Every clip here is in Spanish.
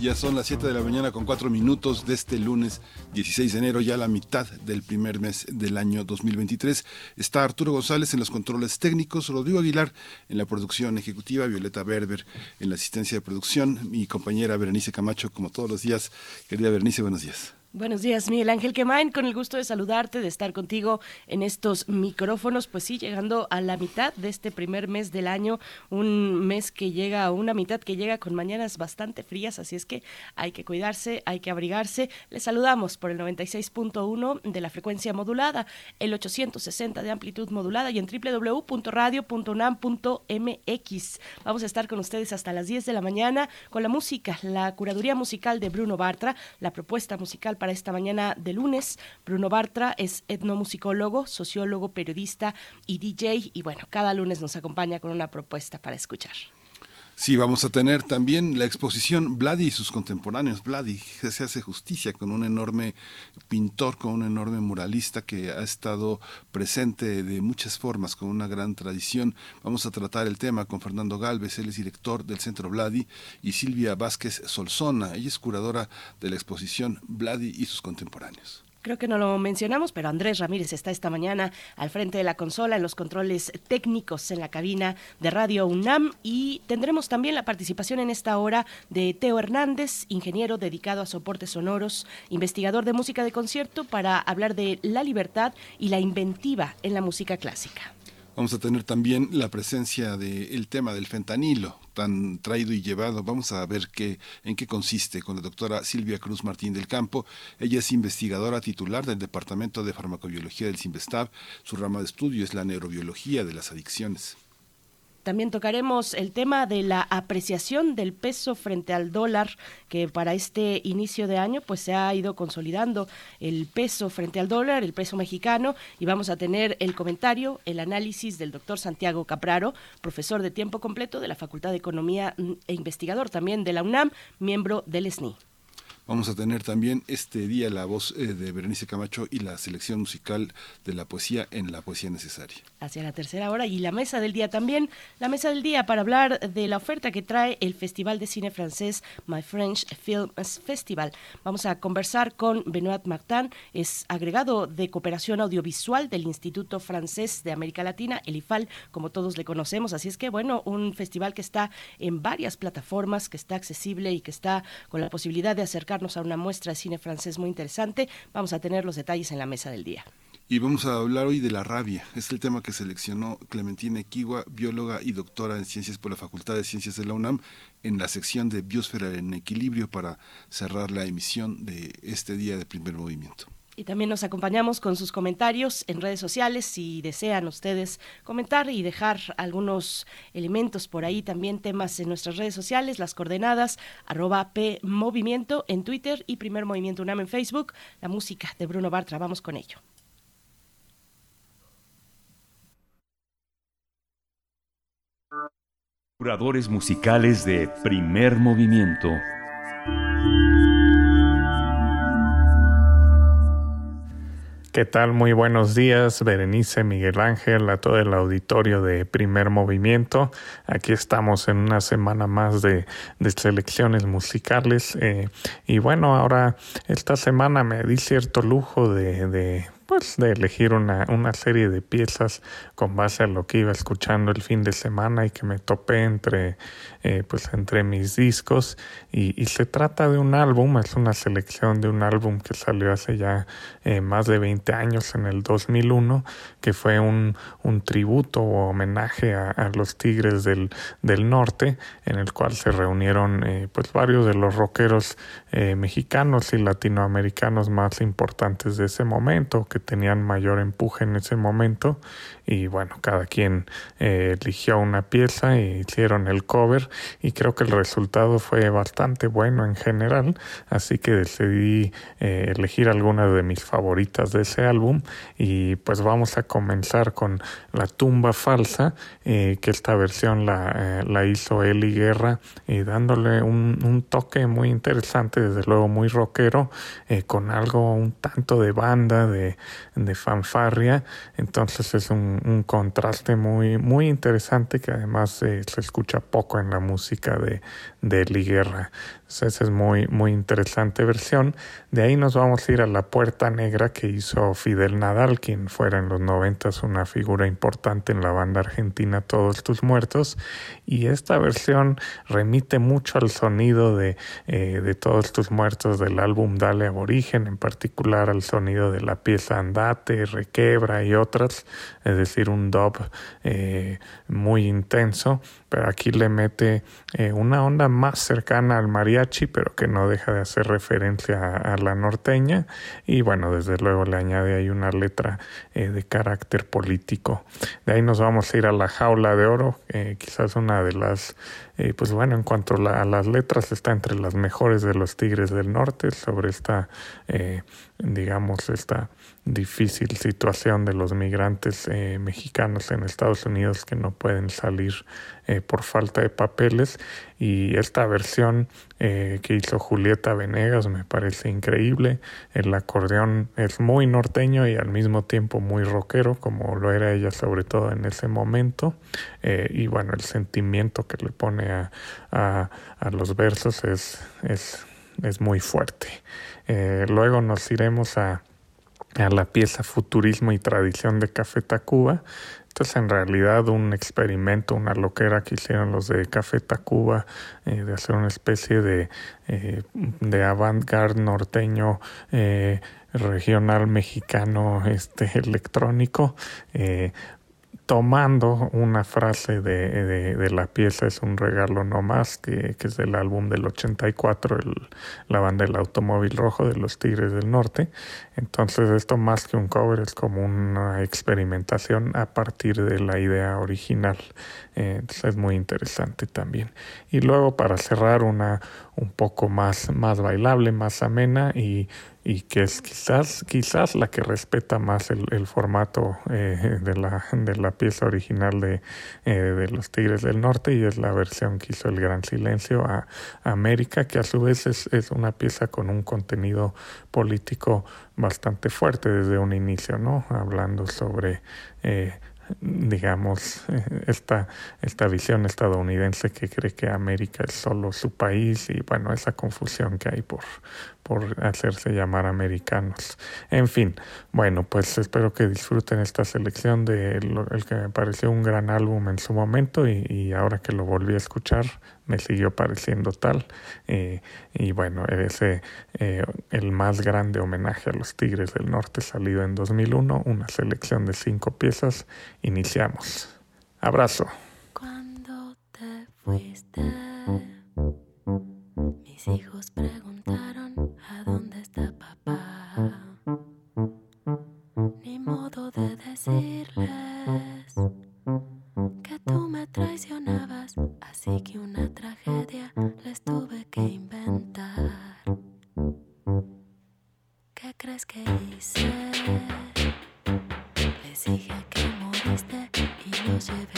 Ya son las 7 de la mañana con 4 minutos de este lunes 16 de enero, ya la mitad del primer mes del año 2023. Está Arturo González en los controles técnicos, Rodrigo Aguilar en la producción ejecutiva, Violeta Berber en la asistencia de producción, mi compañera Berenice Camacho, como todos los días. Querida Berenice, buenos días. Buenos días, Miguel Ángel Quemain, con el gusto de saludarte, de estar contigo en estos micrófonos, pues sí, llegando a la mitad de este primer mes del año, un mes que llega una mitad que llega con mañanas bastante frías, así es que hay que cuidarse, hay que abrigarse. Les saludamos por el 96.1 de la frecuencia modulada, el 860 de amplitud modulada y en www.radio.unam.mx. Vamos a estar con ustedes hasta las 10 de la mañana con la música, la curaduría musical de Bruno Bartra, la propuesta musical para esta mañana de lunes. Bruno Bartra es etnomusicólogo, sociólogo, periodista y DJ y bueno, cada lunes nos acompaña con una propuesta para escuchar. Sí, vamos a tener también la exposición Vladi y sus contemporáneos. Vladi se hace justicia con un enorme pintor, con un enorme muralista que ha estado presente de muchas formas, con una gran tradición. Vamos a tratar el tema con Fernando Galvez, él es director del Centro Vladi, y Silvia Vázquez Solzona, ella es curadora de la exposición Vladi y sus contemporáneos. Creo que no lo mencionamos, pero Andrés Ramírez está esta mañana al frente de la consola en los controles técnicos en la cabina de Radio UNAM y tendremos también la participación en esta hora de Teo Hernández, ingeniero dedicado a soportes sonoros, investigador de música de concierto para hablar de la libertad y la inventiva en la música clásica. Vamos a tener también la presencia del tema del fentanilo, tan traído y llevado. Vamos a ver qué, en qué consiste con la doctora Silvia Cruz Martín del Campo. Ella es investigadora titular del Departamento de Farmacobiología del CIMBESTAB. Su rama de estudio es la neurobiología de las adicciones. También tocaremos el tema de la apreciación del peso frente al dólar, que para este inicio de año pues se ha ido consolidando el peso frente al dólar, el peso mexicano, y vamos a tener el comentario, el análisis del doctor Santiago Capraro, profesor de tiempo completo de la Facultad de Economía e investigador también de la UNAM, miembro del SNI. Vamos a tener también este día la voz eh, de Berenice Camacho y la selección musical de la poesía en la poesía necesaria. Hacia la tercera hora y la mesa del día también, la mesa del día para hablar de la oferta que trae el Festival de Cine Francés My French Film Festival. Vamos a conversar con Benoit Martin, es agregado de cooperación audiovisual del Instituto Francés de América Latina, el IFAL, como todos le conocemos. Así es que, bueno, un festival que está en varias plataformas, que está accesible y que está con la posibilidad de acercar a una muestra de cine francés muy interesante. Vamos a tener los detalles en la mesa del día. Y vamos a hablar hoy de la rabia. Es el tema que seleccionó Clementina Equigua, bióloga y doctora en ciencias por la Facultad de Ciencias de la UNAM, en la sección de Biosfera en Equilibrio para cerrar la emisión de este día de primer movimiento. Y también nos acompañamos con sus comentarios en redes sociales. Si desean ustedes comentar y dejar algunos elementos por ahí, también temas en nuestras redes sociales, las coordenadas, arroba P Movimiento en Twitter y Primer Movimiento UNAM en Facebook. La música de Bruno Bartra, vamos con ello. Curadores musicales de Primer Movimiento. ¿Qué tal? Muy buenos días, Berenice, Miguel Ángel, a todo el auditorio de Primer Movimiento. Aquí estamos en una semana más de, selecciones musicales. Eh, y bueno, ahora esta semana me di cierto lujo de pues de elegir una, una serie de piezas con base a lo que iba escuchando el fin de semana y que me topé entre eh, pues entre mis discos y, y, se trata de un álbum, es una selección de un álbum que salió hace ya eh, más de 20 años en el 2001 que fue un, un tributo o homenaje a, los Tigres del, del Norte en el cual se reunieron eh, pues varios de los rockeros mexicanos y latinoamericanos más importantes de ese momento que tenían mayor empuje en ese momento y bueno, cada quien eh, eligió una pieza e hicieron el cover y creo que el resultado fue bastante bueno en general, así que decidí eh, elegir algunas de mis favoritas de ese álbum y pues vamos a comenzar con La tumba falsa, eh, que esta versión la, la hizo Eli Guerra dándole un, toque muy interesante, desde luego muy rockero, con algo un tanto de banda, de fanfarria, entonces es un un, contraste muy, muy interesante que además eh, se escucha poco en la música de, de Liguerra. Esa es muy, muy interesante versión. De ahí nos vamos a ir a La Puerta Negra que hizo Fidel Nadal, quien fuera en los noventas una figura importante en la banda argentina Todos tus muertos. Y esta versión remite mucho al sonido de, eh, de Todos tus muertos del álbum Dale Aborigen, en particular al sonido de la pieza Andate, Requebra y otras, es decir, un dub eh, muy intenso, pero aquí le mete eh, una onda más cercana al mariachi, pero que no deja de hacer referencia a, la norteña. Y bueno, desde luego le añade ahí una letra eh, de carácter político. De ahí nos vamos a ir a la jaula de oro, quizás una de las, pues bueno, en cuanto a las letras, está entre las mejores de los Tigres del Norte sobre esta, digamos, esta difícil situación de los migrantes eh, mexicanos en Estados Unidos que no pueden salir eh, por falta de papeles y esta versión eh, que hizo Julieta Venegas me parece increíble el acordeón es muy norteño y al mismo tiempo muy rockero como lo era ella sobre todo en ese momento y bueno el sentimiento que le pone a, a, los versos es, es, es muy fuerte luego nos iremos a a la pieza Futurismo y Tradición de Café Tacuba. Es en realidad un experimento, una loquera que hicieron los de Café Tacuba, eh, de hacer una especie de, eh, de avant-garde norteño eh, regional mexicano este, electrónico. Tomando una frase de, de, la pieza Es un regalo no más, que, que es del álbum del 84, el, la banda del Automóvil Rojo de los Tigres del Norte. Entonces esto más que un cover es como una experimentación a partir de la idea original. Eh, es muy interesante también. Y luego para cerrar una un poco más, más bailable, más amena y y que es quizás, quizás la que respeta más el, formato eh, de, la, de la pieza original de, eh, de los Tigres del Norte y es la versión que hizo el Gran Silencio a, América, que a su vez es, es, una pieza con un contenido político bastante fuerte desde un inicio, ¿no? Hablando sobre eh, digamos, esta, esta visión estadounidense que cree que América es solo su país y bueno, esa confusión que hay por, por hacerse llamar americanos. En fin, bueno, pues espero que disfruten esta selección de el que me pareció un gran álbum en su momento y, y ahora que lo volví a escuchar me siguió pareciendo tal. Y bueno, ese eh, el más grande homenaje a los Tigres del Norte salido en 2001, una selección de cinco piezas. Iniciamos. Abrazo. Cuando te fuiste, mis hijos preguntaron a dónde está papá. Ni modo de decirles que tú me traicionabas, así que una tragedia les tuve que inventar. ¿Qué crees que hice? Les dije que moriste y los llevé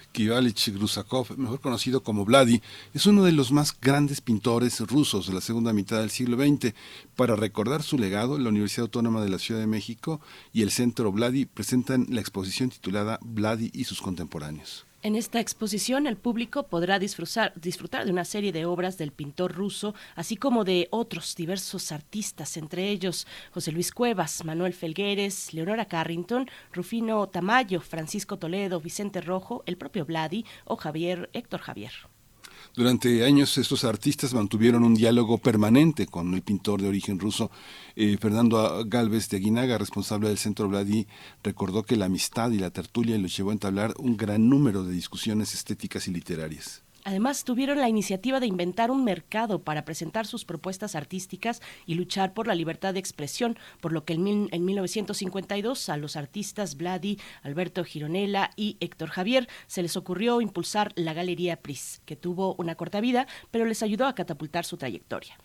Kivalich Grusakov, mejor conocido como Vladi, es uno de los más grandes pintores rusos de la segunda mitad del siglo XX. Para recordar su legado, la Universidad Autónoma de la Ciudad de México y el Centro Vladi presentan la exposición titulada Vladi y sus contemporáneos. En esta exposición el público podrá disfrutar, de una serie de obras del pintor ruso, así como de otros diversos artistas, entre ellos José Luis Cuevas, Manuel Felgueres, Leonora Carrington, Rufino Tamayo, Francisco Toledo, Vicente Rojo, el propio Vladi o Javier Héctor Javier. Durante años estos artistas mantuvieron un diálogo permanente con el pintor de origen ruso. Eh, Fernando Galvez de Aguinaga, responsable del Centro Vladi, recordó que la amistad y la tertulia los llevó a entablar un gran número de discusiones estéticas y literarias. Además, tuvieron la iniciativa de inventar un mercado para presentar sus propuestas artísticas y luchar por la libertad de expresión, por lo que en, mil- en 1952 a los artistas Vladi, Alberto Gironella y Héctor Javier se les ocurrió impulsar la Galería Pris, que tuvo una corta vida, pero les ayudó a catapultar su trayectoria.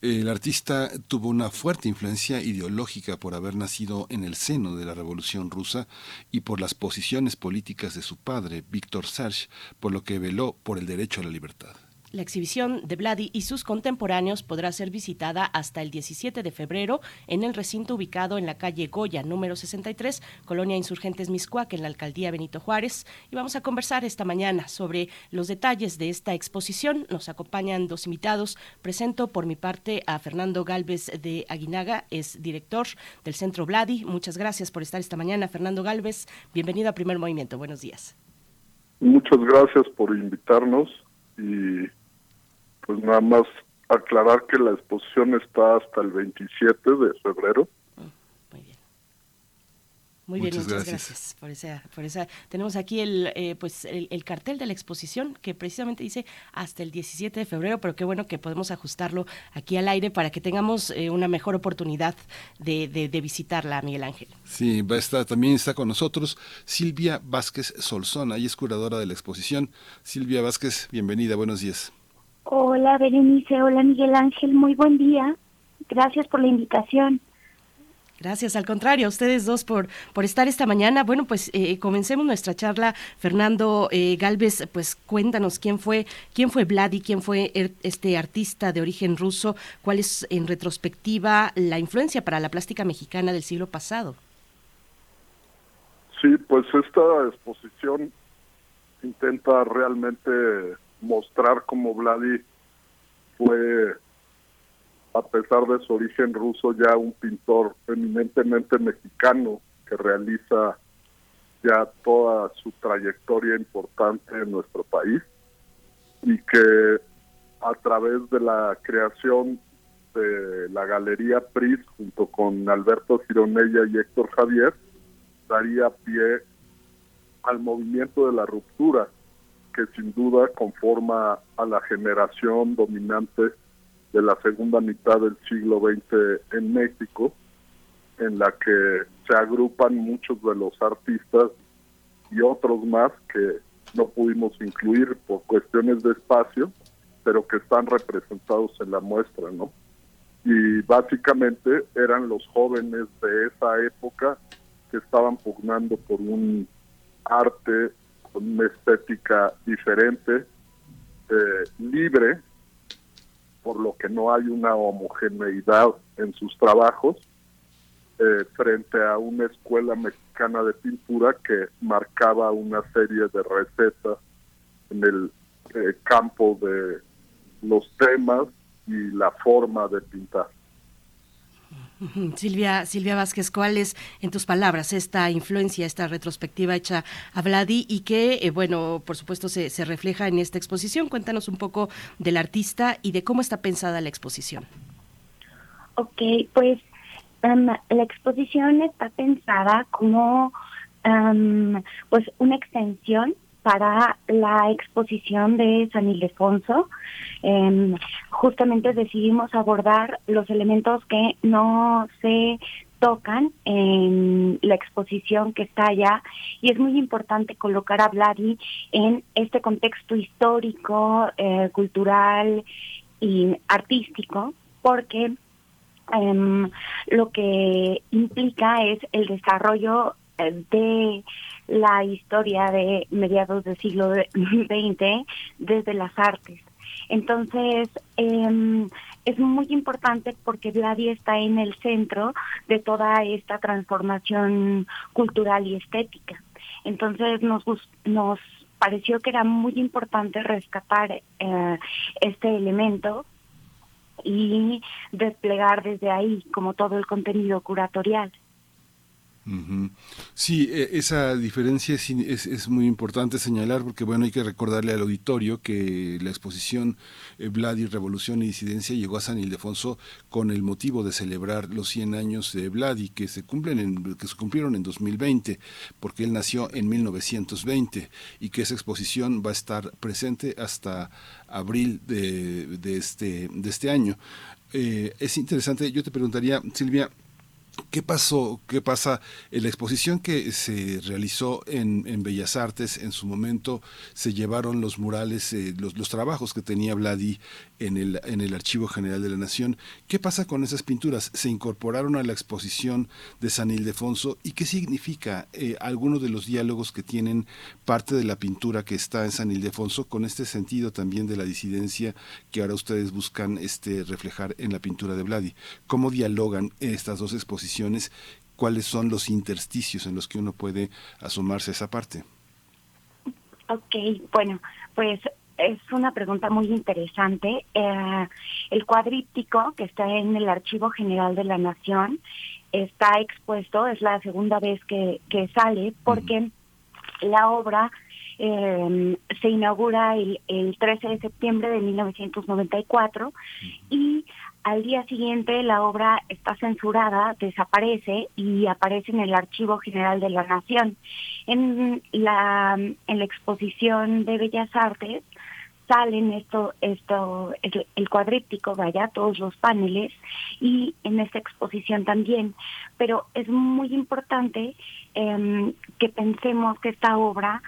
El artista tuvo una fuerte influencia ideológica por haber nacido en el seno de la Revolución rusa y por las posiciones políticas de su padre, Víctor Serge, por lo que veló por el derecho a la libertad. La exhibición de Vladi y sus contemporáneos podrá ser visitada hasta el 17 de febrero en el recinto ubicado en la calle Goya, número 63, Colonia Insurgentes Miscuac, en la alcaldía Benito Juárez. Y vamos a conversar esta mañana sobre los detalles de esta exposición. Nos acompañan dos invitados. Presento por mi parte a Fernando Galvez de Aguinaga, es director del Centro Vladi. Muchas gracias por estar esta mañana, Fernando Galvez. Bienvenido a Primer Movimiento. Buenos días. Muchas gracias por invitarnos y pues nada más aclarar que la exposición está hasta el 27 de febrero. Muy bien. Muy bien, Muchas muchas gracias. gracias, por esa, por esa. Tenemos aquí el, eh, pues el, el cartel de la exposición que precisamente dice hasta el 17 de febrero, pero qué bueno que podemos ajustarlo aquí al aire para que tengamos eh, una mejor oportunidad de, de, de visitarla, Miguel Ángel. Sí, va a estar, también está con nosotros Silvia Vázquez Solzona, ella es curadora de la exposición. Silvia Vázquez, bienvenida, buenos días. Hola Berenice, hola Miguel Ángel, muy buen día. Gracias por la invitación. Gracias, al contrario, a ustedes dos por, por estar esta mañana. Bueno, pues eh, comencemos nuestra charla. Fernando eh, Galvez, pues cuéntanos quién fue, quién fue Vladi, quién fue er- este artista de origen ruso, cuál es en retrospectiva la influencia para la plástica mexicana del siglo pasado. Sí, pues esta exposición intenta realmente mostrar cómo Vladi fue, a pesar de su origen ruso, ya un pintor eminentemente mexicano que realiza ya toda su trayectoria importante en nuestro país y que a través de la creación de la Galería Pris junto con Alberto Gironella y Héctor Javier daría pie al movimiento de la ruptura que sin duda conforma a la generación dominante de la segunda mitad del siglo XX en México, en la que se agrupan muchos de los artistas y otros más que no pudimos incluir por cuestiones de espacio, pero que están representados en la muestra, ¿no? Y básicamente eran los jóvenes de esa época que estaban pugnando por un arte una estética diferente, eh, libre, por lo que no hay una homogeneidad en sus trabajos, eh, frente a una escuela mexicana de pintura que marcaba una serie de recetas en el eh, campo de los temas y la forma de pintar. Silvia, Silvia Vázquez, ¿cuál es, en tus palabras, esta influencia, esta retrospectiva hecha a Vladi y que, eh, bueno, por supuesto se, se refleja en esta exposición? Cuéntanos un poco del artista y de cómo está pensada la exposición. Ok, pues em, la exposición está pensada como em, pues una extensión para la exposición de San Ildefonso. Em, justamente decidimos abordar los elementos que no se tocan en la exposición que está allá y es muy importante colocar a Vladi en este contexto histórico, eh, cultural y artístico porque em, lo que implica es el desarrollo eh, de la historia de mediados del siglo XX desde las artes. Entonces, em, es muy importante porque Vladi está en el centro de toda esta transformación cultural y estética. Entonces, nos, nos pareció que era muy importante rescatar eh, este elemento y desplegar desde ahí como todo el contenido curatorial. Sí, eh, esa diferencia es, es, muy importante señalar porque bueno, hay que recordarle al auditorio que la exposición eh, Vladi, Revolución y Disidencia llegó a San Ildefonso con el motivo de celebrar los 100 años de Vladi que se cumplen en, que se cumplieron en 2020 porque él nació en 1920 y que esa exposición va a estar presente hasta abril de, de este de este año. Eh, es interesante, yo te preguntaría, Silvia, ¿Qué pasó? ¿Qué pasa? En la exposición que se realizó en, en Bellas Artes, en su momento se llevaron los murales, eh, los, los trabajos que tenía Vladi en el, en el Archivo General de la Nación. ¿Qué pasa con esas pinturas? ¿Se incorporaron a la exposición de San Ildefonso? ¿Y qué significa eh, algunos de los diálogos que tienen parte de la pintura que está en San Ildefonso con este sentido también de la disidencia que ahora ustedes buscan este, reflejar en la pintura de Vladi? ¿Cómo dialogan estas dos exposiciones? ¿Cuáles son los intersticios en los que uno puede asomarse a esa parte? Ok, bueno, pues es una pregunta muy interesante. Eh, el cuadríptico que está en el Archivo General de la Nación está expuesto, es la segunda vez que, que sale, porque la obra eh, se inaugura el, el 13 de septiembre de 1994 y al día siguiente la obra está censurada, desaparece y aparece en el Archivo General de la Nación. En la, en la exposición de Bellas Artes salen esto, esto, el, el cuadríptico, vaya, todos los paneles, y en esta exposición también. Pero es muy importante em, que pensemos que esta obra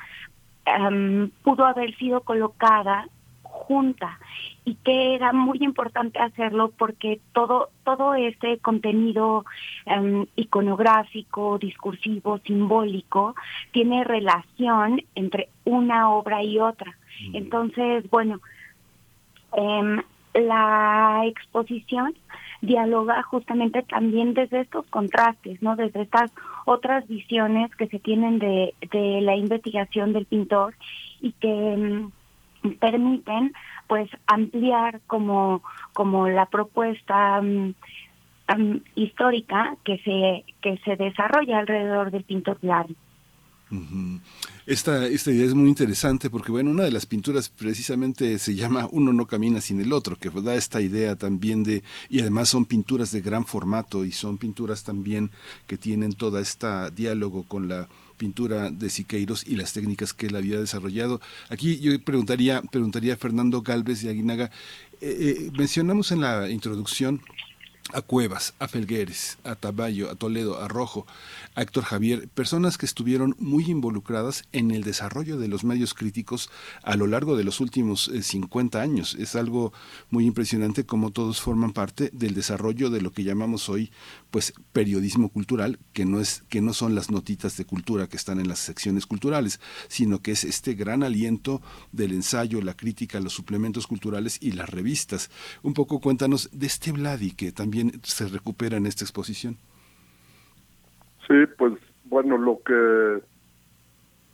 em, pudo haber sido colocada junta y que era muy importante hacerlo porque todo todo este contenido em, iconográfico, discursivo, simbólico tiene relación entre una obra y otra. Entonces, bueno, em, la exposición dialoga justamente también desde estos contrastes, ¿no? Desde estas otras visiones que se tienen de, de la investigación del pintor y que em, permiten pues ampliar como como la propuesta mm, histórica que se que se desarrolla alrededor del pintor Vladi. Ujú. Esta, esta idea es muy interesante porque, bueno, una de las pinturas precisamente se llama Uno no camina sin el otro, que da esta idea también de, y además son pinturas de gran formato y son pinturas también que tienen toda esta diálogo con la pintura de Siqueiros y las técnicas que él había desarrollado. Aquí yo preguntaría, preguntaría a Fernando Galvez de Aguinaga, eh, eh, mencionamos en la introducción a Cuevas, a Felgueres, a Taballo, a Toledo, a Rojo, a Héctor Javier, personas que estuvieron muy involucradas en el desarrollo de los medios críticos a lo largo de los últimos eh, 50 años. Es algo muy impresionante como todos forman parte del desarrollo de lo que llamamos hoy pues periodismo cultural, que no es que no son las notitas de cultura que están en las secciones culturales, sino que es este gran aliento del ensayo, la crítica, los suplementos culturales y las revistas. Un poco cuéntanos de este Vladi que también se recupera en esta exposición. Sí, pues bueno, lo que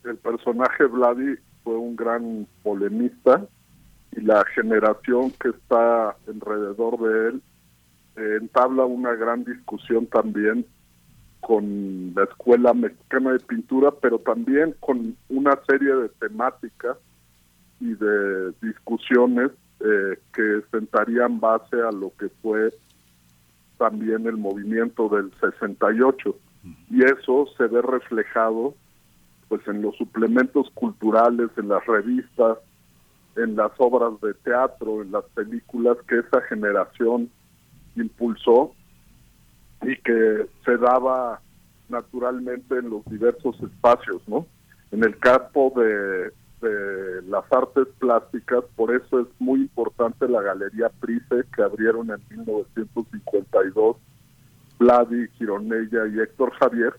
el personaje Vladi fue un gran polemista y la generación que está alrededor de él entabla una gran discusión también con la Escuela Mexicana de Pintura, pero también con una serie de temáticas y de discusiones eh, que sentarían base a lo que fue también el movimiento del 68 y eso se ve reflejado pues en los suplementos culturales, en las revistas, en las obras de teatro, en las películas que esa generación impulsó y que se daba naturalmente en los diversos espacios, ¿no? En el campo de, de las artes plásticas, por eso es muy importante la Galería Price que abrieron en 1952 Vladi, Gironella y Héctor Javier,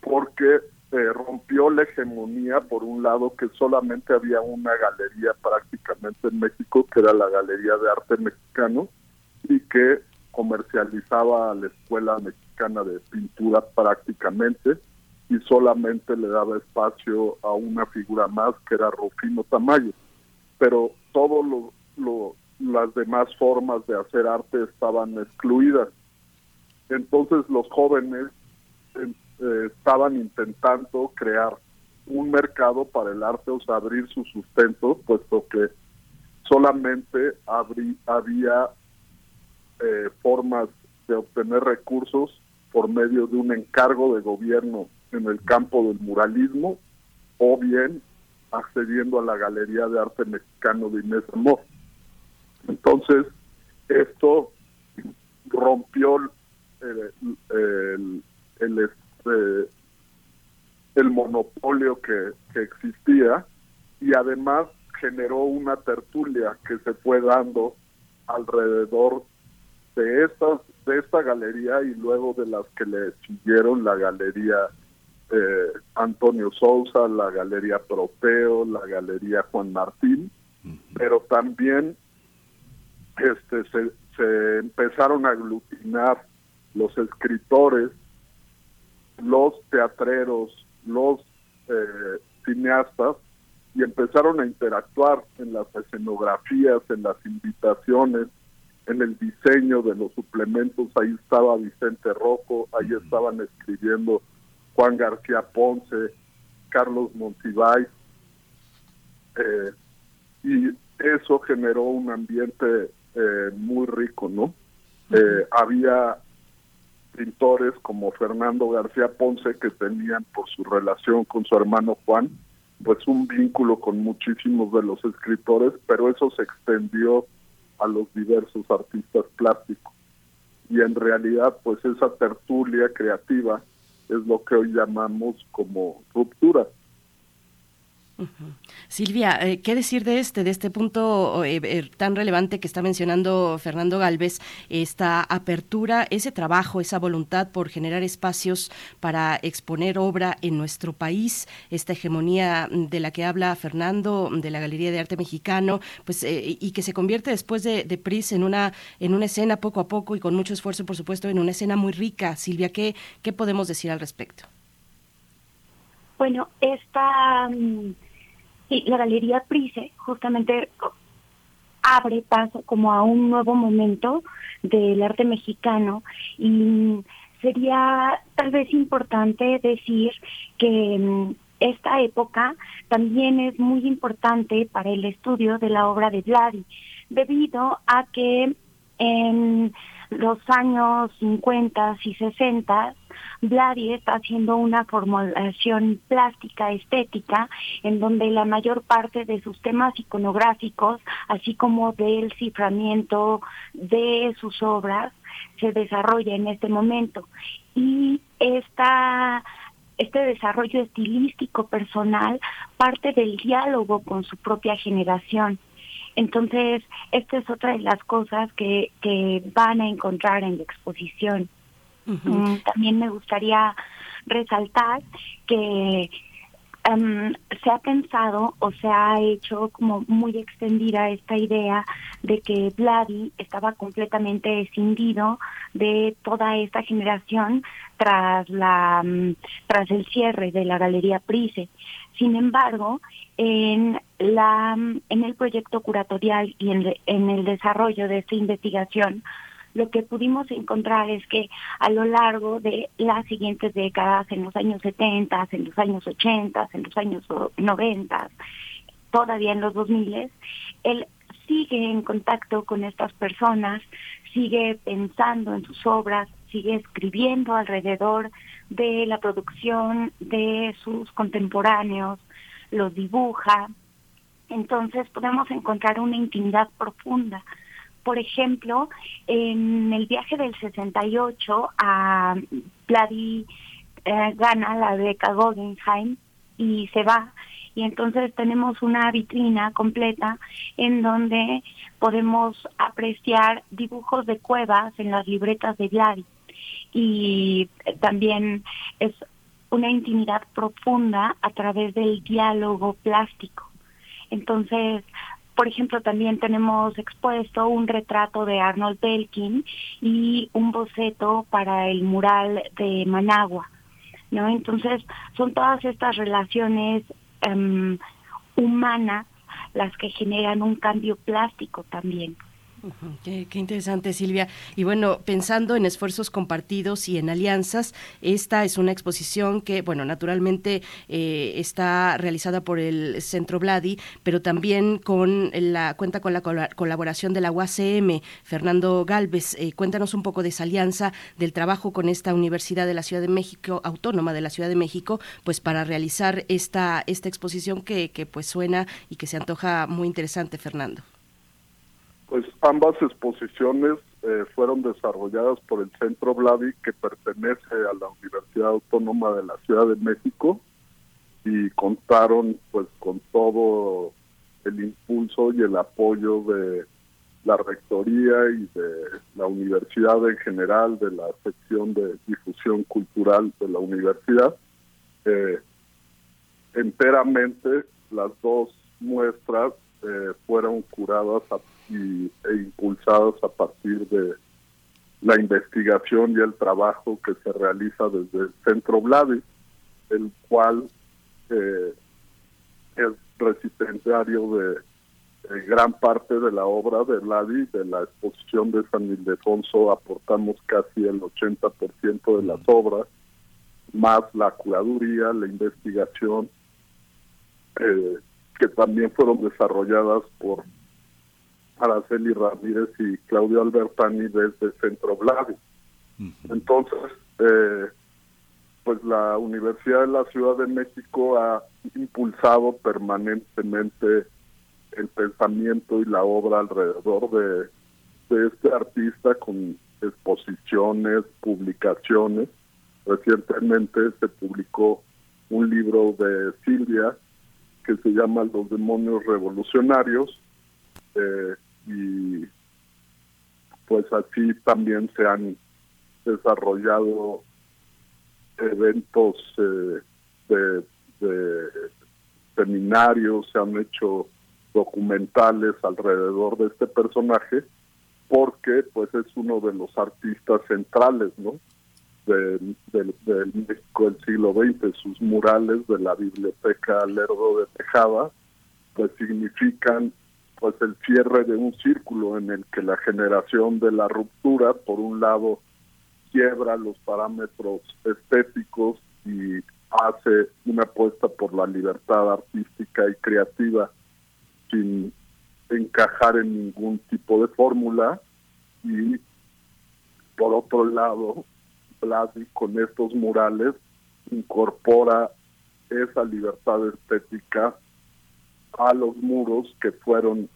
porque eh, rompió la hegemonía, por un lado, que solamente había una galería prácticamente en México, que era la Galería de Arte Mexicano, y que comercializaba a la Escuela Mexicana de Pintura prácticamente, y solamente le daba espacio a una figura más, que era Rufino Tamayo. Pero todas lo, las demás formas de hacer arte estaban excluidas entonces los jóvenes eh, estaban intentando crear un mercado para el arte, o abrir su sustento, puesto que solamente había eh, formas de obtener recursos por medio de un encargo de gobierno en el campo del muralismo o bien accediendo a la Galería de Arte Mexicano de Inés Amor. Entonces, esto rompió el, el, el, este, el monopolio que, que existía y además generó una tertulia que se fue dando alrededor de estas de esta galería y luego de las que le siguieron la galería eh, Antonio Sousa, la galería Propeo, la galería Juan Martín, pero también este se, se empezaron a aglutinar los escritores, los teatreros, los eh, cineastas, y empezaron a interactuar en las escenografías, en las invitaciones, en el diseño de los suplementos. Ahí estaba Vicente Rojo, ahí estaban escribiendo Juan García Ponce, Carlos Monsiváis, eh, y eso generó un ambiente eh, muy rico, ¿no? Eh, había pintores como Fernando García Ponce que tenían por su relación con su hermano Juan pues un vínculo con muchísimos de los escritores, pero eso se extendió a los diversos artistas plásticos. Y en realidad pues esa tertulia creativa es lo que hoy llamamos como ruptura. Silvia, eh, ¿qué decir de este, de este punto eh, eh, tan relevante que está mencionando Fernando Galvez, esta apertura, ese trabajo, esa voluntad por generar espacios para exponer obra en nuestro país, esta hegemonía de la que habla Fernando, de la Galería de Arte Mexicano, pues y que se convierte después de, de PRIS en una, en una escena poco a poco y con mucho esfuerzo, por supuesto, en una escena muy rica. Silvia, ¿qué, qué podemos decir al respecto? Bueno, esta mm, sí, la Galería Price justamente abre paso como a un nuevo momento del arte mexicano y mm, sería tal vez importante decir que mm, esta época también es muy importante para el estudio de la obra de Vladi, debido a que en los años 50 y 60, Vladi está haciendo una formulación plástica estética en donde la mayor parte de sus temas iconográficos, así como del ciframiento de sus obras, se desarrolla en este momento. Y esta este desarrollo estilístico personal parte del diálogo con su propia generación. Entonces, esta es otra de las cosas que, que van a encontrar en la exposición. Mm, También me gustaría resaltar que em, se ha pensado o se ha hecho como muy extendida esta idea de que Vladi estaba completamente escindido de toda esta generación tras la mm, tras el cierre de la galería Price. Sin embargo, en la en el proyecto curatorial y en, en el desarrollo de esta investigación lo que pudimos encontrar es que a lo largo de las siguientes décadas, en los años 70, en los años 80, en los años 90, todavía en los 2000, él sigue en contacto con estas personas, sigue pensando en sus obras, sigue escribiendo alrededor de la producción de sus contemporáneos, los dibuja. Entonces podemos encontrar una intimidad profunda por ejemplo, en el viaje del 68 a Vladi eh, gana la beca Guggenheim y se va. Y entonces tenemos una vitrina completa en donde podemos apreciar dibujos de cuevas en las libretas de Vladi. Y también es una intimidad profunda a través del diálogo plástico. Entonces, por ejemplo, también tenemos expuesto un retrato de Arnold Belkin y un boceto para el mural de Managua, ¿no? Entonces, son todas estas relaciones em, humanas las que generan un cambio plástico también. Qué, interesante, Silvia. Y bueno, pensando en esfuerzos compartidos y en alianzas, esta es una exposición que, bueno, naturalmente eh, está realizada por el Centro Vladi, pero también con la cuenta con la colaboración de la UACM. Fernando Galvez, eh, cuéntanos un poco de esa alianza, del trabajo con esta Universidad de la Ciudad de México, autónoma de la Ciudad de México, pues para realizar esta, esta exposición que, que pues suena y que se antoja muy interesante, Fernando. Ambas exposiciones eh, fueron desarrolladas por el Centro Vladi, que pertenece a la Universidad Autónoma de la Ciudad de México, y contaron pues con todo el impulso y el apoyo de la rectoría y de la universidad en general, de la sección de difusión cultural de la universidad. Eh, enteramente las dos muestras eh, fueron curadas a y, e impulsados a partir de la investigación y el trabajo que se realiza desde el Centro Vladi, el cual eh, es resistenciario de, gran parte de la obra de Vladi, de la exposición de San Ildefonso aportamos casi el 80% de las obras, más la curaduría, la investigación, eh, que también fueron desarrolladas por Araceli Ramírez y Claudio Albertani desde Centro Vladi. Entonces, eh, pues la Universidad de la Ciudad de México ha impulsado permanentemente el pensamiento y la obra alrededor de, de este artista con exposiciones, publicaciones. Recientemente se publicó un libro de Silvia que se llama Los demonios revolucionarios, eh, y pues así también se han desarrollado eventos eh, de, seminarios, se han hecho documentales alrededor de este personaje porque pues es uno de los artistas centrales no del, México del siglo XX sus murales de la biblioteca Lerdo de Tejada pues significan pues el cierre de un círculo en el que la generación de la ruptura, por un lado, quiebra los parámetros estéticos y hace una apuesta por la libertad artística y creativa sin encajar en ningún tipo de fórmula. Y por otro lado, Blasi con estos murales incorpora esa libertad estética a los muros que fueron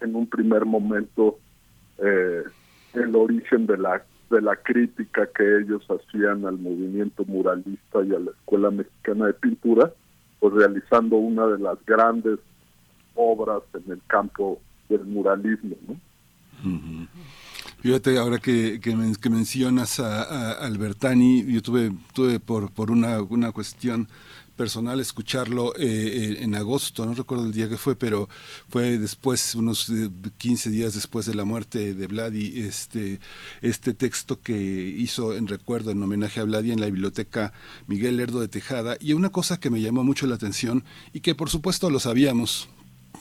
en un primer momento eh, el origen de la de la crítica que ellos hacían al movimiento muralista y a la Escuela Mexicana de Pintura, pues realizando una de las grandes obras en el campo del muralismo. ¿no? Fíjate, ahora que, que, men- que mencionas a, a Albertani, yo tuve, tuve por, por una, una cuestión personal escucharlo eh, eh, en agosto, no recuerdo el día que fue, pero fue después, unos eh, 15 días después de la muerte de Vladi, este, este texto que hizo en recuerdo, en homenaje a Vladi en la biblioteca Miguel Lerdo de Tejada, y una cosa que me llamó mucho la atención y que por supuesto lo sabíamos,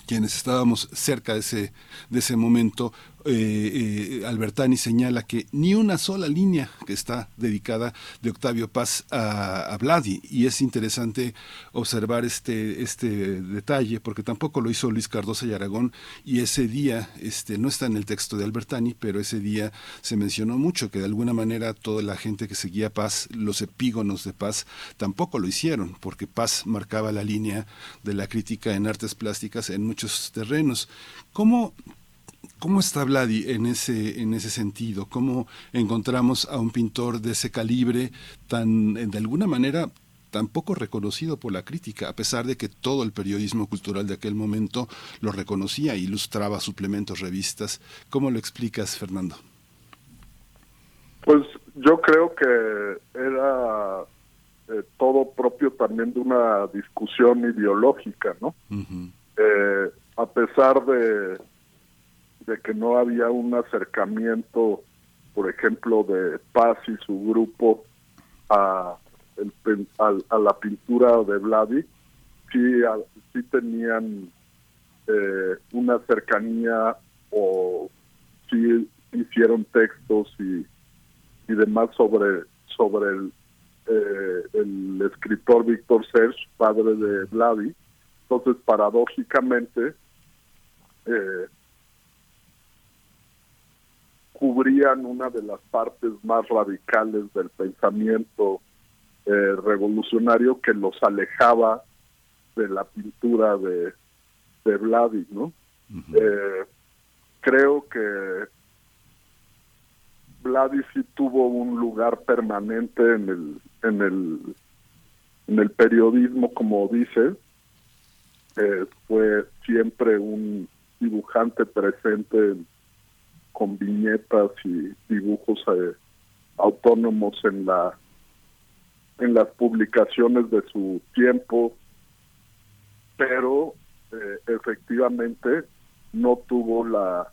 quienes estábamos cerca de ese, de ese momento, eh, eh, Albertani señala que ni una sola línea que está dedicada de Octavio Paz a, a Vladi. Y es interesante observar este, este detalle, porque tampoco lo hizo Luis Cardosa y Aragón, y ese día, este, no está en el texto de Albertani, pero ese día se mencionó mucho que de alguna manera toda la gente que seguía Paz, los epígonos de Paz, tampoco lo hicieron, porque Paz marcaba la línea de la crítica en artes plásticas en muchos terrenos. ¿Cómo, ¿Cómo está Vladi en ese, en ese sentido? ¿Cómo encontramos a un pintor de ese calibre tan, de alguna manera, tan poco reconocido por la crítica, a pesar de que todo el periodismo cultural de aquel momento lo reconocía, ilustraba suplementos, revistas? ¿Cómo lo explicas, Fernando? Pues yo creo que era eh, todo propio también de una discusión ideológica, ¿no? Eh, a pesar de, de que no había un acercamiento, por ejemplo, de Paz y su grupo a, el al- a la pintura de Vladi, sí, a- sí tenían eh, una cercanía o sí hicieron textos y, y demás sobre sobre el, eh, el escritor Víctor Serge, padre de Vladi. Entonces, paradójicamente, eh, cubrían una de las partes más radicales del pensamiento eh, revolucionario que los alejaba de la pintura de, de Vladi, ¿no? Eh, creo que Vladi sí tuvo un lugar permanente en el en el en el periodismo como dice Eh, fue siempre un dibujante presente en- con viñetas y dibujos eh, autónomos en la en las publicaciones de su tiempo pero eh, efectivamente no tuvo la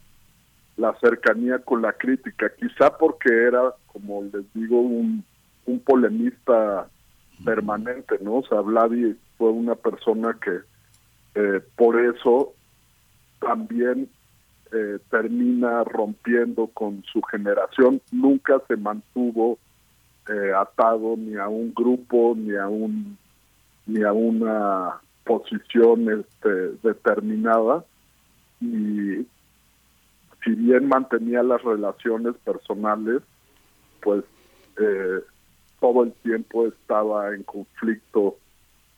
la cercanía con la crítica, quizá porque era, como les digo, un, un polemista permanente, ¿no? O sea, Vladi fue una persona que eh, por eso también eh, termina rompiendo con su generación, nunca se mantuvo eh, atado ni a un grupo, ni a un ni a una posición este, determinada y si bien mantenía las relaciones personales, pues eh, todo el tiempo estaba en conflicto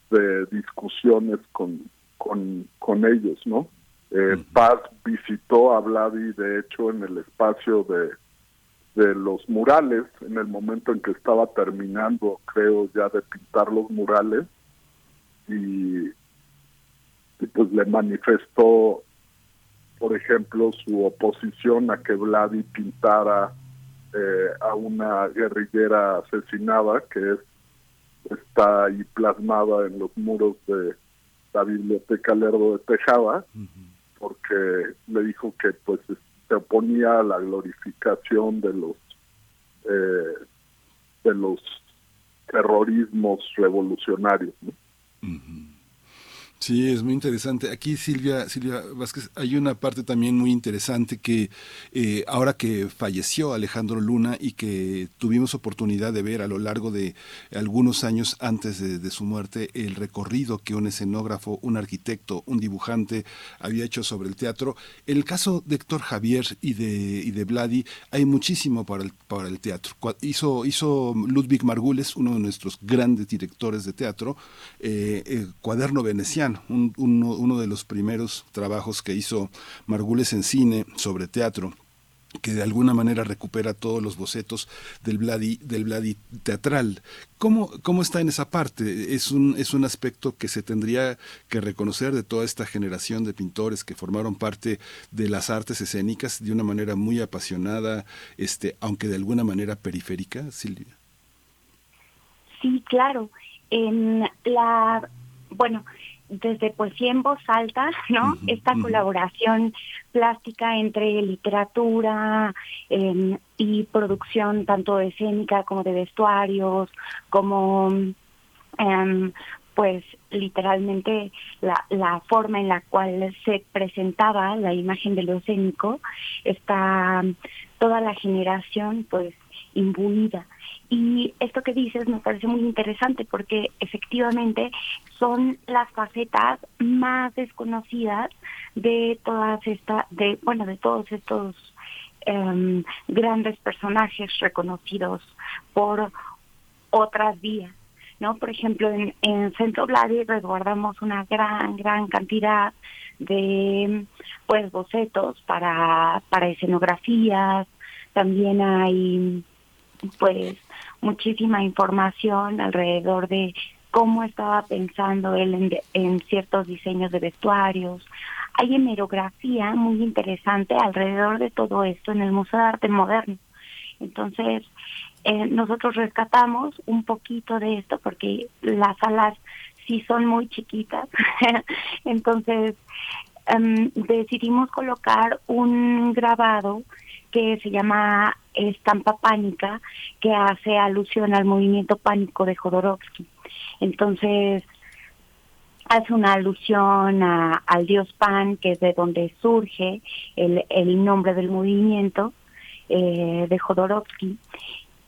de discusiones con, con, con ellos, ¿no? Eh, Paz visitó a Vladi, de hecho, en el espacio de, de los murales, en el momento en que estaba terminando, creo, ya de pintar los murales, y, y pues le manifestó por ejemplo, su oposición a que Vladi pintara eh, a una guerrillera asesinada que es, está ahí plasmada en los muros de la biblioteca Lerdo de Tejada, porque le dijo que pues se oponía a la glorificación de los eh, de los terrorismos revolucionarios. Sí, es muy interesante. Aquí Silvia, Silvia Vázquez, hay una parte también muy interesante que eh, ahora que falleció Alejandro Luna y que tuvimos oportunidad de ver a lo largo de algunos años antes de, su muerte el recorrido que un escenógrafo, un arquitecto, un dibujante había hecho sobre el teatro. En el caso de Héctor Javier y de, y de Vladi hay muchísimo para el, para el teatro. Hizo, hizo Ludwig Margules, uno de nuestros grandes directores de teatro, eh, eh, Cuaderno Veneciano uno, de los primeros trabajos que hizo Margules en cine sobre teatro que de alguna manera recupera todos los bocetos del Vladi, del Vladi teatral. ¿Cómo, ¿Cómo está en esa parte? Es un, es un aspecto que se tendría que reconocer de toda esta generación de pintores que formaron parte de las artes escénicas de una manera muy apasionada, este, aunque de alguna manera periférica, Silvia. Sí, claro. En la, bueno, desde poesía en voz alta, ¿no? Esta colaboración plástica entre literatura em, y producción tanto escénica como de vestuarios, como em, pues literalmente la, la forma en la cual se presentaba la imagen de lo escénico, está toda la generación pues imbuida y esto que dices me parece muy interesante porque efectivamente son las facetas más desconocidas de todas estas, de bueno, de todos estos em, grandes personajes reconocidos por otras vías. ¿no? Por ejemplo, en, en Centro Vladi resguardamos una gran, gran cantidad de pues bocetos para, para escenografías, también hay pues muchísima información alrededor de cómo estaba pensando él en, ciertos diseños de vestuarios. Hay hemerografía muy interesante alrededor de todo esto en el Museo de Arte Moderno. Entonces, eh, nosotros rescatamos un poquito de esto porque las salas sí son muy chiquitas. Entonces, em, decidimos colocar un grabado que se llama Estampa Pánica, que hace alusión al movimiento pánico de Jodorowsky. Entonces, hace una alusión al dios Pan, que es de donde surge el, el nombre del movimiento eh, de Jodorowsky.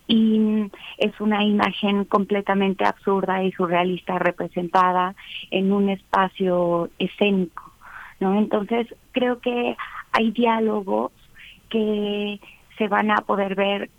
Y es una imagen completamente absurda y surrealista representada en un espacio escénico. ¿no? Entonces, creo que hay diálogos que se van a poder ver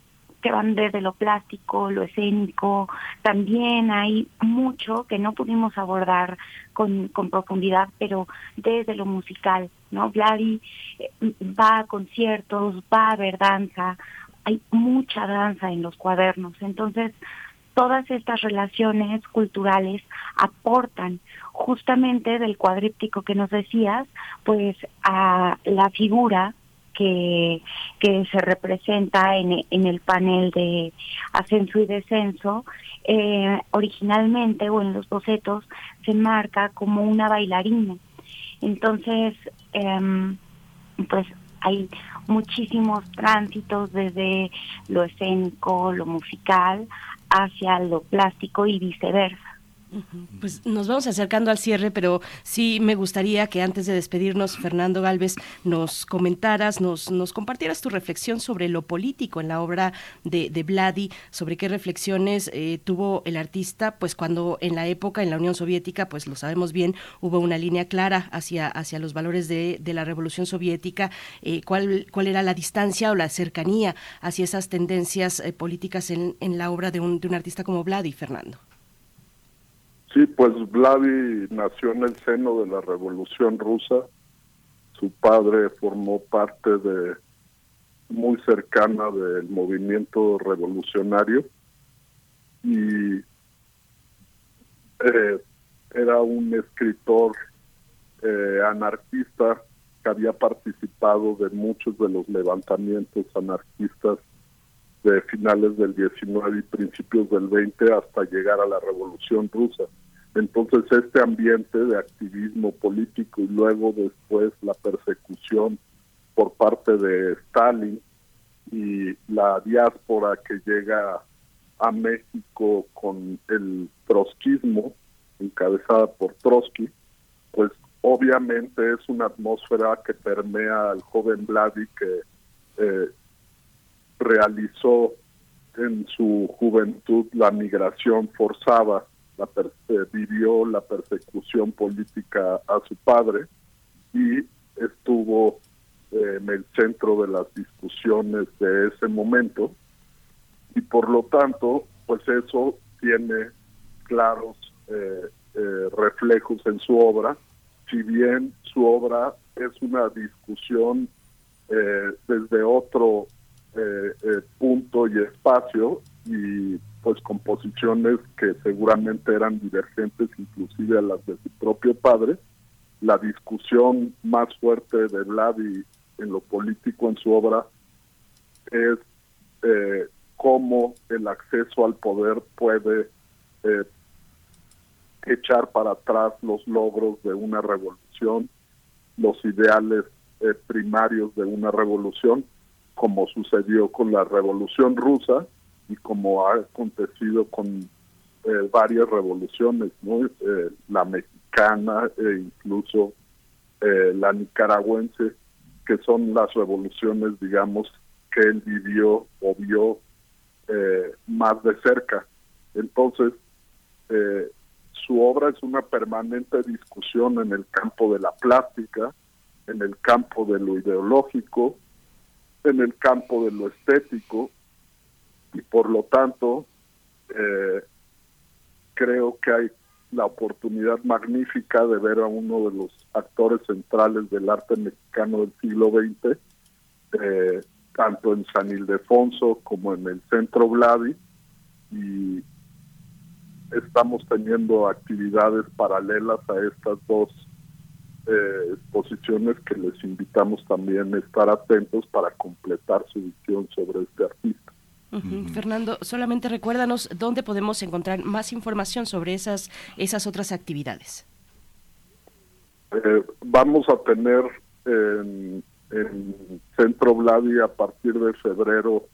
que van desde lo plástico, lo escénico, también hay mucho que no pudimos abordar con, con profundidad, pero desde lo musical, ¿no? Vladi eh, va a conciertos, va a ver danza, hay mucha danza en los cuadernos, entonces todas estas relaciones culturales aportan justamente del cuadríptico que nos decías, pues a la figura que, que se representa en, en el panel de ascenso y descenso, eh, originalmente o en los bocetos se marca como una bailarina. Entonces, eh, pues hay muchísimos tránsitos desde lo escénico, lo musical, hacia lo plástico y viceversa. Pues nos vamos acercando al cierre, pero sí me gustaría que antes de despedirnos, Fernando Galvez, nos comentaras, nos, nos compartieras tu reflexión sobre lo político en la obra de, de Vladi, sobre qué reflexiones eh, tuvo el artista, pues cuando en la época, en la Unión Soviética, pues lo sabemos bien, hubo una línea clara hacia, hacia los valores de, la Revolución Soviética, eh, cuál, cuál era la distancia o la cercanía hacia esas tendencias eh, políticas en, en la obra de un, de un artista como Vladi, Fernando. Sí, pues Vladi nació en el seno de la Revolución Rusa. Su padre formó parte de muy cercana del movimiento revolucionario y eh, era un escritor eh, anarquista que había participado de muchos de los levantamientos anarquistas de finales del 19 y principios del 20 hasta llegar a la Revolución Rusa. Entonces este ambiente de activismo político y luego después la persecución por parte de Stalin y la diáspora que llega a México con el trotskismo, encabezada por Trotsky, pues obviamente es una atmósfera que permea al joven Vladi que eh, realizó en su juventud la migración forzada, la per- eh, vivió la persecución política a su padre y estuvo eh, en el centro de las discusiones de ese momento. Y por lo tanto pues eso tiene claros eh, reflejos en su obra. Si bien su obra es una discusión desde otro punto y espacio y pues composiciones que seguramente eran divergentes inclusive a las de su propio padre. La discusión más fuerte de Vladi en lo político en su obra es eh, cómo el acceso al poder puede eh, echar para atrás los logros de una revolución, los ideales eh, primarios de una revolución, como sucedió con la revolución rusa y como ha acontecido con eh, varias revoluciones, ¿no? Eh, la mexicana e incluso eh, la nicaragüense, que son las revoluciones, digamos, que él vivió o vio eh, más de cerca. Entonces, su obra es una permanente discusión en el campo de la plástica, en el campo de lo ideológico, en el campo de lo estético, y por lo tanto, eh, creo que hay la oportunidad magnífica de ver a uno de los actores centrales del arte mexicano del siglo XX, eh, tanto en San Ildefonso como en el Centro Vladi, y estamos teniendo actividades paralelas a estas dos eh, exposiciones que les invitamos también a estar atentos para completar su visión sobre este artista. Fernando, solamente recuérdanos dónde podemos encontrar más información sobre esas, esas otras actividades. Eh, vamos a tener en, en Centro Vladi a partir de febrero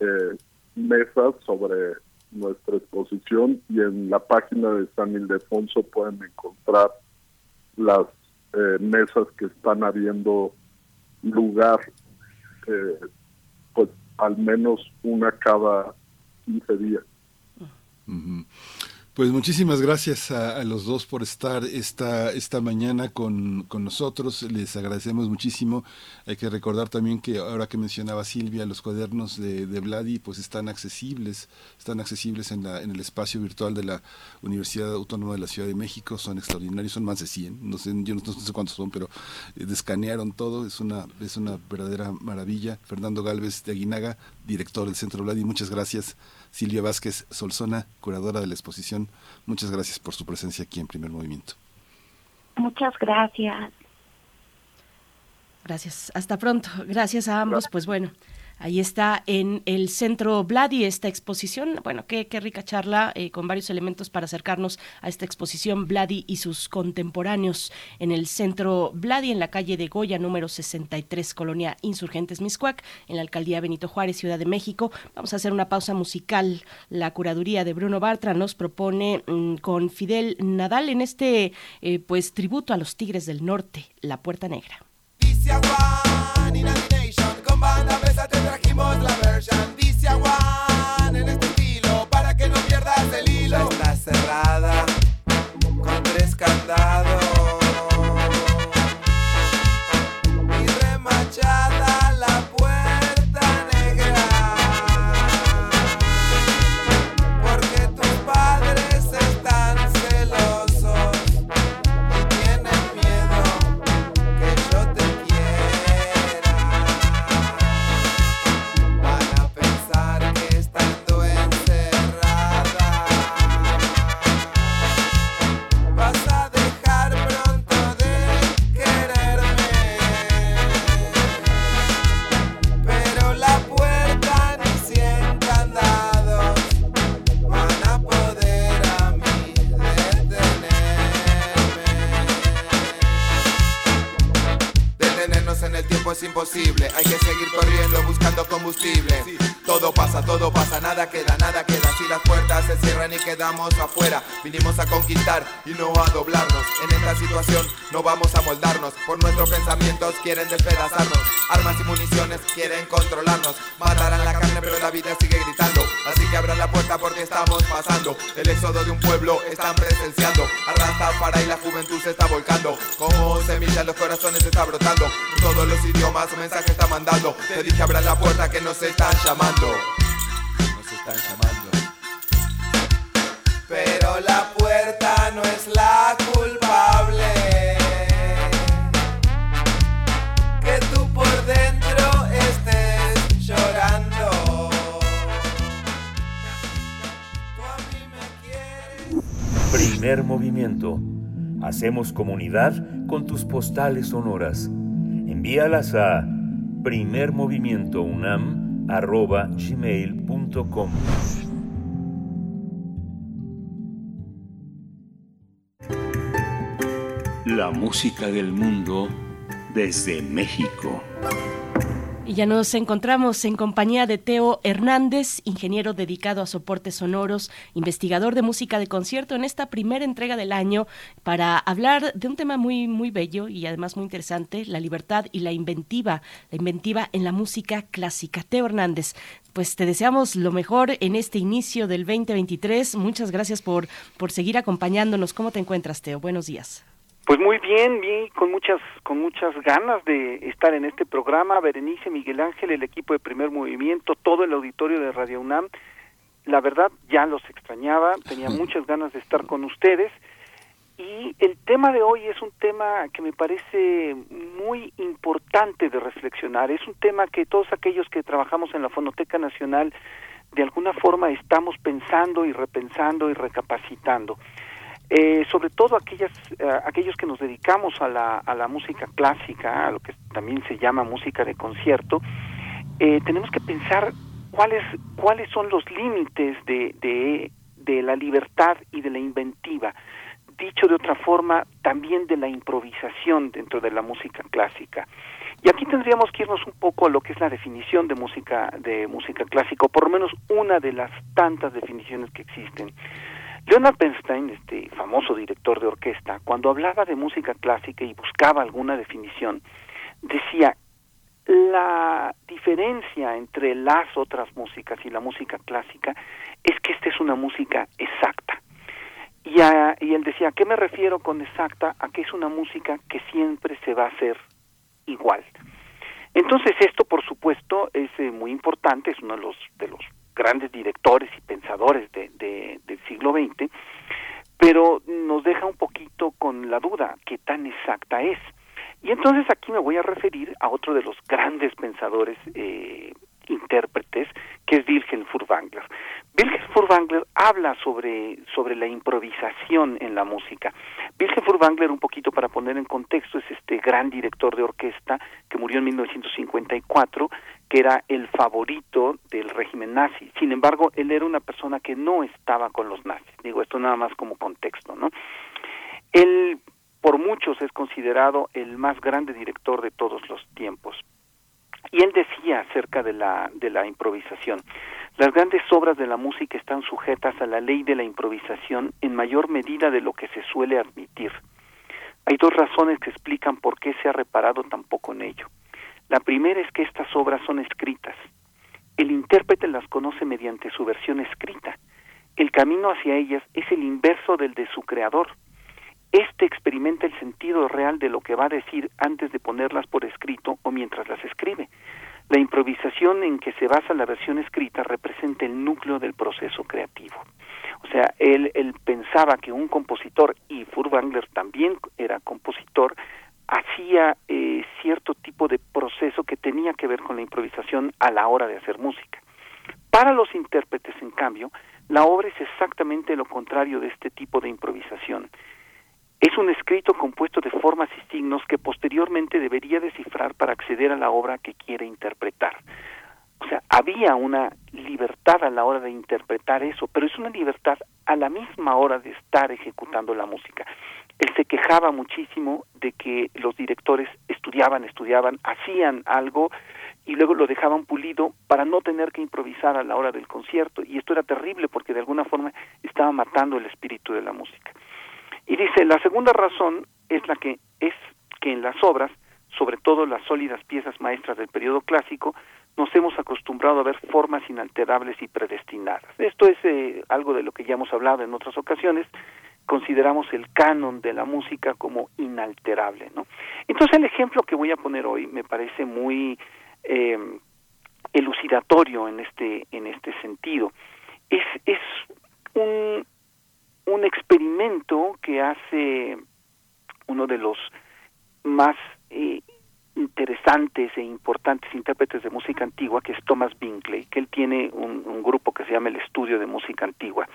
eh, mesas sobre nuestra exposición y en la página de San Ildefonso pueden encontrar las eh, mesas que están habiendo lugar, eh, al menos una cada 15 días. Ujú. Pues muchísimas gracias a, a los dos por estar esta, esta mañana con, con nosotros. Les agradecemos muchísimo. Hay que recordar también que ahora que mencionaba Silvia, los cuadernos de, de Vladi pues están accesibles, están accesibles en, la, en el espacio virtual de la Universidad Autónoma de la Ciudad de México. Son extraordinarios, son más de 100. No sé, yo no, sé cuántos son, pero eh, descanearon todo. Es una, es una verdadera maravilla. Fernando Galvez de Aguinaga, director del Centro Vladi, muchas gracias. Silvia Vázquez Solzona, curadora de la exposición. Muchas gracias por su presencia aquí en Primer Movimiento. Muchas gracias. Gracias. Hasta pronto. Gracias a ambos. Pues bueno. Ahí está en el centro Vladi esta exposición. Bueno, qué, rica charla eh, con varios elementos para acercarnos a esta exposición Vladi y sus contemporáneos en el centro Vladi, en la calle de Goya, número 63, Colonia Insurgentes Miscuac, en la alcaldía Benito Juárez, Ciudad de México. Vamos a hacer una pausa musical. La curaduría de Bruno Bartra nos propone mm, con Fidel Nadal en este eh, pues tributo a los Tigres del Norte, La Puerta Negra. La version. Dice One en este estilo, para que no pierdas el hilo. Está cerrada, con tres candados. Y no a doblarnos. En esta situación no vamos a moldarnos. Por nuestros pensamientos quieren despedazarnos. Armas y municiones quieren controlarnos. Matarán la carne, pero la vida sigue gritando. Así que abran la puerta porque estamos pasando. El éxodo de un pueblo están presenciando. Arrastra para y la juventud se está volcando. Como semillas los corazones está brotando. En todos los idiomas un mensaje está mandando. Te dije abran la puerta que nos están. Nos están llamando. Hacemos comunidad con tus postales sonoras. Envíalas a primermovimientounam.gmail.com La música del mundo desde México. Y ya nos encontramos en compañía de Teo Hernández, ingeniero dedicado a soportes sonoros, investigador de música de concierto en esta primera entrega del año para hablar de un tema muy muy bello y además muy interesante, la libertad y la inventiva, la inventiva en la música clásica. Teo Hernández, pues te deseamos lo mejor en este inicio del 2023. Muchas gracias por por seguir acompañándonos. ¿Cómo te encuentras, Teo? Buenos días. Pues muy bien, bien, con muchas, con muchas ganas de estar en este programa. Berenice, Miguel Ángel, el equipo de Primer Movimiento, todo el auditorio de Radio UNAM. La verdad, ya los extrañaba, tenía muchas ganas de estar con ustedes. Y el tema de hoy es un tema que me parece muy importante de reflexionar. Es un tema que todos aquellos que trabajamos en la Fonoteca Nacional de alguna forma estamos pensando y repensando y recapacitando. Eh, sobre todo aquellas, eh, aquellos que nos dedicamos a la, a la música clásica, a lo que también se llama música de concierto, eh, tenemos que pensar cuáles, cuáles son los límites de, de, de la libertad y de la inventiva. Dicho de otra forma, también de la improvisación dentro de la música clásica. Y aquí tendríamos que irnos un poco a lo que es la definición de música de música clásica, o por lo menos una de las tantas definiciones que existen. Leonard Bernstein, este famoso director de orquesta, cuando hablaba de música clásica y buscaba alguna definición, decía la diferencia entre las otras músicas y la música clásica es que esta es una música exacta. Y, a- y él decía, ¿a qué me refiero con exacta? A que es una música que siempre se va a hacer igual. Entonces esto, por supuesto, es eh, muy importante, es uno de los, de los grandes directores y pensadores de, de- del siglo XX, pero nos deja un poquito con la duda, ¿qué tan exacta es? Y entonces aquí me voy a referir a otro de los grandes pensadores eh, intérpretes, que es Wilhelm Furtwängler. Wilhelm Furtwängler habla sobre, sobre la improvisación en la música. Wilhelm Furtwängler, un poquito para poner en contexto, es este gran director de orquesta que murió en 1954, que era el favorito del régimen nazi. Sin embargo, él era una persona que no estaba con los nazis. Digo esto nada más como contexto, ¿no? Él, por muchos, es considerado el más grande director de todos los tiempos. Y él decía acerca de la, de la improvisación, las grandes obras de la música están sujetas a la ley de la improvisación en mayor medida de lo que se suele admitir. Hay dos razones que explican por qué se ha reparado tan poco en ello. La primera es que estas obras son escritas. El intérprete las conoce mediante su versión escrita. El camino hacia ellas es el inverso del de su creador. Este experimenta el sentido real de lo que va a decir antes de ponerlas por escrito o mientras las escribe. La improvisación en que se basa la versión escrita representa el núcleo del proceso creativo. O sea, él, pensaba que un compositor, y Furtwängler también era compositor, hacía eh, cierto tipo de proceso que tenía que ver con la improvisación a la hora de hacer música. Para los intérpretes, en cambio, la obra es exactamente lo contrario de este tipo de improvisación. Es un escrito compuesto de formas y signos que posteriormente debería descifrar para acceder a la obra que quiere interpretar. O sea, había una libertad a la hora de interpretar eso, pero es una libertad a la misma hora de estar ejecutando la música. Él se quejaba muchísimo de que los directores estudiaban, estudiaban, hacían algo y luego lo dejaban pulido para no tener que improvisar a la hora del concierto y esto era terrible porque de alguna forma estaba matando el espíritu de la música. Y dice, la segunda razón es la que es que en las obras, sobre todo las sólidas piezas maestras del periodo clásico, nos hemos acostumbrado a ver formas inalterables y predestinadas. Esto es eh, algo de lo que ya hemos hablado en otras ocasiones, consideramos el canon de la música como inalterable. Entonces el ejemplo que voy a poner hoy me parece muy eh, elucidatorio en este en este sentido. Es es un un experimento que hace uno de los más eh, interesantes e importantes intérpretes de música antigua, que es Thomas Binkley, que él tiene un, un grupo que se llama el Estudio de Música Antigua.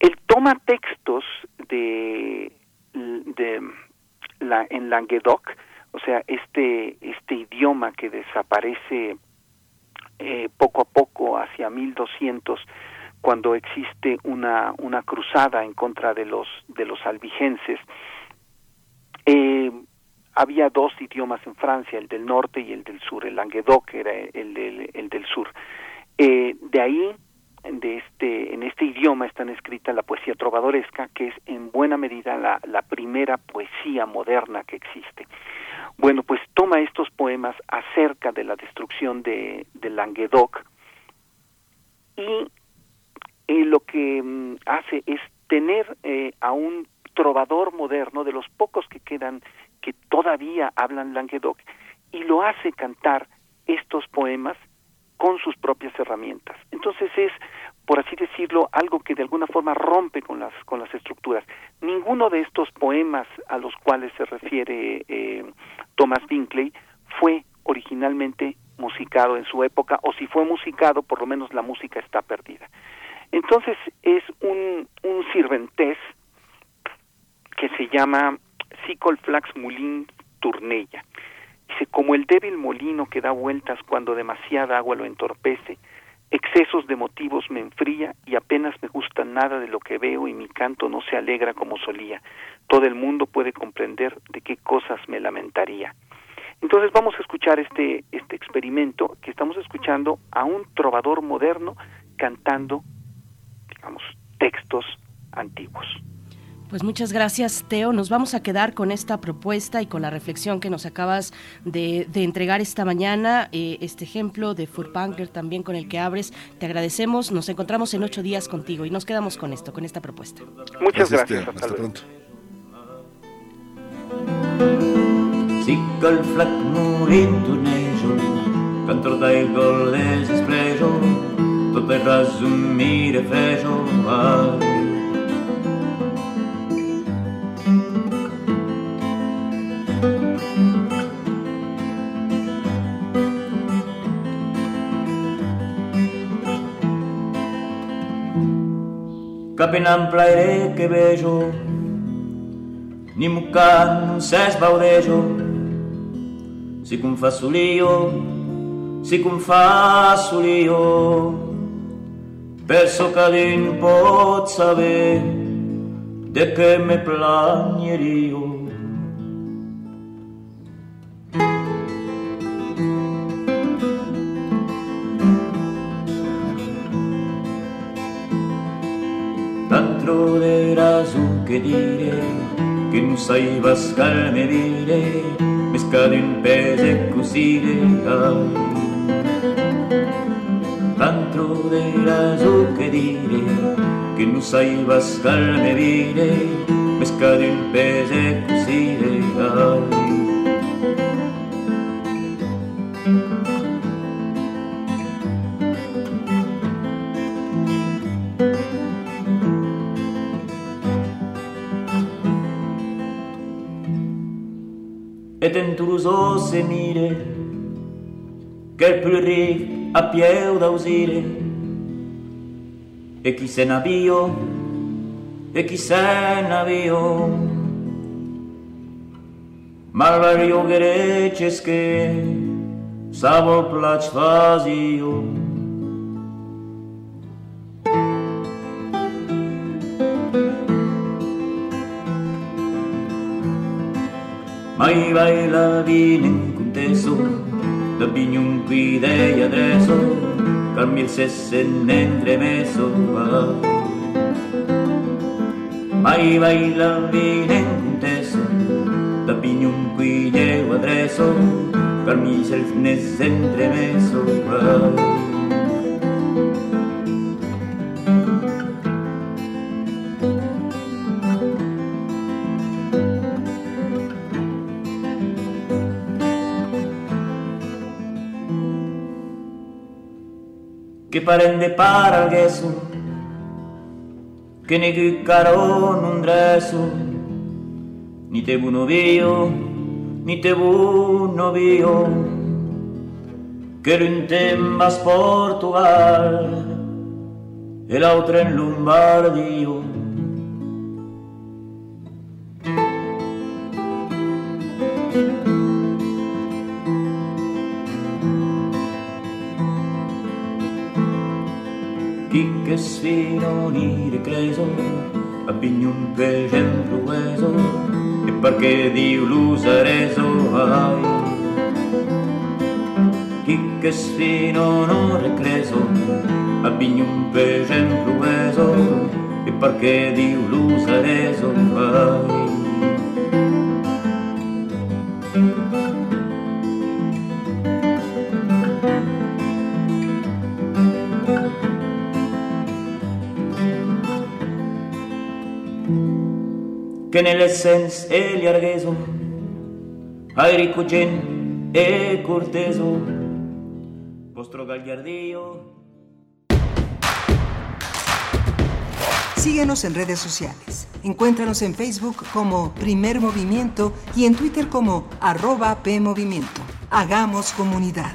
Él toma textos de, de la, en Languedoc, o sea, este, este idioma que desaparece eh, poco a poco hacia 1200 cuando existe una, una cruzada en contra de los, de los albigenses. Eh, había dos idiomas en Francia, el del norte y el del sur. El Languedoc era el del, el del sur. Eh, de ahí, de este, en este idioma están escrita la poesía trovadoresca, que es en buena medida la, la primera poesía moderna que existe. Bueno, pues toma estos poemas acerca de la destrucción de, Languedoc y lo que mm, hace es tener eh, a un trovador moderno, de los pocos que quedan que todavía hablan Languedoc, y lo hace cantar estos poemas con sus propias herramientas. Entonces es, por así decirlo, algo que de alguna forma rompe con las con las estructuras. Ninguno de estos poemas a los cuales se refiere eh, Thomas Binkley fue originalmente musicado en su época, o si fue musicado, por lo menos la música está perdida. Entonces es un, un sirventés que se llama Sicolflax Mulin Turnella. Dice, como el débil molino que da vueltas cuando demasiada agua lo entorpece, excesos de motivos me enfría y apenas me gusta nada de lo que veo y mi canto no se alegra como solía. Todo el mundo puede comprender de qué cosas me lamentaría. Entonces vamos a escuchar este, este experimento que estamos escuchando a un trovador moderno cantando, digamos, textos antiguos. Pues muchas gracias, Teo. Nos vamos a quedar con esta propuesta y con la reflexión que nos acabas de, de entregar esta mañana, eh, este ejemplo de Furpanger también con el que abres. Te agradecemos. Nos encontramos en ocho días contigo y nos quedamos con esto, con esta propuesta. Muchas Gracias, gracias. Hasta Hasta pronto. cap enamplairé que vejo, ni mucar non s'esbaudejo, si confesso l'io, si confesso l'io, penso che l'in pot saber de che me plagnerio. Un che dire, che non sai vascarme dire, mi scade un pese così ai. Dentro de un che dire, che non sai vascarme dire, mi scade un plus se mire, che il rive a più da usire, e chi se n'avio e chi se n'avio n'avvio, malvario grece che, savol plač fazio, Mai vai la vine in conteso da pignunqui dei adesso, calmi il sessen entremesso, vai. Mai vai la vine conteso, da pignunqui dei adesso, calmi il sessen entremesso, vai. che parende paralgheso, che ne chiccaro non dreso, ni te buono vio, ni te buono vio, che l'un temba Portugal e l'altra in Lombardio. Ire creso a pignun per esempio e perché di l'usareso ai. Chi che si non ire creso a pignun per esempio e perché di l'usareso ai che nell'essence e gli argheso ai ricucen e corteso vostro gagliardio Síguenos en redes sociales. Encuéntranos en Facebook como Primer Movimiento y en Twitter como arroba PMovimiento. Hagamos comunidad.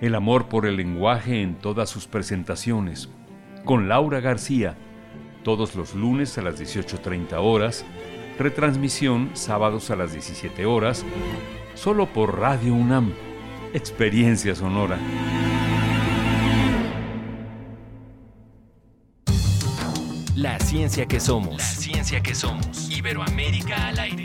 el amor por el lenguaje en todas sus presentaciones, con Laura García, todos los lunes a las 18.30 horas, retransmisión sábados a las 17 horas, solo por Radio UNAM, experiencia sonora. La ciencia que somos. La ciencia que somos. Iberoamérica al aire.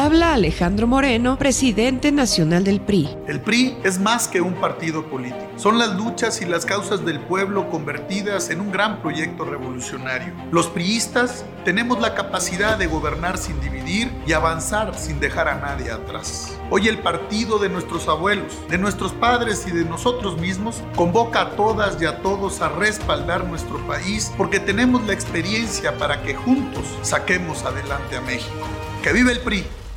Habla Alejandro Moreno, presidente nacional del PRI. El PRI es más que un partido político. Son las luchas y las causas del pueblo convertidas en un gran proyecto revolucionario. Los priistas tenemos la capacidad de gobernar sin dividir y avanzar sin dejar a nadie atrás. Hoy el partido de nuestros abuelos, de nuestros padres y de nosotros mismos convoca a todas y a todos a respaldar nuestro país porque tenemos la experiencia para que juntos saquemos adelante a México. ¡Que vive el PRI!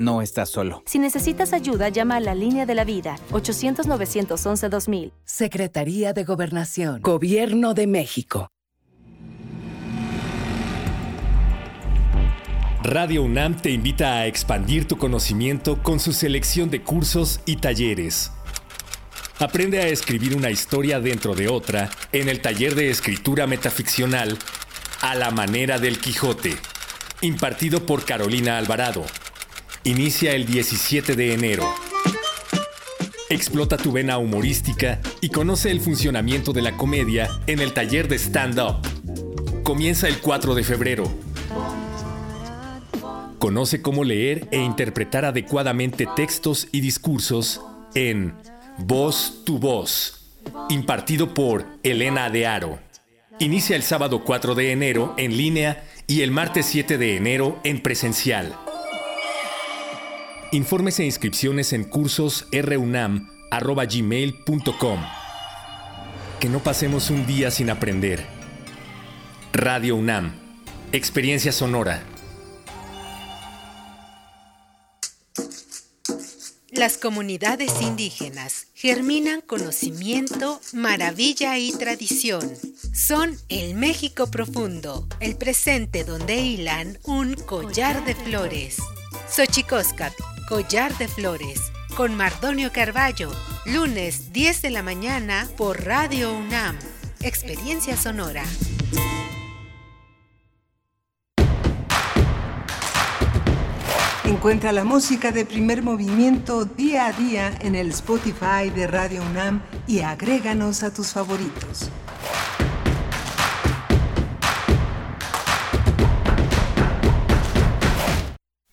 No estás solo. Si necesitas ayuda, llama a la línea de la vida 800-911-2000. Secretaría de Gobernación. Gobierno de México. Radio UNAM te invita a expandir tu conocimiento con su selección de cursos y talleres. Aprende a escribir una historia dentro de otra en el taller de escritura metaficcional A la manera del Quijote, impartido por Carolina Alvarado. Inicia el 17 de enero. Explota tu vena humorística y conoce el funcionamiento de la comedia en el taller de stand-up. comienza el 4 de febrero. Conoce cómo leer e interpretar adecuadamente textos y discursos en Voz tu Voz, impartido por Elena de Aro. Inicia el sábado 4 de enero en línea y el martes 7 de enero en presencial. Informes e inscripciones en cursos runam.gmail.com. Que no pasemos un día sin aprender. Radio UNAM. Experiencia sonora. Las comunidades indígenas germinan conocimiento, maravilla y tradición. Son el México profundo, el presente donde hilan un collar de flores. Xochicóscat, collar de flores, con Mardonio Carballo, lunes 10 de la mañana por Radio UNAM. Experiencia sonora. Encuentra la música de primer movimiento día a día en el Spotify de Radio UNAM y agréganos a tus favoritos.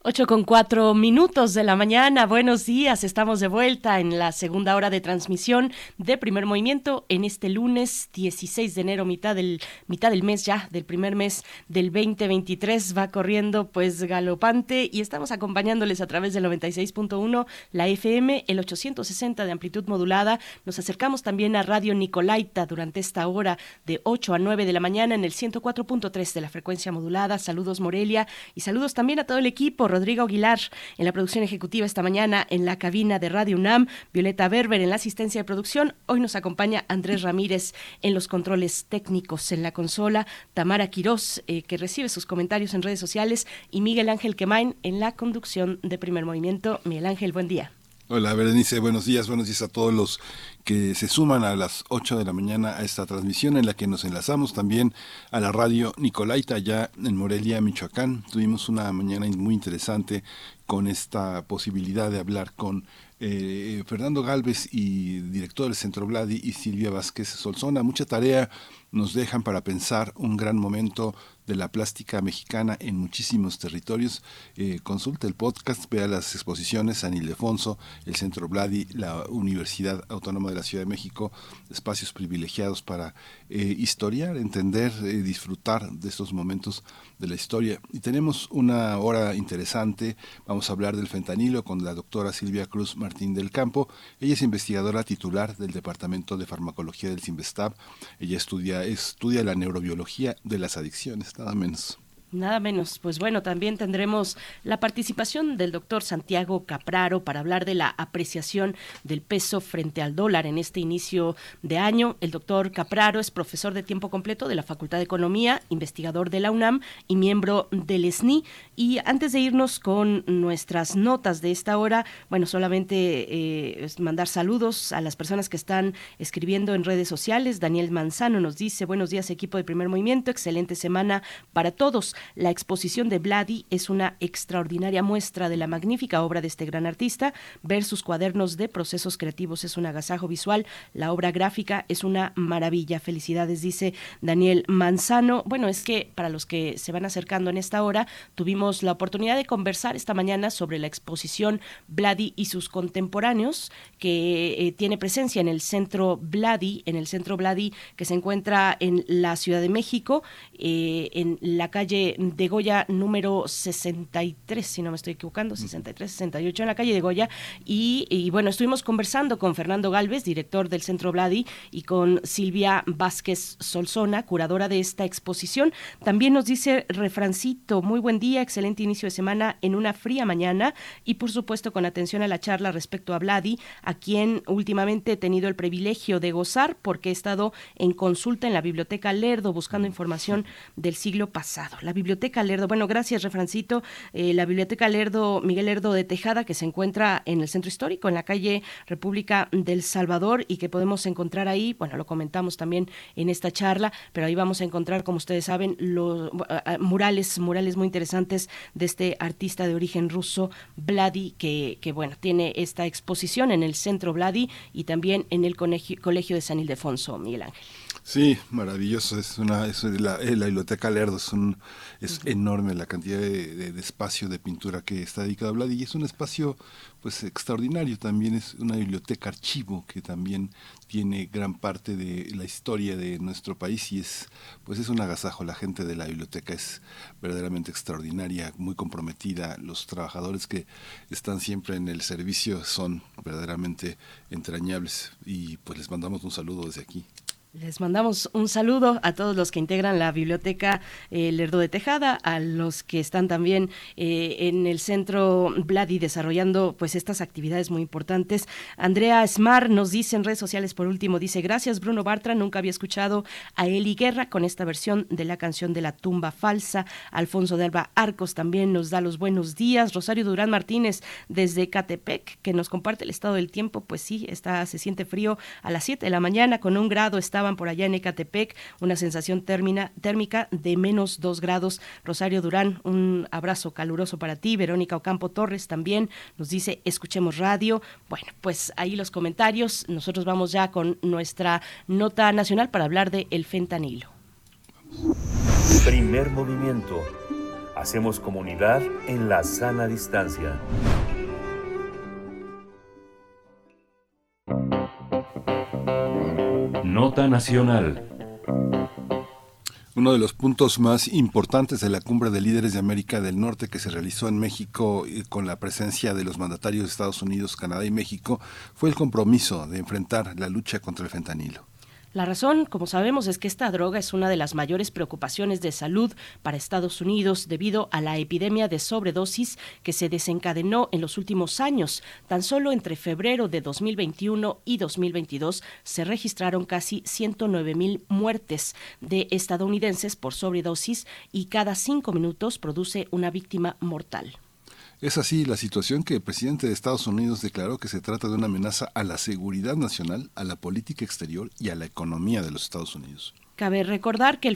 8 con 4 minutos de la mañana. Buenos días. Estamos de vuelta en la segunda hora de transmisión de primer movimiento en este lunes 16 de enero, mitad del, mitad del mes ya, del primer mes del 2023. Va corriendo pues galopante y estamos acompañándoles a través del 96.1, la FM, el 860 de amplitud modulada. Nos acercamos también a Radio Nicolaita durante esta hora de 8 a 9 de la mañana en el 104.3 de la frecuencia modulada. Saludos Morelia y saludos también a todo el equipo. Rodrigo Aguilar en la producción ejecutiva esta mañana en la cabina de Radio UNAM, Violeta Berber en la asistencia de producción. Hoy nos acompaña Andrés Ramírez en los controles técnicos en la consola, Tamara Quirós, eh, que recibe sus comentarios en redes sociales, y Miguel Ángel Quemain en la conducción de Primer Movimiento. Miguel Ángel, buen día. Hola Berenice, buenos días, buenos días a todos los que se suman a las 8 de la mañana a esta transmisión en la que nos enlazamos también a la radio Nicolaita allá en Morelia, Michoacán. Tuvimos una mañana muy interesante con esta posibilidad de hablar con eh, Fernando Galvez y director del Centro Vladi y Silvia Vázquez Solzona. Mucha tarea nos dejan para pensar un gran momento de la plástica mexicana en muchísimos territorios. Eh, consulta el podcast, vea las exposiciones San Ildefonso, el Centro Vladi, la Universidad Autónoma de la Ciudad de México, espacios privilegiados para eh, historiar, entender, eh, disfrutar de estos momentos de la historia. Y tenemos una hora interesante, vamos a hablar del fentanilo con la doctora Silvia Cruz Martín del Campo. Ella es investigadora titular del Departamento de Farmacología del CIMBESTAB. Ella estudia, estudia la neurobiología de las adicciones nada menos. Nada menos. Pues bueno, también tendremos la participación del doctor Santiago Capraro para hablar de la apreciación del peso frente al dólar en este inicio de año. El doctor Capraro es profesor de tiempo completo de la Facultad de Economía, investigador de la UNAM y miembro del SNI. Y antes de irnos con nuestras notas de esta hora, bueno, solamente eh, mandar saludos a las personas que están escribiendo en redes sociales. Daniel Manzano nos dice, buenos días equipo de primer movimiento, excelente semana para todos. La exposición de Vladi es una extraordinaria muestra de la magnífica obra de este gran artista. Ver sus cuadernos de procesos creativos es un agasajo visual. La obra gráfica es una maravilla. Felicidades, dice Daniel Manzano. Bueno, es que para los que se van acercando en esta hora, tuvimos la oportunidad de conversar esta mañana sobre la exposición Vladi y sus contemporáneos, que eh, tiene presencia en el centro Vladi, en el centro Vladi que se encuentra en la Ciudad de México, eh, en la calle de Goya número 63, si no me estoy equivocando, 63, 68 en la calle de Goya. Y, y bueno, estuvimos conversando con Fernando Galvez, director del Centro Vladi, y con Silvia Vázquez Solzona, curadora de esta exposición. También nos dice Refrancito, muy buen día, excelente inicio de semana en una fría mañana y por supuesto con atención a la charla respecto a Vladi, a quien últimamente he tenido el privilegio de gozar porque he estado en consulta en la Biblioteca Lerdo buscando información del siglo pasado. La Biblioteca Lerdo, bueno, gracias Refrancito, eh, la Biblioteca Lerdo, Miguel Lerdo de Tejada, que se encuentra en el centro histórico, en la calle República del Salvador y que podemos encontrar ahí, bueno, lo comentamos también en esta charla, pero ahí vamos a encontrar, como ustedes saben, los murales, murales muy interesantes de este artista de origen ruso, Vladi, que, que bueno, tiene esta exposición en el centro Vladi y también en el colegio, colegio de San Ildefonso, Miguel Ángel. Sí, maravilloso. Es una, es la, eh, la biblioteca Lerdo es un, es enorme la cantidad de, de- de espacio de pintura que está dedicado a Vladi y es un espacio pues extraordinario. También es una biblioteca archivo que también tiene gran parte de la historia de nuestro país y es pues es un agasajo. La gente de la biblioteca es verdaderamente extraordinaria, muy comprometida. Los trabajadores que están siempre en el servicio son verdaderamente entrañables y pues les mandamos un saludo desde aquí. Les mandamos un saludo a todos los que integran la biblioteca eh, Lerdo de Tejada, a los que están también eh, en el centro Vladi desarrollando pues estas actividades muy importantes. Andrea Smar nos dice en redes sociales por último, dice, gracias Bruno Bartra, nunca había escuchado a Eli Guerra con esta versión de la canción de la tumba falsa. Alfonso de Alba Arcos también nos da los buenos días. Rosario Durán Martínez desde Catepec, que nos comparte el estado del tiempo, pues sí, está, se siente frío a las 7 de la mañana, con un grado estaban por allá en Ecatepec, una sensación térmica de menos 2 grados. Rosario Durán, un abrazo caluroso para ti. Verónica Ocampo Torres también nos dice, escuchemos radio. Bueno, pues ahí los comentarios. Nosotros vamos ya con nuestra nota nacional para hablar de el fentanilo. Primer movimiento. Hacemos comunidad en la sana distancia. Nota Nacional. Uno de los puntos más importantes de la cumbre de líderes de América del Norte que se realizó en México eh, con la presencia de los mandatarios de Estados Unidos, Canadá y México fue el compromiso de enfrentar la lucha contra el fentanilo. La razón, como sabemos, es que esta droga es una de las mayores preocupaciones de salud para Estados Unidos debido a la epidemia de sobredosis que se desencadenó en los últimos años. Tan solo entre febrero de 2021 y 2022 se registraron casi 109 mil muertes de estadounidenses por sobredosis y cada cinco minutos produce una víctima mortal. Es así la situación que el presidente de Estados Unidos declaró que se trata de una amenaza a la seguridad nacional, a la política exterior y a la economía de los Estados Unidos. Cabe recordar que el,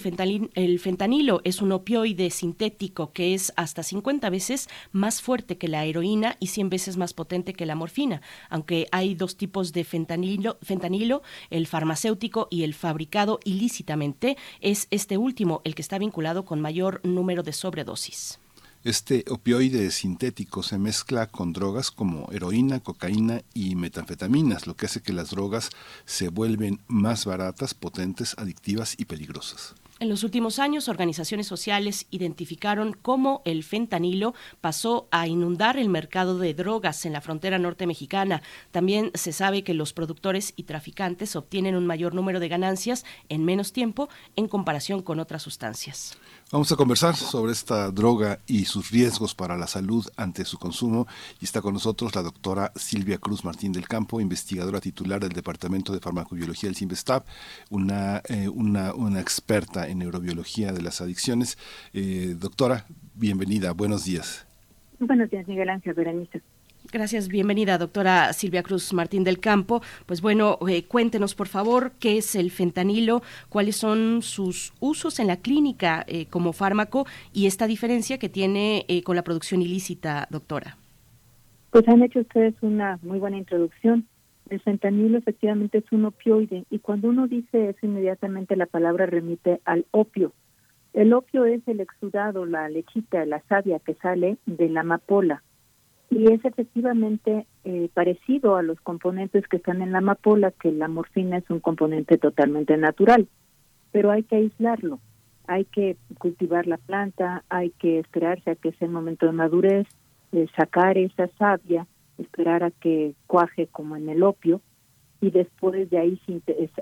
fentanilo es un opioide sintético que es hasta 50 veces más fuerte que la heroína y 100 veces más potente que la morfina. Aunque hay dos tipos de fentanilo, fentanilo, el farmacéutico y el fabricado ilícitamente, es este último el que está vinculado con mayor número de sobredosis. Este opioide sintético se mezcla con drogas como heroína, cocaína y metanfetaminas, lo que hace que las drogas se vuelven más baratas, potentes, adictivas y peligrosas. En los últimos años, organizaciones sociales identificaron cómo el fentanilo pasó a inundar el mercado de drogas en la frontera norte mexicana. También se sabe que los productores y traficantes obtienen un mayor número de ganancias en menos tiempo en comparación con otras sustancias. Vamos a conversar sobre esta droga y sus riesgos para la salud ante su consumo. Y está con nosotros la doctora Silvia Cruz Martín del Campo, investigadora titular del Departamento de Farmacobiología del CIMBESTAB, una, eh, una, una experta en neurobiología de las adicciones. Eh, doctora, bienvenida, buenos días. Buenos días, Miguel Ángel Berenice. Gracias, bienvenida, doctora Silvia Cruz Martín del Campo. Pues bueno, eh, cuéntenos por favor qué es el fentanilo, cuáles son sus usos en la clínica eh, como fármaco y esta diferencia que tiene eh, con la producción ilícita, doctora. Pues han hecho ustedes una muy buena introducción. El fentanilo efectivamente es un opioide y cuando uno dice eso inmediatamente la palabra remite al opio. El opio es el exudado, la lechita, la savia que sale de la amapola y es efectivamente eh, parecido a los componentes que están en la amapola, que la morfina es un componente totalmente natural, pero hay que aislarlo, hay que cultivar la planta, hay que esperarse a que sea el momento de madurez, de sacar esa savia, esperar a que cuaje como en el opio y después de ahí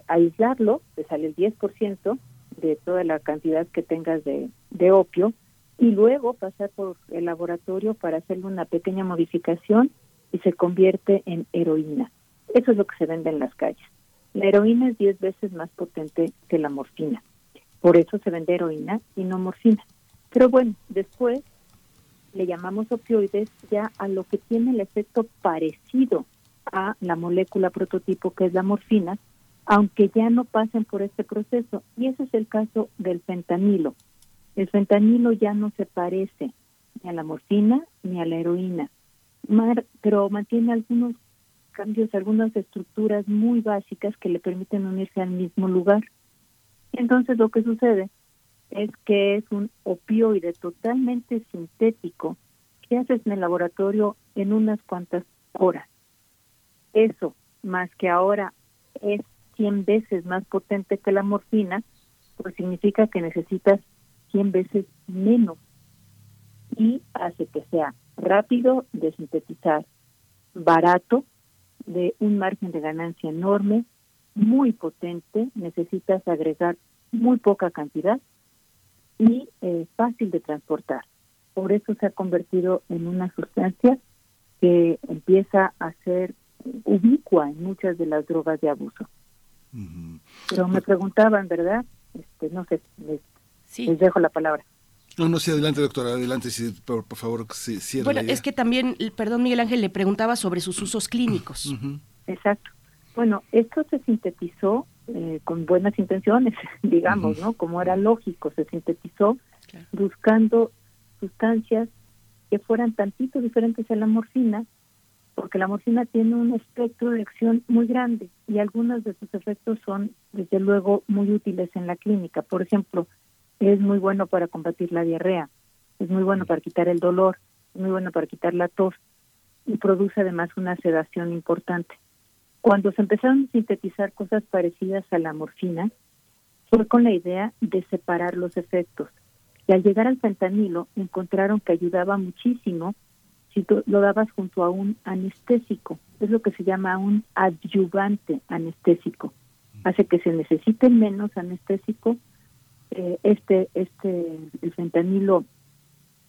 aislarlo, te sale el 10% de toda la cantidad que tengas de, de opio y luego pasar por el laboratorio para hacerle una pequeña modificación y se convierte en heroína. Eso es lo que se vende en las calles. La heroína es 10 veces más potente que la morfina. Por eso se vende heroína y no morfina. Pero bueno, después le llamamos opioides ya a lo que tiene el efecto parecido a la molécula prototipo que es la morfina, aunque ya no pasen por este proceso. Y ese es el caso del fentanilo. El fentanilo ya no se parece ni a la morfina ni a la heroína, pero mantiene algunos cambios, algunas estructuras muy básicas que le permiten unirse al mismo lugar. Entonces lo que sucede es que es un opioide totalmente sintético que haces en el laboratorio en unas cuantas horas. Eso, más que ahora es 100 veces más potente que la morfina, pues significa que necesitas 100 veces menos y hace que sea rápido de sintetizar, barato, de un margen de ganancia enorme, muy potente, necesitas agregar muy poca cantidad y eh, fácil de transportar. Por eso se ha convertido en una sustancia que empieza a ser ubicua en muchas de las drogas de abuso. Pero me preguntaban, ¿verdad? Este, no sé, les, les dejo la palabra. No, no, sí, adelante, doctora, adelante, sí, por, por favor, sí, Bueno, es que también, perdón, Miguel Ángel, le preguntaba sobre sus usos clínicos. Exacto. Bueno, esto se sintetizó eh, con buenas intenciones, digamos, ¿no? Como era lógico, se sintetizó buscando sustancias que fueran tantito diferentes a la morfina, porque la morfina tiene un espectro de acción muy grande y algunos de sus efectos son, desde luego, muy útiles en la clínica. Por ejemplo, es muy bueno para combatir la diarrea, es muy bueno para quitar el dolor, es muy bueno para quitar la tos y produce además una sedación importante. Cuando se empezaron a sintetizar cosas parecidas a la morfina, fue con la idea de separar los efectos. Y al llegar al fentanilo encontraron que ayudaba muchísimo si tú lo dabas junto a un anestésico. Es lo que se llama un adyuvante anestésico. Hace que se necesite menos anestésico eh, este, este, el fentanilo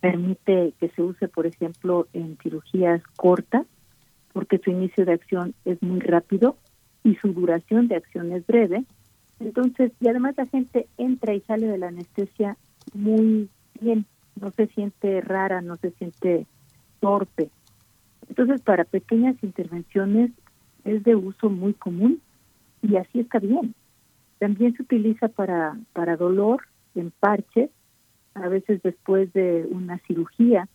permite que se use, por ejemplo, en cirugías cortas, porque su inicio de acción es muy rápido y su duración de acción es breve. Entonces, y además la gente entra y sale de la anestesia muy bien, no se siente rara, no se siente torpe. Entonces, para pequeñas intervenciones es de uso muy común y así está bien. También se utiliza para, para dolor en parches, a veces después de una cirugía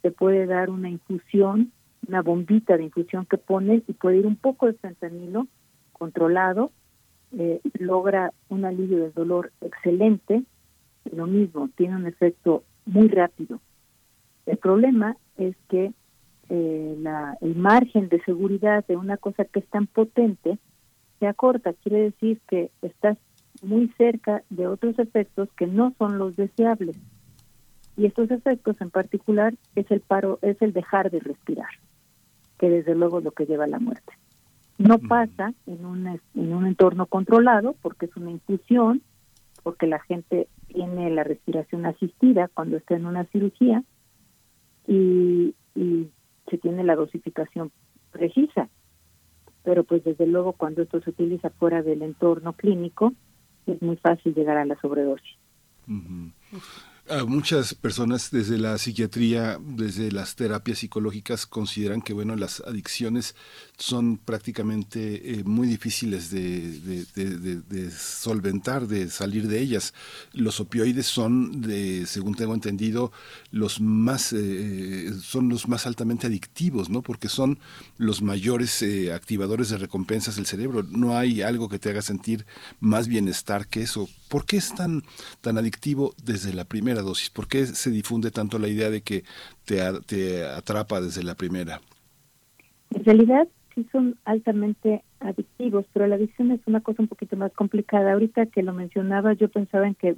se puede dar una infusión, una bombita de infusión que pones y puede ir un poco de fentanilo controlado, eh, logra un alivio del dolor excelente, lo mismo, tiene un efecto muy rápido. El problema es que eh, la, el margen de seguridad de una cosa que es tan potente se acorta, quiere decir que estás muy cerca de otros efectos que no son los deseables. Y estos efectos en particular es el paro, es el dejar de respirar, que desde luego es lo que lleva a la muerte. No pasa en un, en un entorno controlado porque es una infusión, porque la gente tiene la respiración asistida cuando está en una cirugía y, y se tiene la dosificación precisa pero pues desde luego cuando esto se utiliza fuera del entorno clínico es muy fácil llegar a la sobredosis muchas personas desde la psiquiatría, desde las terapias psicológicas, consideran que bueno, las adicciones son prácticamente eh, muy difíciles de, solventar, de salir de ellas. Los opioides son, de, según tengo entendido, los más eh, son los más altamente adictivos, ¿no? Porque son los mayores eh, activadores de recompensas del cerebro. No hay algo que te haga sentir más bienestar que eso. ¿Por qué es tan, tan adictivo desde la primera dosis? ¿Por qué se difunde tanto la idea de que te, te atrapa desde la primera? En realidad sí son altamente adictivos, pero la adicción es una cosa un poquito más complicada. Ahorita que lo mencionaba, yo pensaba en que,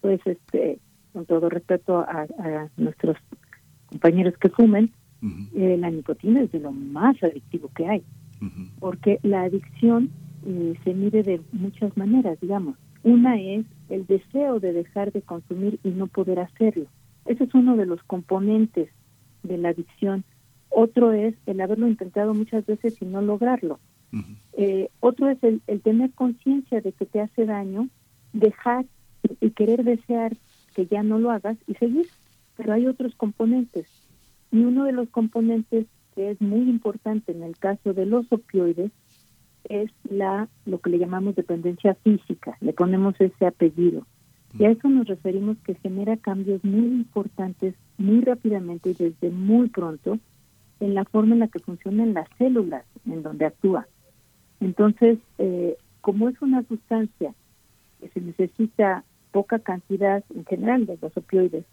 pues, este, con todo respeto a, nuestros compañeros que fumen, eh, la nicotina es de lo más adictivo que hay, porque la adicción eh, se mide de muchas maneras, digamos. Una es el deseo de dejar de consumir y no poder hacerlo. Ese es uno de los componentes de la adicción. Otro es el haberlo intentado muchas veces y no lograrlo. Eh, otro es el, tener conciencia de que te hace daño, dejar y querer desear que ya no lo hagas y seguir. Pero hay otros componentes. Y uno de los componentes que es muy importante en el caso de los opioides es la lo que le llamamos dependencia física, le ponemos ese apellido. Y a eso nos referimos que genera cambios muy importantes muy rápidamente y desde muy pronto en la forma en la que funcionan las células en donde actúa. Entonces, eh, como es una sustancia que se necesita poca cantidad en general de los opioides.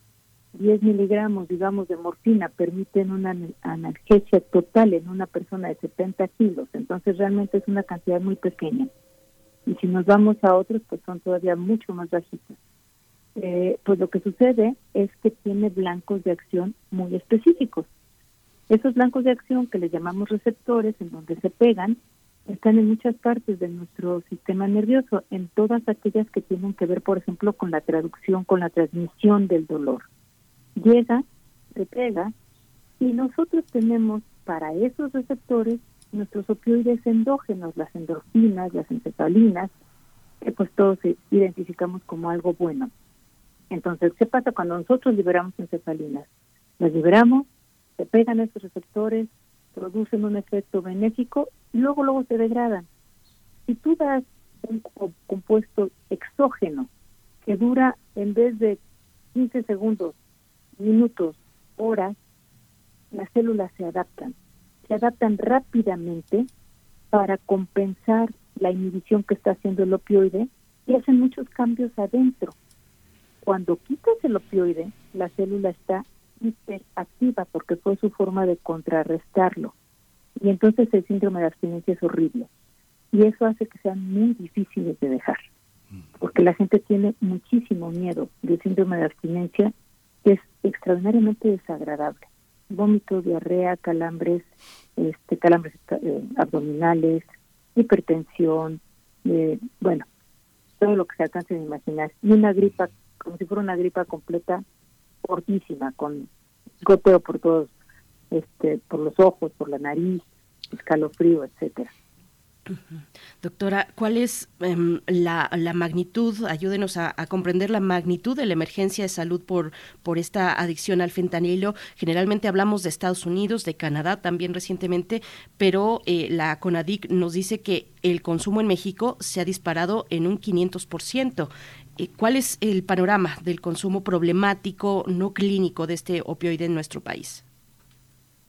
10 miligramos, digamos, de morfina permiten una analgesia total en una persona de 70 kilos, entonces realmente es una cantidad muy pequeña. Y si nos vamos a otros, pues son todavía mucho más bajitas. Eh, pues lo que sucede es que tiene blancos de acción muy específicos. Esos blancos de acción que le llamamos receptores, en donde se pegan, están en muchas partes de nuestro sistema nervioso, en todas aquellas que tienen que ver, por ejemplo, con la traducción, con la transmisión del dolor. Llega, se pega, y nosotros tenemos para esos receptores nuestros opioides endógenos, las endorfinas, las encefalinas, que pues todos identificamos como algo bueno. Entonces, ¿qué pasa cuando nosotros liberamos encefalinas? Las liberamos, se pegan a esos receptores, producen un efecto benéfico y luego luego se degradan. Si tú das un compuesto exógeno que dura en vez de 15 segundos, minutos, horas, las células se adaptan. Se adaptan rápidamente para compensar la inhibición que está haciendo el opioide y hacen muchos cambios adentro. Cuando quitas el opioide, la célula está hiperactiva porque fue su forma de contrarrestarlo. Y entonces el síndrome de abstinencia es horrible. Y eso hace que sean muy difíciles de dejar. Porque la gente tiene muchísimo miedo del síndrome de abstinencia, que es extraordinariamente desagradable. Vómito, diarrea, calambres, este, calambres eh, abdominales, hipertensión, eh, bueno, todo lo que se alcance de imaginar. Y una gripa, como si fuera una gripa completa, fortísima, con goteo por todos, este, por los ojos, por la nariz, escalofrío, etcétera. Doctora, ¿cuál es em, la, magnitud? Ayúdenos a, comprender la magnitud de la emergencia de salud por, por esta adicción al fentanilo. Generalmente hablamos de Estados Unidos, de Canadá también recientemente, pero eh, la CONADIC nos dice que el consumo en México se ha disparado en un 500%. Eh, ¿Cuál es el panorama del consumo problemático no clínico de este opioide en nuestro país?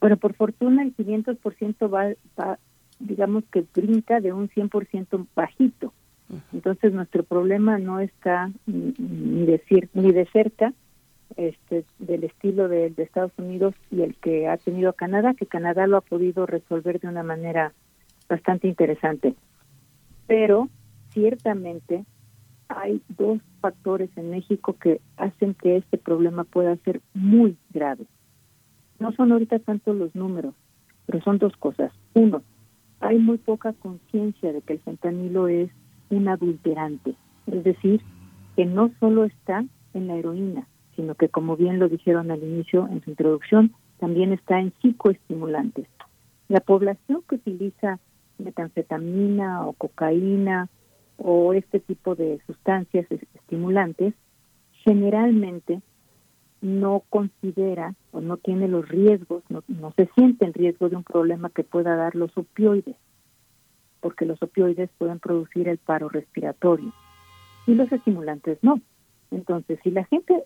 Bueno, por fortuna el 500% va, va, digamos que brinca de un 100% bajito. Entonces nuestro problema no está ni de, ni de cerca este, del estilo de, de, Estados Unidos y el que ha tenido Canadá, que Canadá lo ha podido resolver de una manera bastante interesante. Pero ciertamente hay dos factores en México que hacen que este problema pueda ser muy grave. No son ahorita tanto los números, pero son dos cosas. Uno, hay muy poca conciencia de que el fentanilo es un adulterante, es decir, que no solo está en la heroína, sino que como bien lo dijeron al inicio en su introducción, también está en psicoestimulantes. La población que utiliza metanfetamina o cocaína o este tipo de sustancias estimulantes generalmente no considera o no tiene los riesgos, no, se siente en riesgo de un problema que pueda dar los opioides, porque los opioides pueden producir el paro respiratorio y los estimulantes no. Entonces, si la gente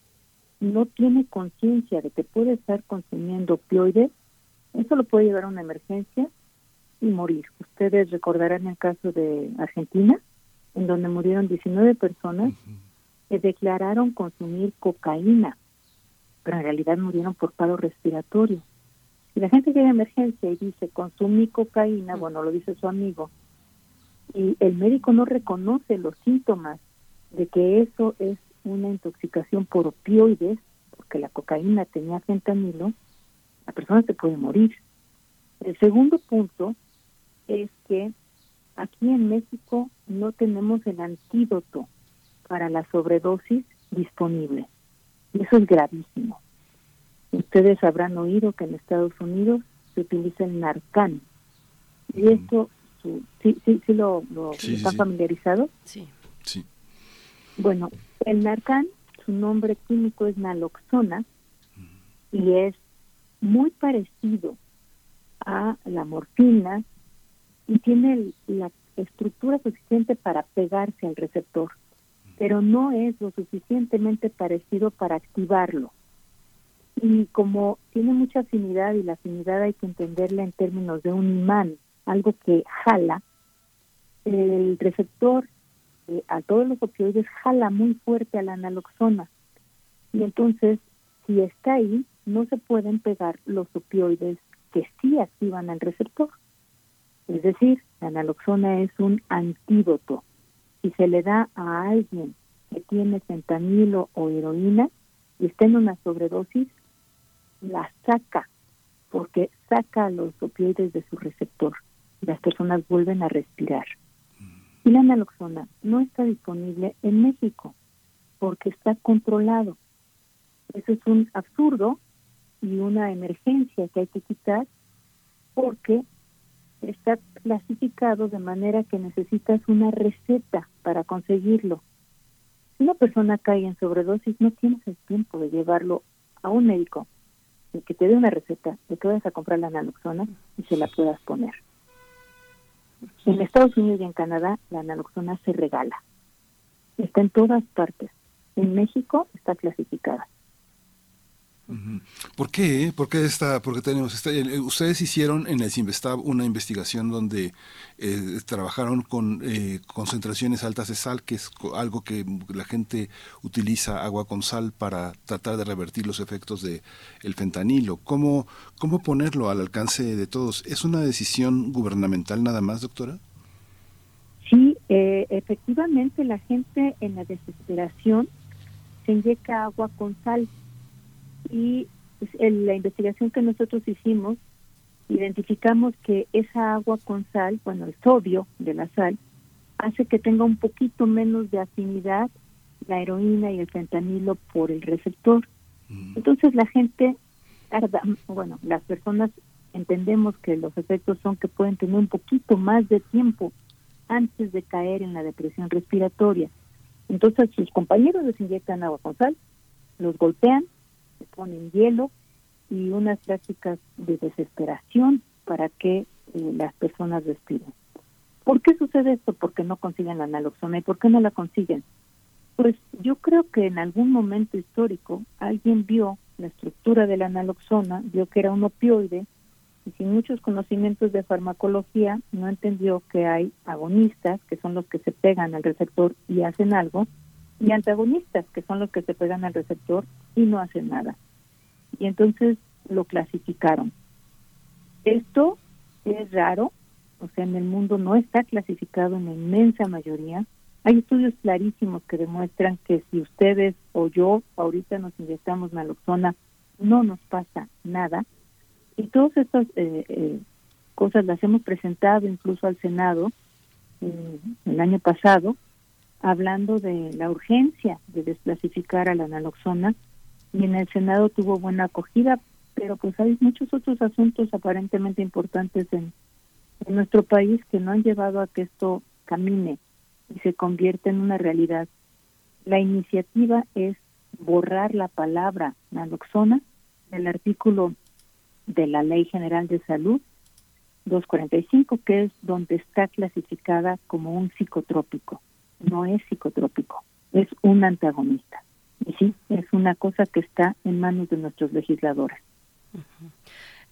no tiene conciencia de que puede estar consumiendo opioides, eso lo puede llevar a una emergencia y morir. Ustedes recordarán el caso de Argentina, en donde murieron 19 personas que declararon consumir cocaína pero en realidad murieron por paro respiratorio. Si la gente llega a emergencia y dice consumí cocaína, bueno, lo dice su amigo, y el médico no reconoce los síntomas de que eso es una intoxicación por opioides, porque la cocaína tenía fentanilo, la persona se puede morir. El segundo punto es que aquí en México no tenemos el antídoto para la sobredosis disponible. Y eso es gravísimo. Ustedes habrán oído que en Estados Unidos se utiliza el Narcan. Y esto, ¿sí, sí, sí lo, lo está familiarizado? Sí. Sí. Bueno, el Narcan, su nombre químico es naloxona y es muy parecido a la morfina y tiene la estructura suficiente para pegarse al receptor pero no es lo suficientemente parecido para activarlo. Y como tiene mucha afinidad y la afinidad hay que entenderla en términos de un imán, algo que jala, el receptor que a todos los opioides jala muy fuerte a la naloxona. Y entonces, si está ahí, no se pueden pegar los opioides que sí activan al receptor. Es decir, la naloxona es un antídoto. Si se le da a alguien que tiene fentanilo o heroína y está en una sobredosis, la saca, porque saca los opioides de su receptor. Las personas vuelven a respirar. Y la naloxona no está disponible en México porque está controlado. Eso es un absurdo y una emergencia que hay que quitar porque está clasificado de manera que necesitas una receta para conseguirlo. Si una persona cae en sobredosis, no tienes el tiempo de llevarlo a un médico, de que te dé una receta, de que vayas a comprar la naloxona y se la puedas poner. En Estados Unidos y en Canadá la naloxona se regala. Está en todas partes. En México está clasificada. ¿Por qué? ¿Por qué esta, porque tenemos esta, ustedes hicieron en el Simvestab una investigación donde eh, trabajaron con eh, concentraciones altas de sal, que es algo que la gente utiliza agua con sal para tratar de revertir los efectos de el fentanilo. ¿Cómo, cómo ponerlo al alcance de todos? ¿Es una decisión gubernamental nada más, doctora? Sí, eh, efectivamente la gente en la desesperación se inyecta agua con sal y en la investigación que nosotros hicimos identificamos que esa agua con sal, bueno, el sodio de la sal, hace que tenga un poquito menos de afinidad la heroína y el fentanilo por el receptor. Entonces la gente tarda, bueno, las personas entendemos que los efectos son que pueden tener un poquito más de tiempo antes de caer en la depresión respiratoria. Entonces sus compañeros les inyectan agua con sal, los golpean se ponen hielo y unas prácticas de desesperación para que eh, las personas respiren. ¿Por qué sucede esto? Porque no consiguen la naloxona. ¿Y por qué no la consiguen? Pues yo creo que en algún momento histórico alguien vio la estructura de la naloxona, vio que era un opioide y sin muchos conocimientos de farmacología no entendió que hay agonistas, que son los que se pegan al receptor y hacen algo, y antagonistas, que son los que se pegan al receptor y no hacen nada. Y entonces lo clasificaron. Esto es raro, o sea, en el mundo no está clasificado en la inmensa mayoría. Hay estudios clarísimos que demuestran que si ustedes o yo ahorita nos inyectamos naloxona, no nos pasa nada. Y todas estas eh, eh, cosas las hemos presentado incluso al Senado eh, el año pasado hablando de la urgencia de desclasificar a la naloxona y en el Senado tuvo buena acogida, pero pues hay muchos otros asuntos aparentemente importantes en, nuestro país que no han llevado a que esto camine y se convierta en una realidad. La iniciativa es borrar la palabra naloxona del artículo de la Ley General de Salud 245, que es donde está clasificada como un psicotrópico no es psicotrópico, es un antagonista. Y sí, es una cosa que está en manos de nuestros legisladores.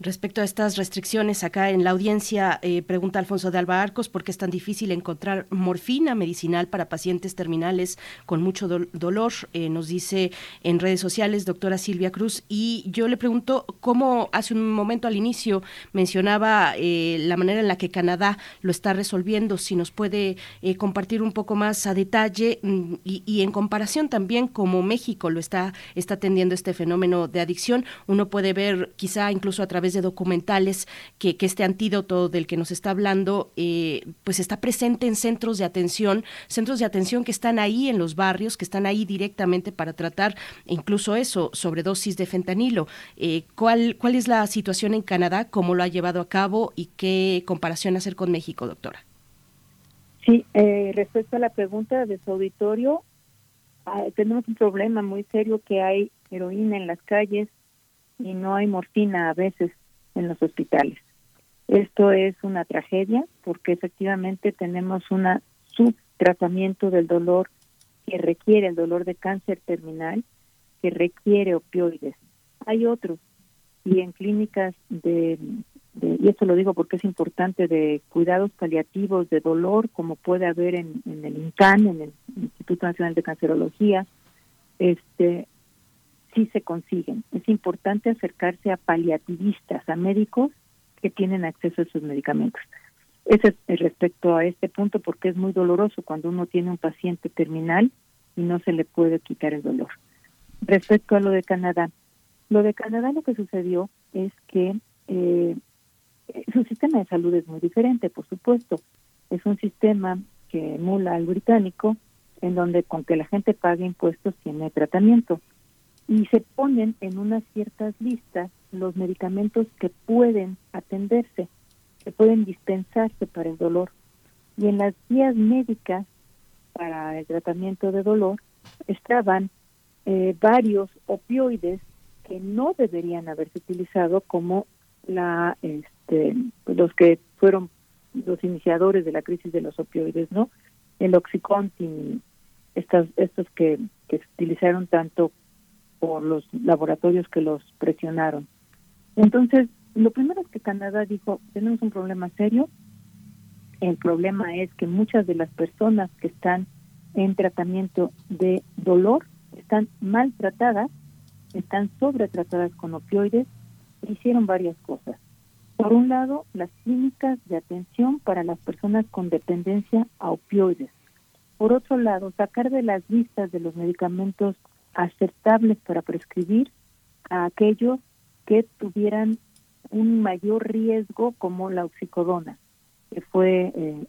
Respecto a estas restricciones, acá en la audiencia eh, pregunta Alfonso de Alba Arcos por qué es tan difícil encontrar morfina medicinal para pacientes terminales con mucho dolor. Eh, nos dice en redes sociales doctora Silvia Cruz. Y yo le pregunto cómo hace un momento al inicio mencionaba eh, la manera en la que Canadá lo está resolviendo. Si nos puede compartir un poco más a detalle mm, y, y, en comparación también cómo México lo está, está atendiendo este fenómeno de adicción. Uno puede ver quizá incluso a través de documentales que, este antídoto del que nos está hablando eh, pues está presente en centros de atención, centros de atención que están ahí en los barrios, que están ahí directamente para tratar incluso eso, sobredosis de fentanilo. Eh, ¿cuál, ¿Cuál es la situación en Canadá? ¿Cómo lo ha llevado a cabo? ¿Y qué comparación hacer con México, doctora? Sí, eh, respecto a la pregunta de su auditorio, ah, tenemos un problema muy serio que hay heroína en las calles, y no hay morfina a veces en los hospitales. Esto es una tragedia porque efectivamente tenemos un subtratamiento del dolor que requiere el dolor de cáncer terminal, que requiere opioides. Hay otros y en clínicas de y esto lo digo porque es importante, de cuidados paliativos de dolor, como puede haber en, en el INCAN, en el Instituto Nacional de Cancerología, este, sí se consiguen. Es importante acercarse a paliativistas, a médicos que tienen acceso a esos medicamentos. Ese es respecto a este punto porque es muy doloroso cuando uno tiene un paciente terminal y no se le puede quitar el dolor. Respecto a lo de Canadá, lo de Canadá lo que sucedió es que eh, su sistema de salud es muy diferente, por supuesto. Es un sistema que emula al británico, en donde con que la gente pague impuestos tiene tratamiento. Y se ponen en unas ciertas listas los medicamentos que pueden atenderse, que pueden dispensarse para el dolor. Y en las guías médicas para el tratamiento de dolor estaban eh, varios opioides que no deberían haberse utilizado como la este, los que fueron los iniciadores de la crisis de los opioides, ¿no? El Oxycontin, estos, estos que, que se utilizaron tanto por los laboratorios que los presionaron. Entonces, lo primero es que Canadá dijo, tenemos un problema serio. El problema es que muchas de las personas que están en tratamiento de dolor están maltratadas, están sobretratadas con opioides hicieron varias cosas. Por un lado, las clínicas de atención para las personas con dependencia a opioides. Por otro lado, sacar de las listas de los medicamentos aceptables para prescribir a aquellos que tuvieran un mayor riesgo como la oxicodona, que fue eh,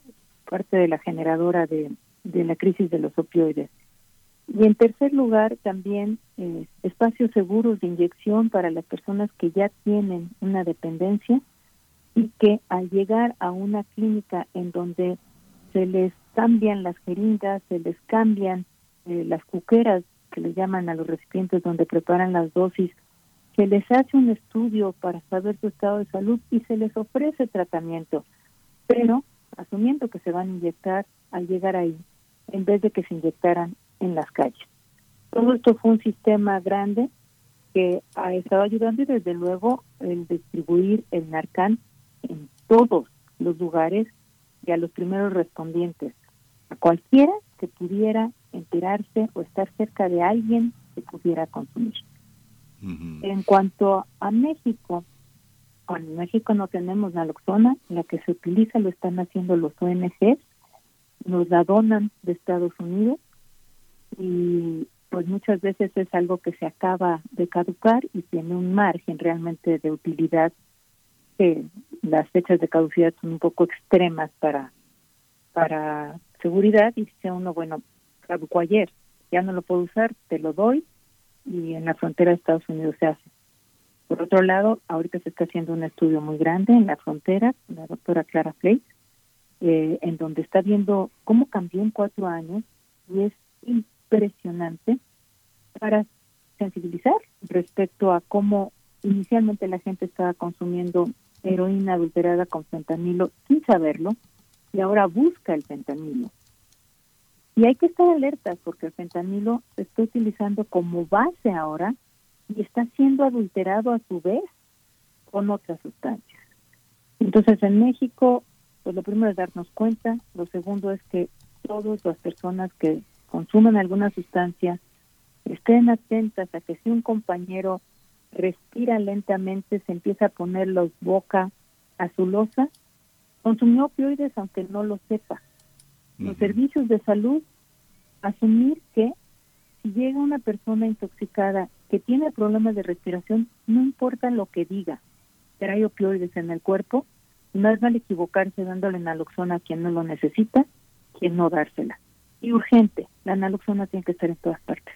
parte de la generadora de, la crisis de los opioides. Y en tercer lugar, también eh, espacios seguros de inyección para las personas que ya tienen una dependencia y que al llegar a una clínica en donde se les cambian las jeringas, se les cambian eh, las cuqueras que le llaman a los recipientes donde preparan las dosis, se les hace un estudio para saber su estado de salud y se les ofrece tratamiento, pero asumiendo que se van a inyectar al llegar ahí, en vez de que se inyectaran en las calles. Todo esto fue un sistema grande que ha estado ayudando y desde luego el distribuir el Narcan en todos los lugares y a los primeros respondientes, a cualquiera que pudiera enterarse o estar cerca de alguien que pudiera consumir. En cuanto a México, en México no tenemos naloxona, la que se utiliza lo están haciendo los ONGs, nos la donan de Estados Unidos y pues muchas veces es algo que se acaba de caducar y tiene un margen realmente de utilidad que las fechas de caducidad son un poco extremas para para seguridad y dice uno bueno caducó ayer ya no lo puedo usar te lo doy y en la frontera de Estados Unidos se hace por otro lado ahorita se está haciendo un estudio muy grande en la frontera la doctora Clara Flake eh, en donde está viendo cómo cambió en cuatro años y es impresionante para sensibilizar respecto a cómo inicialmente la gente estaba consumiendo heroína adulterada con fentanilo sin saberlo y ahora busca el fentanilo. Y hay que estar alertas porque el fentanilo se está utilizando como base ahora y está siendo adulterado a su vez con otras sustancias. Entonces en México, pues lo primero es darnos cuenta, lo segundo es que todas las personas que consumen alguna sustancia, estén atentas a que si un compañero respira lentamente, se empieza a poner los boca azulosa, consumió opioides aunque no lo sepa. Los servicios de salud, asumir que si llega una persona intoxicada que tiene problemas de respiración, no importa lo que diga, hay opioides en el cuerpo, no es mal equivocarse dándole naloxona a quien no lo necesita, quien no dársela y urgente. La naloxona tiene que estar en todas partes.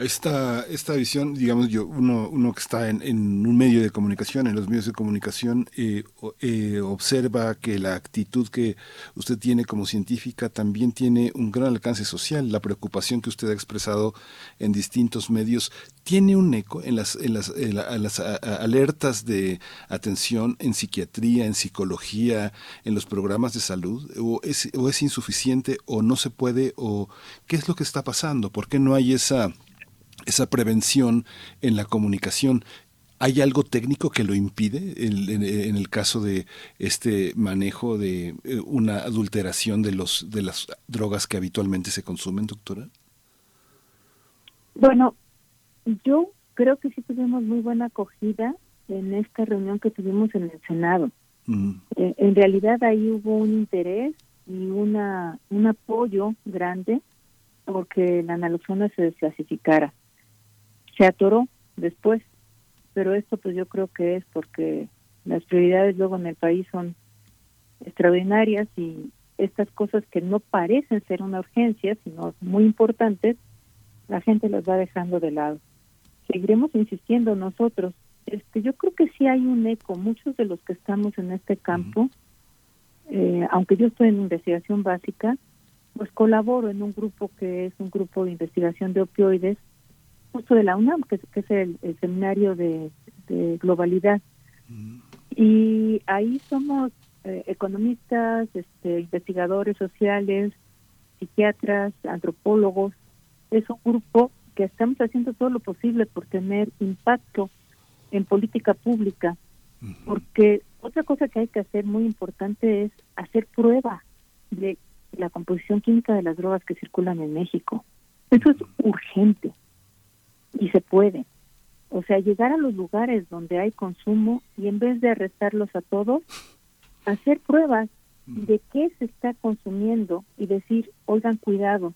Esta, esta visión, digamos, yo, uno, uno que está en, en un medio de comunicación, en los medios de comunicación, eh, eh, observa que la actitud que usted tiene como científica también tiene un gran alcance social. La preocupación que usted ha expresado en distintos medios tiene un eco en las, en las, en las alertas de atención en psiquiatría, en psicología, en los programas de salud, o es, o es insuficiente, o no se puede, o qué es lo que está pasando, por qué no hay esa esa prevención en la comunicación. ¿Hay algo técnico que lo impide en, en el caso de este manejo de eh, una adulteración de los de las drogas que habitualmente se consumen, doctora? Bueno, yo creo que sí tuvimos muy buena acogida en esta reunión que tuvimos en el Senado. Eh, en realidad ahí hubo un interés y una un apoyo grande porque la naloxona se desclasificara. Se atoró después, pero esto pues yo creo que es porque las prioridades luego en el país son extraordinarias y estas cosas que no parecen ser una urgencia, sino muy importantes, la gente las va dejando de lado. Seguiremos insistiendo nosotros este, yo creo que sí hay un eco. Muchos de los que estamos en este campo, eh, aunque yo estoy en investigación básica, pues colaboro en un grupo que es un grupo de investigación de opioides, justo de la UNAM, que, es el, seminario de, globalidad. Y ahí somos eh, economistas, este, investigadores sociales, psiquiatras, antropólogos. Es un grupo que estamos haciendo todo lo posible por tener impacto en política pública, porque otra cosa que hay que hacer muy importante es hacer prueba de la composición química de las drogas que circulan en México. Eso es urgente y se puede. O sea, llegar a los lugares donde hay consumo y en vez de arrestarlos a todos, hacer pruebas de qué se está consumiendo y decir, oigan, cuidado,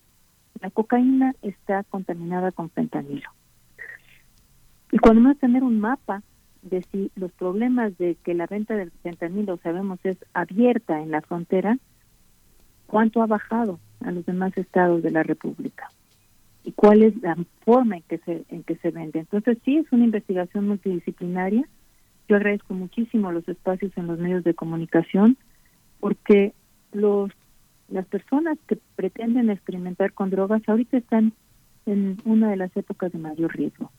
la cocaína está contaminada con fentanilo. Y cuando vamos a tener un mapa de si los problemas de que la venta del fentanilo, sabemos, es abierta en la frontera, cuánto ha bajado a los demás estados de la República y cuál es la forma en que se en que se vende. Entonces sí es una investigación multidisciplinaria. Yo agradezco muchísimo los espacios en los medios de comunicación porque los las personas que pretenden experimentar con drogas ahorita están en una de las épocas de mayor riesgo.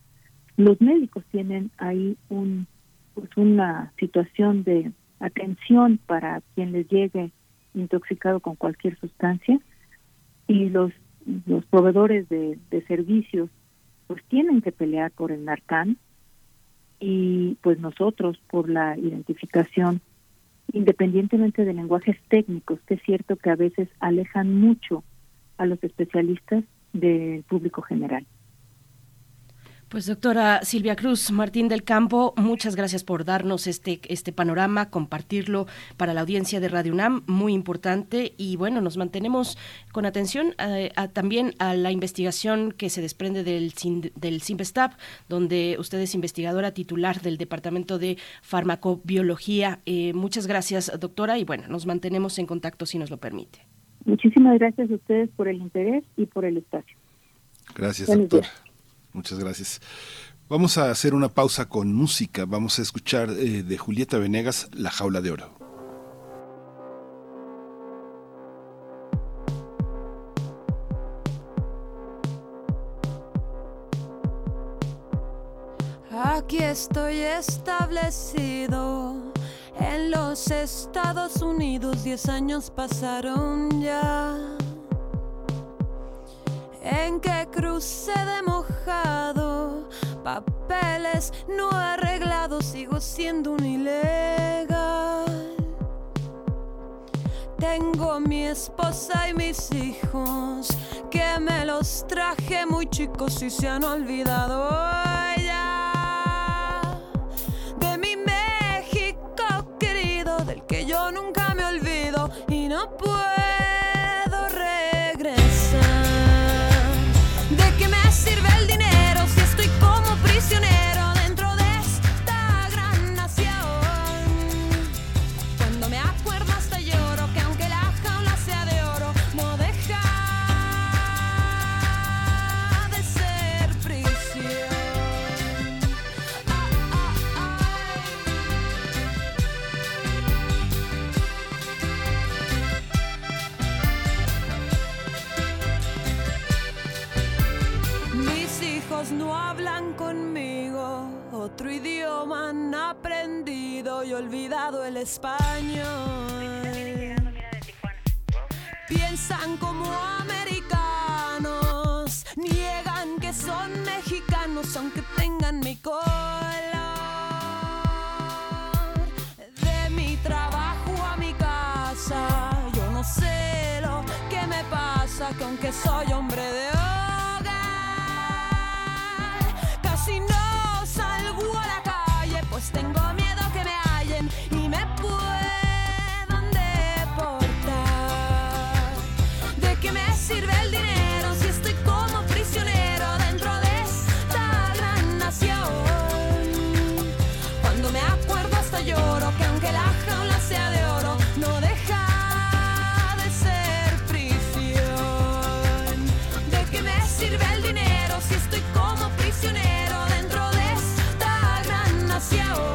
Los médicos tienen ahí un, pues una situación de atención para quien les llegue intoxicado con cualquier sustancia y los, los proveedores de, servicios pues tienen que pelear por el Narcan y pues nosotros por la identificación independientemente de lenguajes técnicos, que es cierto que a veces alejan mucho a los especialistas del público general. Pues doctora Silvia Cruz Martín del Campo, muchas gracias por darnos este, este panorama, compartirlo para la audiencia de Radio UNAM, muy importante. Y bueno, nos mantenemos con atención eh, también a la investigación que se desprende del, del donde usted es investigadora titular del Departamento de Farmacobiología. Eh, muchas gracias, doctora, y bueno, nos mantenemos en contacto si nos lo permite. Muchísimas gracias a ustedes por el interés y por el espacio. Gracias, doctora. Muchas gracias. Vamos a hacer una pausa con música. Vamos a escuchar eh, de Julieta Venegas La Jaula de Oro. Aquí estoy establecido en los Estados Unidos. Diez años pasaron ya en que cruce de mojado, papeles no arreglados, sigo siendo un ilegal. Tengo mi esposa y mis hijos, que me los traje muy chicos y se han olvidado ya de mi México querido, del que yo nunca me olvido y no puedo. español. Piensan como americanos, niegan que son mexicanos aunque tengan mi color. De mi trabajo a mi casa, yo no sé lo que me pasa, que aunque soy hombre, nación?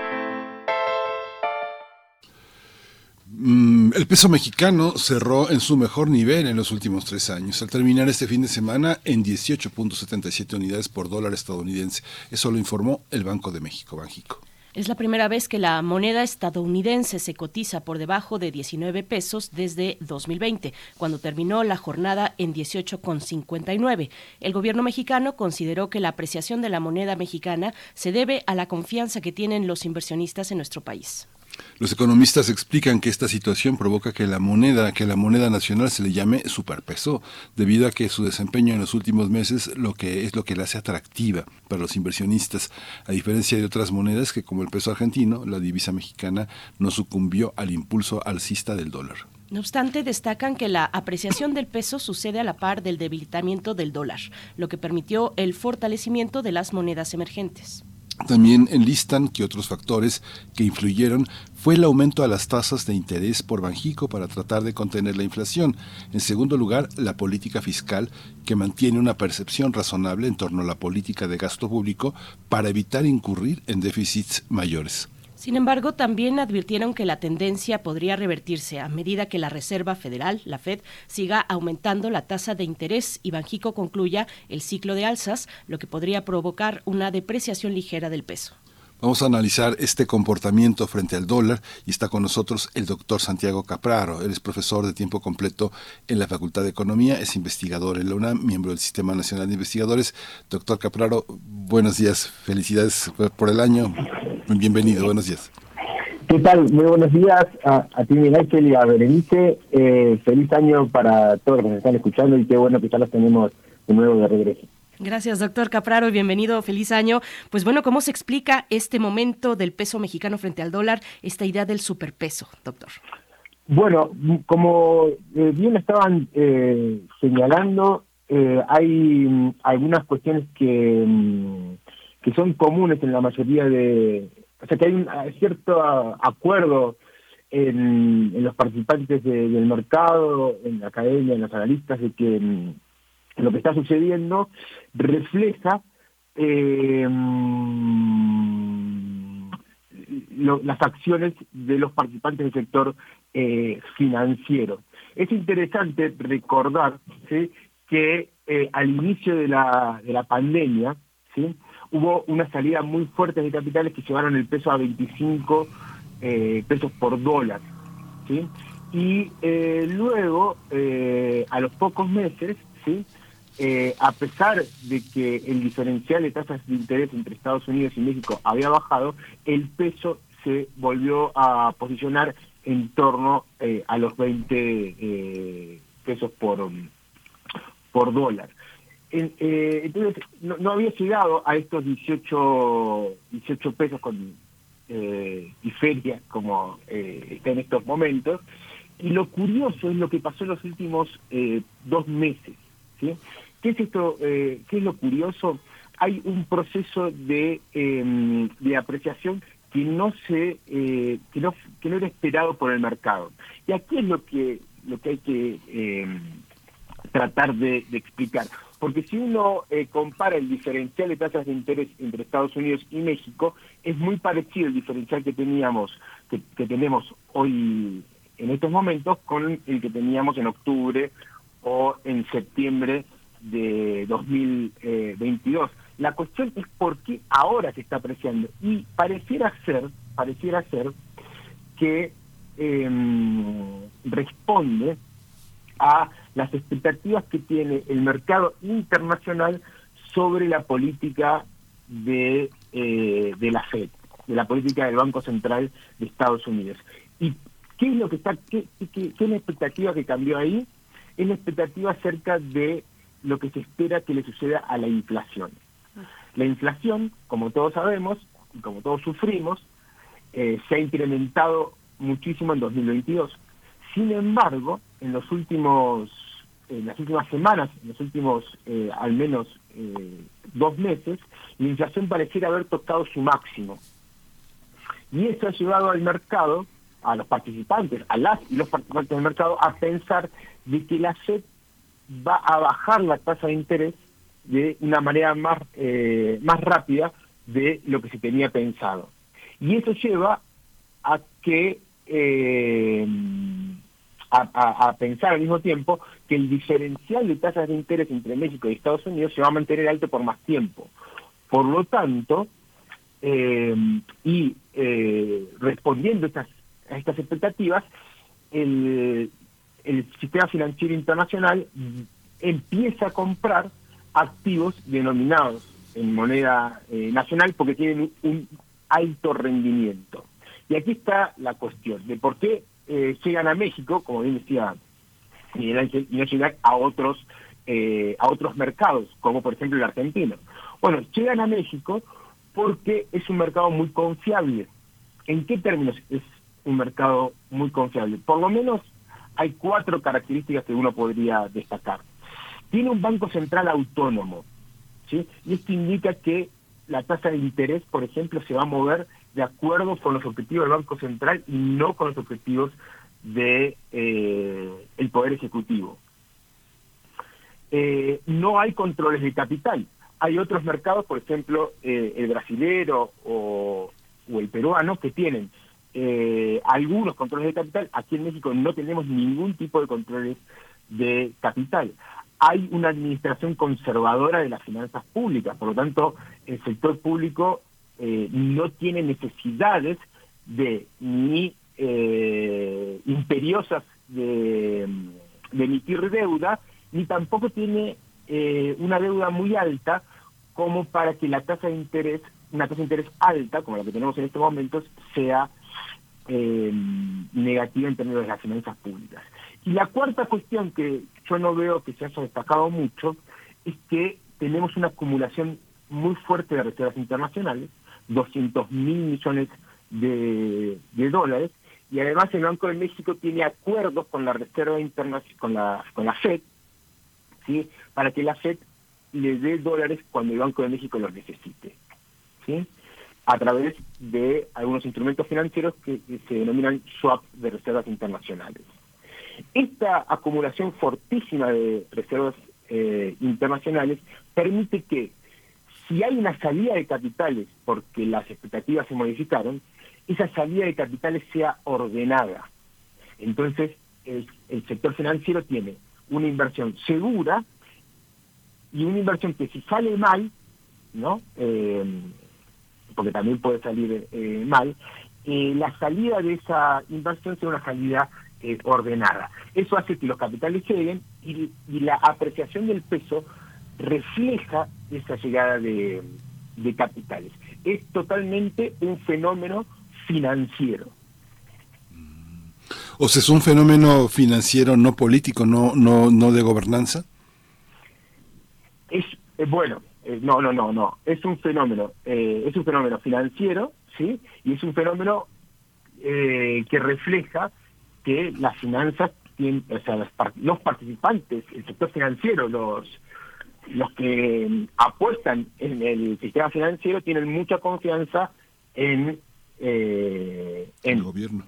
El peso mexicano cerró en su mejor nivel en los últimos tres años, al terminar este fin de semana en 18.77 unidades por dólar estadounidense. Eso lo informó el Banco de México, Banjico. Es la primera vez que la moneda estadounidense se cotiza por debajo de 19 pesos desde 2020, cuando terminó la jornada en 18,59. El gobierno mexicano consideró que la apreciación de la moneda mexicana se debe a la confianza que tienen los inversionistas en nuestro país. Los economistas explican que esta situación provoca que la moneda, que la moneda nacional se le llame superpeso, debido a que su desempeño en los últimos meses lo que es lo que la hace atractiva para los inversionistas, a diferencia de otras monedas que como el peso argentino, la divisa mexicana no sucumbió al impulso alcista del dólar. No obstante, destacan que la apreciación del peso sucede a la par del debilitamiento del dólar, lo que permitió el fortalecimiento de las monedas emergentes. También enlistan que otros factores que influyeron fue el aumento a las tasas de interés por Banjico para tratar de contener la inflación. En segundo lugar, la política fiscal que mantiene una percepción razonable en torno a la política de gasto público para evitar incurrir en déficits mayores. Sin embargo, también advirtieron que la tendencia podría revertirse a medida que la Reserva Federal, la Fed, siga aumentando la tasa de interés y Banjico concluya el ciclo de alzas, lo que podría provocar una depreciación ligera del peso. Vamos a analizar este comportamiento frente al dólar y está con nosotros el doctor Santiago Capraro. Él es profesor de tiempo completo en la Facultad de Economía, es investigador en la UNAM, miembro del Sistema Nacional de Investigadores. Doctor Capraro, buenos días, felicidades por el año. Bienvenido, buenos días. ¿Qué tal? Muy buenos días a, a ti, Ángel, y a Berenice. Eh, feliz año para todos los que nos están escuchando y qué bueno que ya los tenemos de nuevo de regreso. Gracias, doctor Capraro, y bienvenido, feliz año. Pues bueno, ¿cómo se explica este momento del peso mexicano frente al dólar, esta idea del superpeso, doctor? Bueno, como eh, bien estaban eh, señalando, eh, hay mm, algunas cuestiones que, mm, que son comunes en la mayoría de... O sea, que hay un cierto acuerdo en, en los participantes de- del mercado, en la academia, en los analistas, de que mm, lo que está sucediendo refleja eh, las acciones de los participantes del sector eh, financiero. Es interesante recordar que eh, al inicio de la, de la pandemia hubo una salida muy fuerte de capitales que llevaron el peso a 25 eh, pesos por dólar. Y luego, a los pocos meses. Eh, a pesar de que el diferencial de tasas de interés entre Estados Unidos y México había bajado, el peso se volvió a posicionar en torno eh, a los 20 eh, pesos por, um, por dólar. En- entonces, no, había llegado a estos 18, 18 pesos con y como está en estos momentos. Y lo curioso es lo que pasó en los últimos dos meses. ¿Qué es esto? eh, ¿Qué es lo curioso? Hay un proceso de, eh, de apreciación que no se eh, que no que no era esperado por el mercado. Y aquí es lo que lo que hay que eh, tratar de, explicar. Porque si uno eh, compara el diferencial de tasas de interés entre Estados Unidos y México, es muy parecido el diferencial que teníamos, que tenemos hoy en estos momentos con el que teníamos en octubre o en septiembre de 2022. La cuestión es por qué ahora se está apreciando. Y pareciera ser, pareciera ser que em, responde a las expectativas que tiene el mercado internacional sobre la política de, eh, de la Fed, de la política del Banco Central de Estados Unidos. ¿Y qué es lo que está, qué, qué- qué es la expectativa que cambió ahí? Es la expectativa acerca de lo que se espera que le suceda a la inflación. La inflación, como todos sabemos y como todos sufrimos, eh, se ha incrementado muchísimo en 2022. Sin embargo, en los últimos, en las últimas semanas, en los últimos eh, al menos eh, dos meses, la inflación pareciera haber tocado su máximo. Y eso ha llevado al mercado, a los participantes, a las y los participantes del mercado, a pensar de que la FED va a bajar la tasa de interés de una manera más, eh, más rápida de lo que se tenía pensado. Y eso lleva a que eh, a, pensar al mismo tiempo que el diferencial de tasas de interés entre México y Estados Unidos se va a mantener alto por más tiempo. Por lo tanto, eh, y respondiendo estas, a estas expectativas, el, el sistema financiero internacional empieza a comprar activos denominados en moneda eh, nacional porque tienen un alto rendimiento. Y aquí está la cuestión de por qué eh, llegan a México, como bien decía Miguel Ángel, y no llegan a otros eh, a otros mercados, como por ejemplo el argentino. Bueno, llegan a México porque es un mercado muy confiable. ¿En qué términos es un mercado muy confiable? Por lo menos hay cuatro características que uno podría destacar. Tiene un banco central autónomo, ¿sí? Y esto indica que la tasa de interés, por ejemplo, se va a mover de acuerdo con los objetivos del Banco Central y no con los objetivos de eh, el Poder Ejecutivo. Eh, no hay controles de capital. Hay otros mercados, por ejemplo, eh, el brasilero o, o el peruano, que tienen eh, algunos controles de capital. Aquí en México no tenemos ningún tipo de controles de capital. Hay una administración conservadora de las finanzas públicas, por lo tanto, el sector público eh, no tiene necesidades de ni eh, imperiosas de, de emitir deuda, ni tampoco tiene eh, una deuda muy alta como para que la tasa de interés, una tasa de interés alta, como la que tenemos en estos momentos, sea eh, negativa en términos de las finanzas públicas. Y la cuarta cuestión que yo no veo que se haya destacado mucho es que tenemos una acumulación muy fuerte de reservas internacionales, 200 mil millones de, dólares, y además el Banco de México tiene acuerdos con la Reserva Internacional, con la, con la FED, ¿sí? para que la FED le dé dólares cuando el Banco de México los necesite. ¿sí? A través de algunos instrumentos financieros que, se denominan swap de reservas internacionales. Esta acumulación fortísima de reservas eh, internacionales permite que si hay una salida de capitales porque las expectativas se modificaron, esa salida de capitales sea ordenada. Entonces, el, el sector financiero tiene una inversión segura y una inversión que si sale mal, ¿no? Eh, porque también puede salir eh, mal, eh, la salida de esa inversión sea una salida eh, ordenada. Eso hace que los capitales lleguen y, y la apreciación del peso refleja esa llegada de, de capitales. Es totalmente un fenómeno financiero. O sea, es un fenómeno financiero no político, no, no, no de gobernanza. Eh, bueno, eh, no, no, no, no. Es un fenómeno, eh, es un fenómeno financiero, sí, y es un fenómeno eh, que refleja que las finanzas tienen, o sea, los, par- los participantes, el sector financiero, los los que mm, apuestan en el sistema financiero tienen mucha confianza en eh, en el gobierno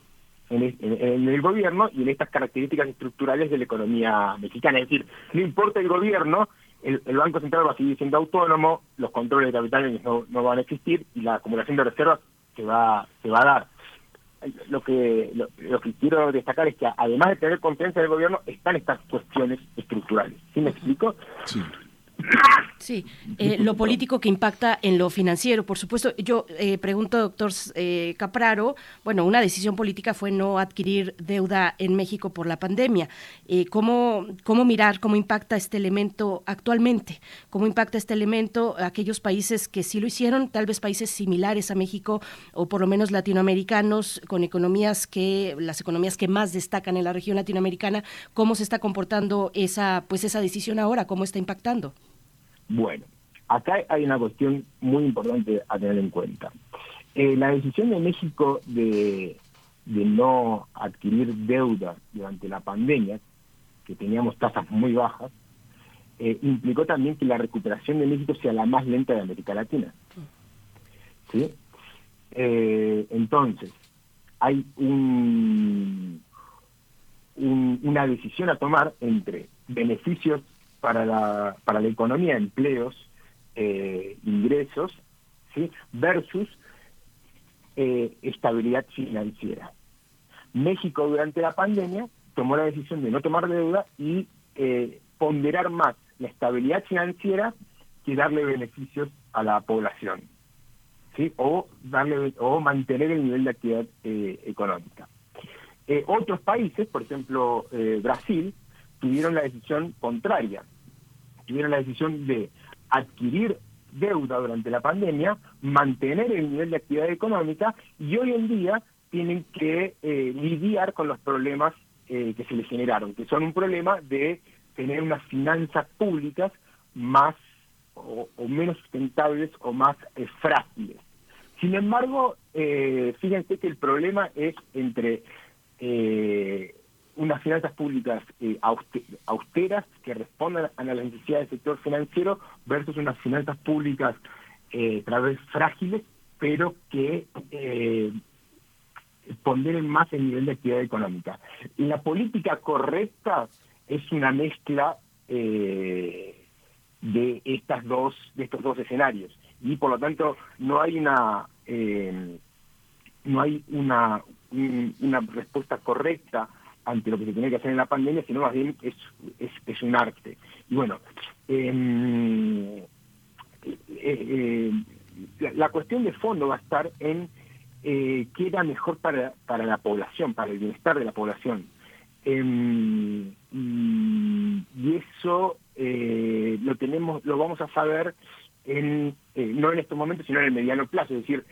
en el, en- en el gobierno y en estas características estructurales de la economía mexicana. Es decir, no importa el gobierno, el, el Banco Central va a seguir siendo autónomo, los controles de capitales no, no van a existir y la acumulación de reservas se va, se va a dar. Lo que, lo, lo que quiero destacar es que además de tener confianza en el gobierno, están estas cuestiones estructurales. ¿Sí me explico? Sí. Sí, eh, lo político que impacta en lo financiero, por supuesto. Yo eh, pregunto, doctor eh, Capraro, bueno, una decisión política fue no adquirir deuda en México por la pandemia. Eh, ¿cómo, ¿Cómo mirar cómo impacta este elemento actualmente? ¿Cómo impacta este elemento a aquellos países que sí lo hicieron, tal vez países similares a México o por lo menos latinoamericanos, con economías que, las economías que más destacan en la región latinoamericana? ¿Cómo se está comportando esa, pues esa decisión ahora? ¿Cómo está impactando? Bueno, acá hay una cuestión muy importante a tener en cuenta. Eh, la decisión de México de, de no adquirir deuda durante la pandemia, que teníamos tasas muy bajas, eh, implicó también que la recuperación de México sea la más lenta de América Latina. ¿Sí? Eh, entonces, hay un, un- una decisión a tomar entre beneficios para la, para la economía, empleos, eh, ingresos, ¿sí? versus eh, estabilidad financiera. México durante la pandemia tomó la decisión de no tomar deuda y eh, ponderar más la estabilidad financiera que darle beneficios a la población, ¿sí? o darle o mantener el nivel de actividad eh, económica. Otros países, por ejemplo Brasil, tuvieron la decisión contraria, tuvieron la decisión de adquirir deuda durante la pandemia, mantener el nivel de actividad económica y hoy en día tienen que eh, lidiar con los problemas eh, que se les generaron, que son un problema de tener unas finanzas públicas más o, menos sustentables o más eh, frágiles. Sin embargo, fíjense que el problema es entre unas finanzas públicas eh, auste- austeras que respondan a las necesidades del sector financiero versus unas finanzas públicas eh, tal vez frágiles, pero que eh, ponderen más el nivel de actividad económica. La política correcta es una mezcla eh, de estas dos de estos dos escenarios y por lo tanto no hay una eh, no hay una un- una respuesta correcta ante lo que se tiene que hacer en la pandemia, sino más bien es, es, un arte. Y bueno, em, eh, eh, la, cuestión de fondo va a estar en eh, qué era mejor para, para la población, para el bienestar de la población. Em, y, y eso lo tenemos, lo vamos a saber en, no en estos momentos, sino en el mediano plazo, es decir,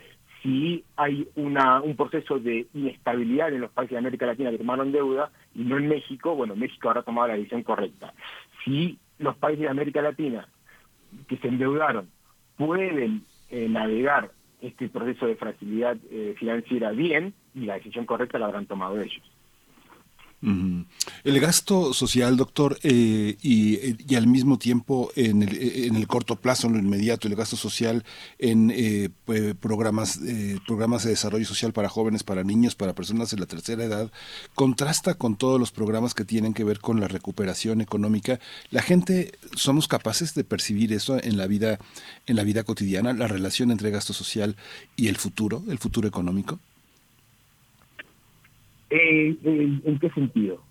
si hay una, un proceso de inestabilidad en los países de América Latina que tomaron deuda y no en México, bueno, México habrá tomado la decisión correcta. Si los países de América Latina que se endeudaron pueden eh, navegar este proceso de fragilidad eh, financiera bien, y la decisión correcta la habrán tomado ellos. El gasto social, doctor, eh, y, al mismo tiempo en el, en el corto plazo, en lo inmediato, el gasto social en eh, programas, eh, programas de desarrollo social para jóvenes, para niños, para personas de la tercera edad, contrasta con todos los programas que tienen que ver con la recuperación económica. La gente somos capaces de percibir eso en la vida, en la vida cotidiana, la relación entre gasto social y el futuro, el futuro económico. Eh, eh, ¿En qué sentido?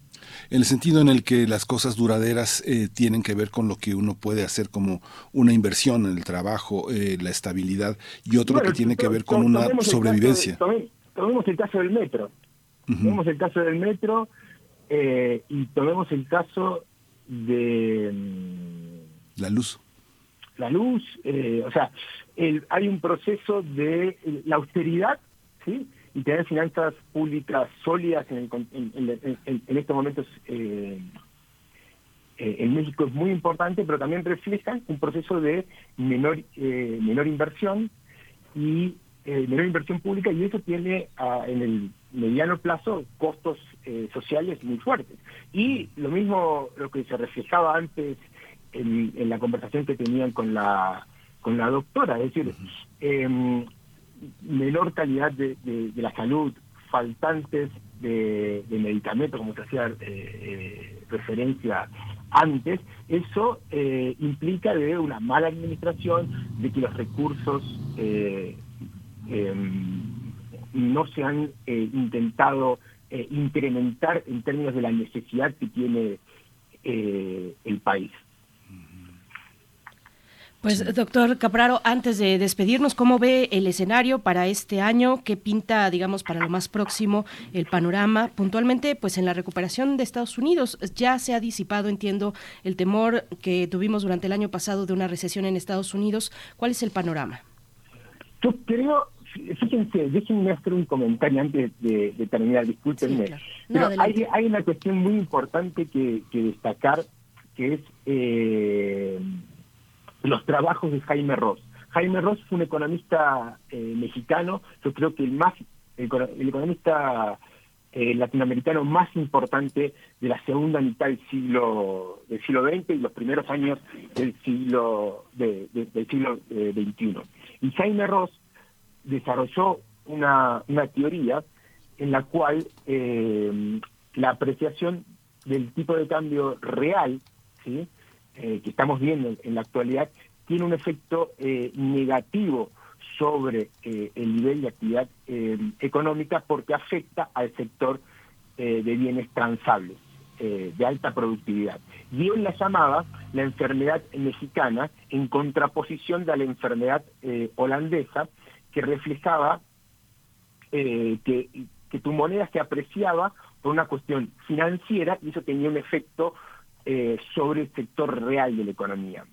En el sentido en el que las cosas duraderas eh, tienen que ver con lo que uno puede hacer como una inversión en el trabajo, eh, la estabilidad, y otro Bueno, que tiene que ver con una sobrevivencia. tomemos el caso del metro. Tomemos el caso del metro eh, y tomemos el caso de La luz. la luz. eh, o sea, el- hay un proceso de la austeridad, ¿sí? Y tener finanzas públicas sólidas en, el en- en- estos momentos eh, eh, en México es muy importante, pero también reflejan un proceso de menor, eh, menor inversión y eh, menor inversión pública y eso tiene ah, en el mediano plazo costos eh, sociales muy fuertes. Y lo mismo lo que se reflejaba antes en, en la conversación que tenían con la con la doctora, es decir, em, menor calidad de, de- la salud, faltantes de, de medicamentos, como se hacía eh, eh, referencia antes, eso eh, implica de una mala administración, de que los recursos eh, em, no se han eh, intentado eh, incrementar en términos de la necesidad que tiene el país. Pues, doctor Capraro, antes de despedirnos, ¿cómo ve el escenario para este año? ¿Qué pinta, digamos, para lo más próximo el panorama? Puntualmente, pues en la recuperación de Estados Unidos ya se ha disipado, entiendo, el temor que tuvimos durante el año pasado de una recesión en Estados Unidos. ¿Cuál es el panorama? Yo creo, fíjense, déjenme hacer un comentario antes de, de terminar, discúlpenme. No, Pero hay una cuestión muy importante que, que destacar, que es eh, los trabajos de Jaime Ross. Jaime Ross fue un economista eh, mexicano, yo creo que el más el, econo- el economista eh, latinoamericano más importante de la segunda mitad del siglo del siglo XX y los primeros años del siglo de- de- del siglo eh, XXI. Y Jaime Ross desarrolló una, una teoría en la cual eh, la apreciación del tipo de cambio real, ¿sí? Eh, que estamos viendo en, la actualidad, tiene un efecto eh, negativo sobre eh, el nivel de actividad eh, económica porque afecta al sector eh, de bienes transables de alta productividad. Y él la llamaba la enfermedad mexicana en contraposición de la enfermedad holandesa que reflejaba que, que tu moneda se apreciaba por una cuestión financiera y eso tenía un efecto eh, sobre el sector real de la economía.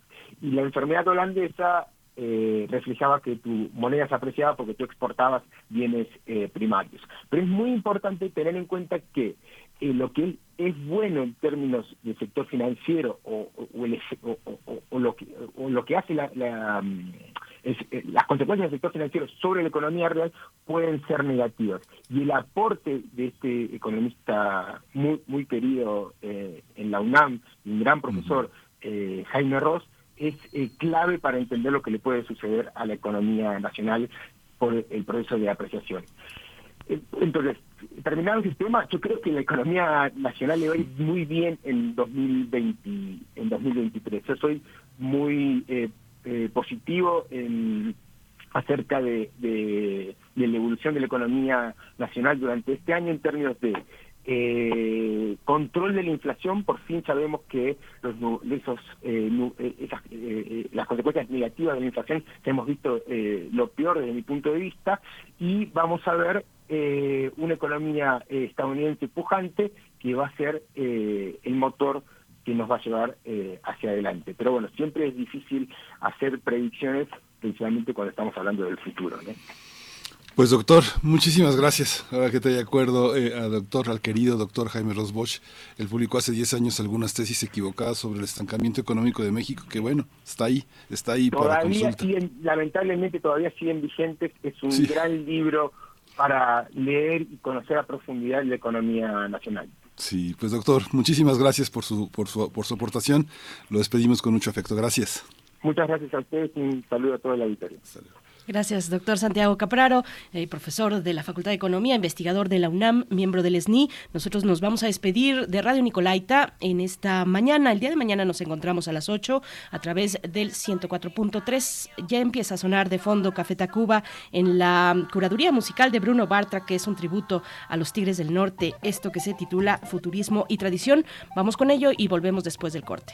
Y la enfermedad holandesa eh, reflejaba que tu moneda se apreciaba porque tú exportabas bienes eh, primarios. Pero es muy importante tener en cuenta que lo que es bueno en términos del sector financiero o, lo, que, lo que hace la, la, mm, es- eh, las consecuencias del sector financiero sobre la economía real pueden ser negativas. Y el aporte de este economista muy, muy querido eh, en la UNAM, un gran profesor, eh, Jaime Ross, es clave para entender lo que le puede suceder a la economía nacional por el proceso de apreciación. Entonces, terminado el sistema, yo creo que la economía nacional le va a ir muy bien en 2020, en 2023. Yo soy muy eh, eh, positivo en acerca de, de- la evolución de la economía nacional durante este año en términos de eh, control de la inflación. Por fin sabemos que los, esos, eh, eh, esas, eh, eh, las consecuencias negativas de la inflación hemos visto lo peor desde mi punto de vista y vamos a ver una economía estadounidense pujante que va a ser el motor que nos va a llevar eh, hacia adelante. Pero bueno, siempre es difícil hacer predicciones, principalmente cuando estamos hablando del futuro. ¿no? Pues doctor, muchísimas gracias. Ahora que te de acuerdo, eh, a doctor, al querido doctor Jaime Rosbosch, él publicó hace 10 años algunas tesis equivocadas sobre el estancamiento económico de México, que bueno, está ahí, está ahí para Todavía consulta. siguen, lamentablemente todavía siguen vigentes, es un Sí. gran libro para leer y conocer a profundidad la economía nacional. Sí, pues doctor, muchísimas gracias por su, por su, por su aportación. Lo despedimos con mucho afecto. Gracias. Muchas gracias a ustedes y un saludo a todo el auditorio. Gracias, doctor Santiago Capraro, eh, profesor de la Facultad de Economía, investigador de la UNAM, miembro del SNI. Nosotros nos vamos a despedir de Radio Nicolaita en esta mañana. El día de mañana nos encontramos a las 8 a través del 104.3. Ya empieza a sonar de fondo Café Tacuba en la curaduría musical de Bruno Bartra, que es un tributo a los Tigres del Norte, esto que se titula Futurismo y Tradición. Vamos con ello y volvemos después del corte.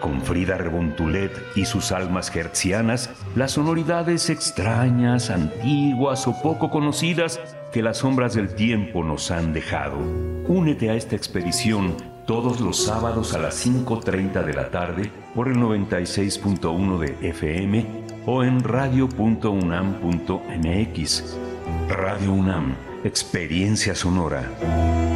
con Frida Rebontulet y sus almas hertzianas las sonoridades extrañas, antiguas o poco conocidas que las sombras del tiempo nos han dejado. Únete a esta expedición todos los sábados a las 5.30 de la tarde por el 96.1 de FM o en radio.unam.mx. Radio UNAM, experiencia sonora.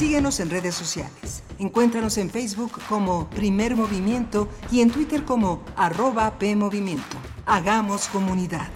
Síguenos en redes sociales. Encuéntranos en Facebook como Primer Movimiento y en Twitter como arroba PMovimiento. Hagamos comunidad.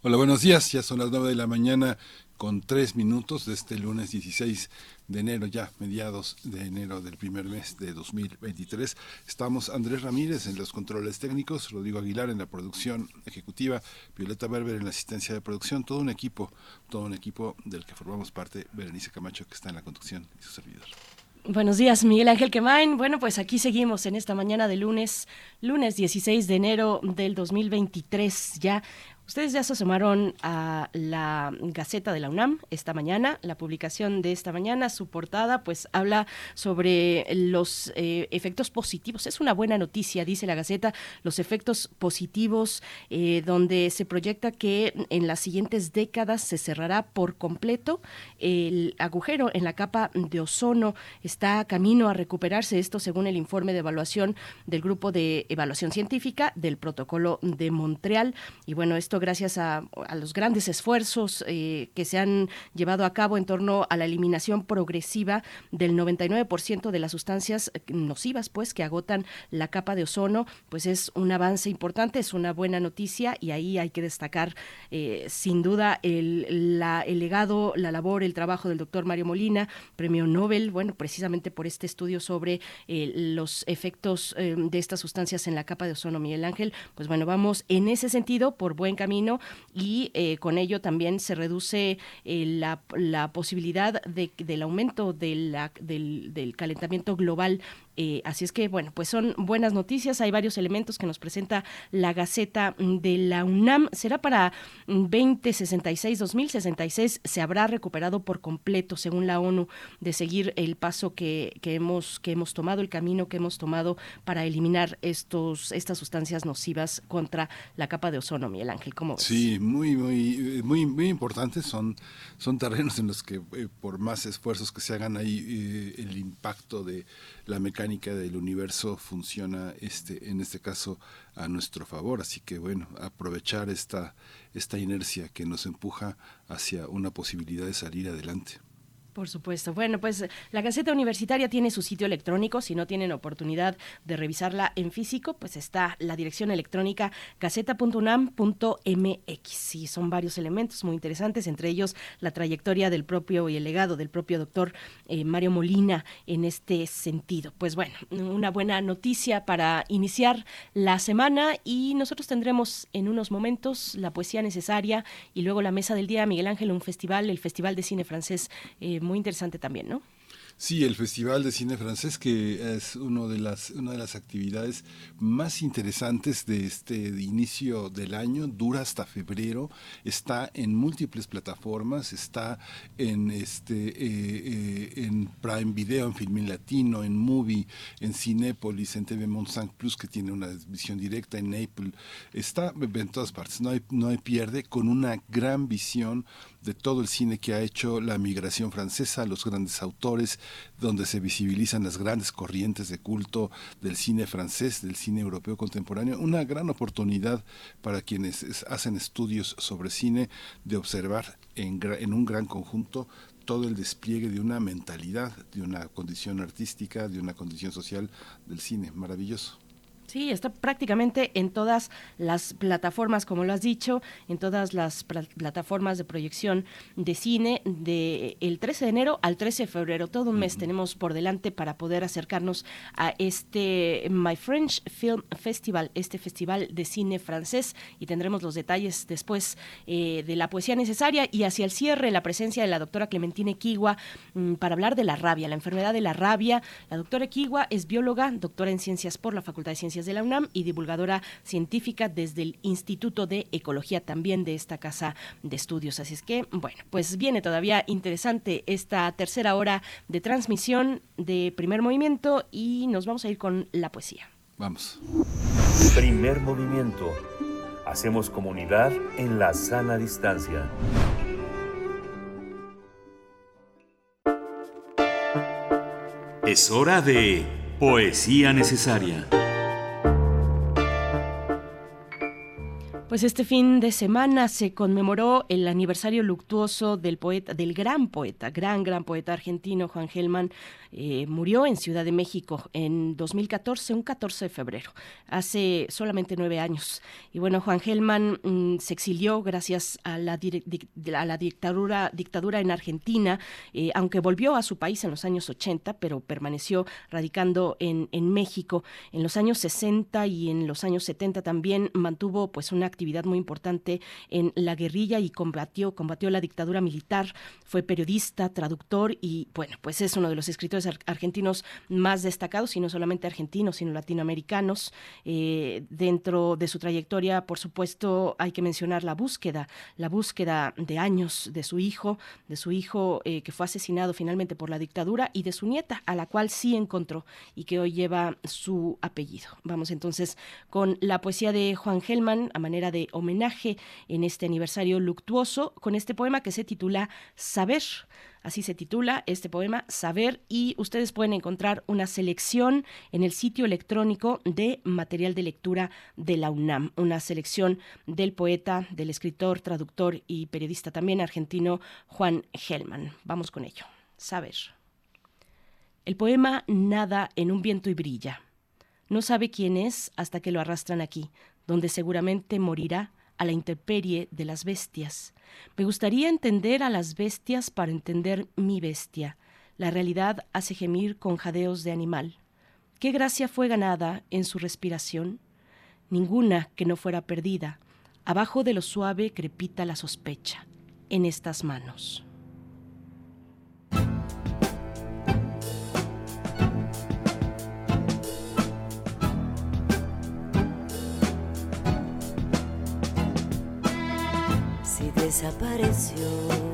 Hola, buenos días. Ya son las 9 de la mañana con tres minutos de este lunes 16 de enero, ya mediados de enero del primer mes de 2023. Estamos Andrés Ramírez en los controles técnicos, Rodrigo Aguilar en la producción ejecutiva, Violeta Berber en la asistencia de producción, todo un equipo, todo un equipo del que formamos parte, Berenice Camacho que está en la conducción y su servidor. Buenos días, Miguel Ángel Quemain. Bueno, pues aquí seguimos en esta mañana de lunes, lunes 16 de enero del 2023. Ya Ustedes ya se asomaron a la Gaceta de la UNAM esta mañana, la publicación de esta mañana, su portada pues habla sobre los eh, efectos positivos. Es una buena noticia, dice la Gaceta, los efectos positivos eh, donde se proyecta que en las siguientes décadas se cerrará por completo el agujero en la capa de ozono. Está camino a recuperarse esto según el informe de evaluación del Grupo de Evaluación Científica del Protocolo de Montreal. Y bueno, esto gracias a, los grandes esfuerzos eh, que se han llevado a cabo en torno a la eliminación progresiva del 99% de las sustancias nocivas, pues, que agotan la capa de ozono, pues es un avance importante, es una buena noticia y ahí hay que destacar eh, sin duda el, legado, la labor, el trabajo del doctor Mario Molina, premio Nobel, bueno, precisamente por este estudio sobre eh, los efectos de estas sustancias en la capa de ozono, Miguel Ángel, pues bueno, vamos en ese sentido por buen camino y eh, con ello también se reduce eh, la, posibilidad de, del aumento del, del calentamiento global eh, así es que, bueno, pues son buenas noticias. Hay varios elementos que nos presenta la Gaceta de la UNAM. Será para 2066, 2066. Se habrá recuperado por completo, según la ONU, de seguir el paso que, que, hemos, que hemos tomado, el camino que hemos tomado para eliminar estos, estas sustancias nocivas contra la capa de ozono, Miguel Ángel. Sí, muy, muy, muy, muy importantes. Son, son terrenos en los que, eh, por más esfuerzos que se hagan ahí, eh, el impacto de la mecánica del universo funciona este en este caso a nuestro favor. Así que bueno aprovechar esta esta inercia que nos empuja hacia una posibilidad de salir adelante por supuesto. Bueno, pues la Gaceta Universitaria tiene su sitio electrónico. Si no tienen oportunidad de revisarla en físico, pues está la dirección electrónica gaceta.unam.mx. Sí, son varios elementos muy interesantes, entre ellos la trayectoria del propio y el legado del propio doctor eh, Mario Molina en este sentido. Pues bueno, una buena noticia para iniciar la semana y nosotros tendremos en unos momentos la poesía necesaria y luego la mesa del día Miguel Ángel, un festival, el Festival de Cine Francés. Eh, muy interesante también, ¿no? Sí, el Festival de Cine Francés, que es uno de las, una de las actividades más interesantes de este inicio del año, dura hasta febrero, está en múltiples plataformas, está en, este, eh, eh, en Prime Video, en Filmin Latino, en Movie, en Cinépolis, en TV Mont Plus, que tiene una visión directa, en Apple, está en todas partes, no hay, no hay pierde, con una gran visión de todo el cine que ha hecho la migración francesa, los grandes autores, donde se visibilizan las grandes corrientes de culto del cine francés, del cine europeo contemporáneo. Una gran oportunidad para quienes hacen estudios sobre cine de observar en, en un gran conjunto todo el despliegue de una mentalidad, de una condición artística, de una condición social del cine. Maravilloso. Sí, está prácticamente en todas las plataformas, como lo has dicho, en todas las plataformas de proyección de cine de el 13 de enero al 13 de febrero. Todo un mes tenemos por delante para poder acercarnos a este My French Film Festival, este festival de cine francés, y tendremos los detalles después eh, de la poesía necesaria y hacia el cierre la presencia de la doctora Clementine Kiwa mm, para hablar de la rabia, la enfermedad de la rabia. La doctora Kiwa es bióloga, doctora en ciencias por la Facultad de Ciencias de la UNAM y divulgadora científica desde el Instituto de Ecología también de esta casa de estudios. Así es que, bueno, pues viene todavía interesante esta tercera hora de transmisión de primer movimiento y nos vamos a ir con la poesía. Vamos. Primer movimiento. Hacemos comunidad en la sana distancia. Es hora de Poesía Necesaria. Pues este fin de semana se conmemoró el aniversario luctuoso del poeta, del gran poeta, gran, gran poeta argentino Juan Gelman. Eh, murió en Ciudad de México en 2014, un 14 de febrero, hace solamente nueve años. Y bueno, Juan Gelman mm, se exilió gracias a la, a la dictadura, dictadura en Argentina, eh, aunque volvió a su país en los años 80, pero permaneció radicando en, en México. En los años 60 y en los años 70 también mantuvo pues una actividad muy importante en la guerrilla y combatió, combatió la dictadura militar, fue periodista, traductor y bueno, pues es uno de los escritores argentinos más destacados, y no solamente argentinos, sino latinoamericanos. Eh, dentro de su trayectoria, por supuesto, hay que mencionar la búsqueda, la búsqueda de años de su hijo, de su hijo eh, que fue asesinado finalmente por la dictadura y de su nieta, a la cual sí encontró y que hoy lleva su apellido. Vamos entonces con la poesía de Juan Gelman a manera de homenaje en este aniversario luctuoso, con este poema que se titula Saber. Así se titula este poema, Saber, y ustedes pueden encontrar una selección en el sitio electrónico de material de lectura de la UNAM, una selección del poeta, del escritor, traductor y periodista también argentino Juan Gelman. Vamos con ello. Saber. El poema nada en un viento y brilla. No sabe quién es hasta que lo arrastran aquí, donde seguramente morirá la intemperie de las bestias. Me gustaría entender a las bestias para entender mi bestia. La realidad hace gemir con jadeos de animal. ¿Qué gracia fue ganada en su respiración? Ninguna que no fuera perdida. Abajo de lo suave crepita la sospecha. En estas manos. Desapareció.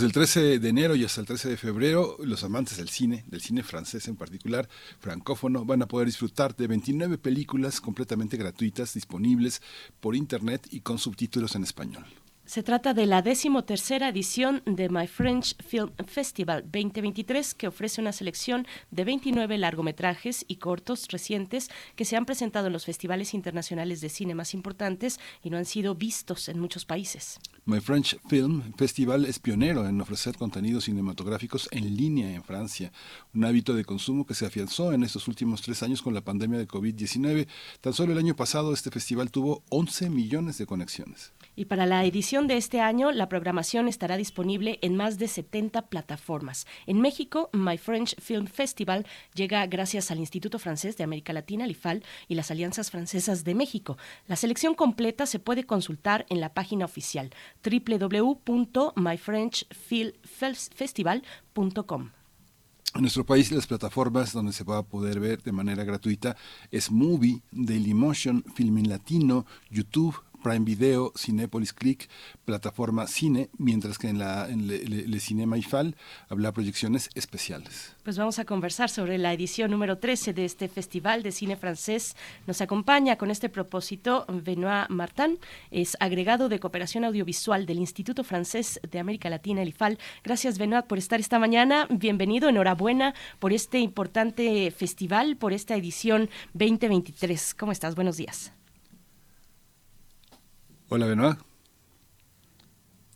Desde el 13 de enero y hasta el 13 de febrero, los amantes del cine, del cine francés en particular, francófono, van a poder disfrutar de 29 películas completamente gratuitas disponibles por internet y con subtítulos en español. Se trata de la decimotercera edición de My French Film Festival 2023, que ofrece una selección de 29 largometrajes y cortos recientes que se han presentado en los festivales internacionales de cine más importantes y no han sido vistos en muchos países. My French Film Festival es pionero en ofrecer contenidos cinematográficos en línea en Francia, un hábito de consumo que se afianzó en estos últimos tres años con la pandemia de COVID-19. Tan solo el año pasado este festival tuvo 11 millones de conexiones. Y para la edición de este año, la programación estará disponible en más de 70 plataformas. En México, My French Film Festival llega gracias al Instituto Francés de América Latina, el IFAL, y las Alianzas Francesas de México. La selección completa se puede consultar en la página oficial www.myfrenchfilmfestival.com. En nuestro país las plataformas donde se va a poder ver de manera gratuita es Movie, Dailymotion, Filmin Latino, YouTube, Prime Video, Cinepolis Click, plataforma Cine, mientras que en, la, en Le, Cinema IFAL habrá proyecciones especiales. Pues vamos a conversar sobre la edición número 13 de este Festival de Cine Francés. Nos acompaña con este propósito Benoit Martin, es agregado de Cooperación Audiovisual del Instituto Francés de América Latina, el IFAL. Gracias, Benoit, por estar esta mañana. Bienvenido, enhorabuena por este importante festival, por esta edición 2023. ¿Cómo estás? Buenos días. Hola, Benoit.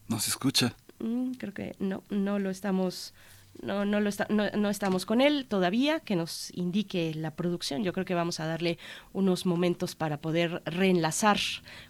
No se escucha. Mm, creo que no, no lo estamos no, no, lo está, no, no, estamos con él todavía, que nos indique la producción. Yo creo que vamos a darle unos momentos para poder reenlazar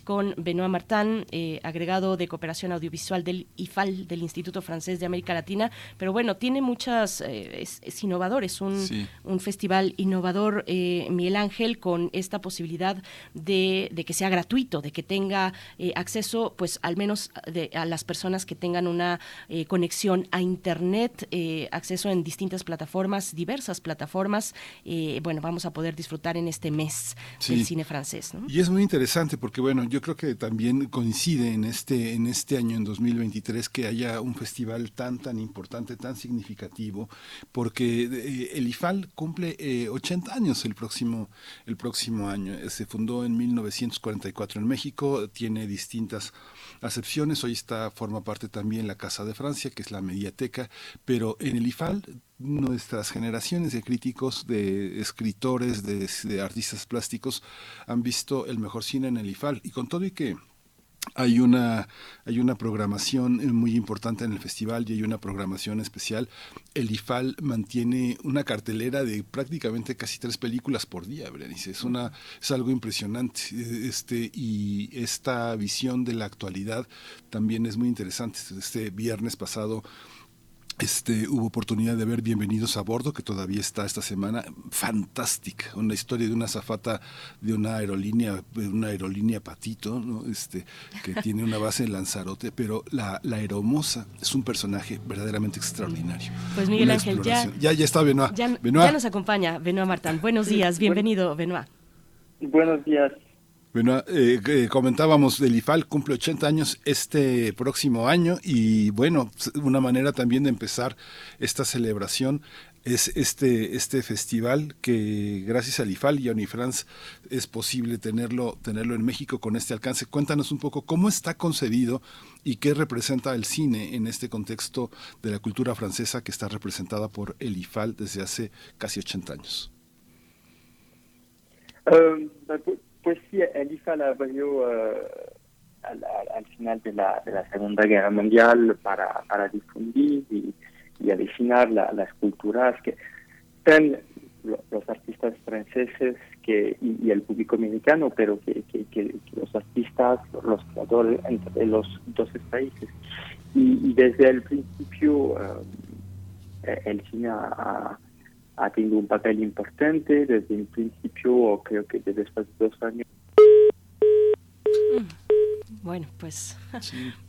con Benoit Martin, eh, agregado de cooperación audiovisual del IFAL, del Instituto Francés de América Latina. Pero bueno, tiene muchas, eh, es, es, innovador, es un, sí. un festival innovador, eh, Miguel Ángel, con esta posibilidad de, de, que sea gratuito, de que tenga acceso, pues al menos de, a las personas que tengan una conexión a Internet acceso en distintas plataformas, diversas plataformas. Eh, bueno, vamos a poder disfrutar en este mes sí. del cine francés. ¿no? Y es muy interesante porque, bueno, yo creo que también coincide en este, en este año, en 2023, que haya un festival tan, tan importante, tan significativo, porque eh, el IFAL cumple eh, 80 años el próximo, el próximo año. Se fundó en 1944 en México, tiene distintas acepciones. Hoy está, forma parte también la Casa de Francia, que es la mediateca, pero en el IFAL nuestras generaciones de críticos, de escritores, de, de, artistas plásticos han visto el mejor cine en el IFAL. Y con todo y que hay una, hay una programación muy importante en el festival y hay una programación especial. El IFAL mantiene una cartelera de prácticamente casi tres películas por día, Berenice. Es, una, es algo impresionante. Este, y esta visión de la actualidad también es muy interesante. Este viernes pasado este, hubo oportunidad de ver Bienvenidos a Bordo, que todavía está esta semana. Fantástica, una historia de una zafata de una aerolínea, de una aerolínea Patito, ¿no? este, que tiene una base en Lanzarote, pero la, la aeromoza es un personaje verdaderamente extraordinario. Pues Miguel Ángel, ya, ya, ya está Benoit. Ya, Benoit. ya nos acompaña Benoit Martán. Buenos días, bienvenido Benoit. Buenos días. Bueno, eh, eh, comentábamos, del IFAL cumple 80 años este próximo año y bueno, una manera también de empezar esta celebración es este, este festival que gracias al IFAL y a Unifrance es posible tenerlo, tenerlo en México con este alcance. Cuéntanos un poco cómo está concebido y qué representa el cine en este contexto de la cultura francesa que está representada por el IFAL desde hace casi 80 años. Um, pues sí, el IFAL abrió al, al, final de la, de la Segunda Guerra Mundial para, para difundir y, y la, las culturas que están los artistas franceses que y, el público mexicano, pero que, que, los artistas, los creadores entre los dos países. Y, y desde el principio uh, el cine ha, ha tenido un papel importante desde el principio, creo que desde después de dos años. Bueno, pues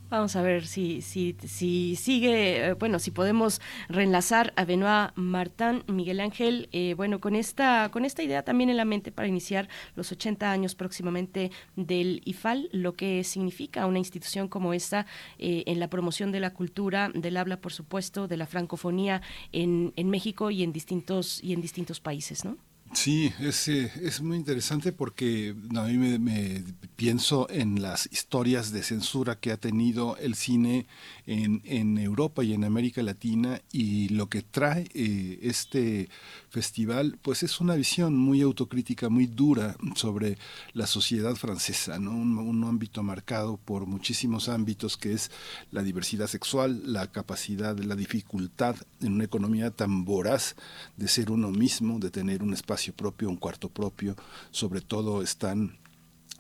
Vamos a ver si, si, si sigue, eh, bueno, si podemos reenlazar a Benoit Martin, Miguel Ángel, eh, bueno, con esta, con esta idea también en la mente para iniciar los 80 años próximamente del IFAL, lo que significa una institución como esta eh, en la promoción de la cultura, del habla, por supuesto, de la francofonía en, en México y en distintos, y en distintos países, ¿no? Sí, es, eh, es muy interesante porque a mí me, pienso en las historias de censura que ha tenido el cine en, Europa y en América Latina y lo que trae eh, este festival pues es una visión muy autocrítica, muy dura sobre la sociedad francesa, ¿no? un, un ámbito marcado por muchísimos ámbitos que es la diversidad sexual, la capacidad, la dificultad en una economía tan voraz de ser uno mismo, de tener un espacio propio, un cuarto propio, sobre todo están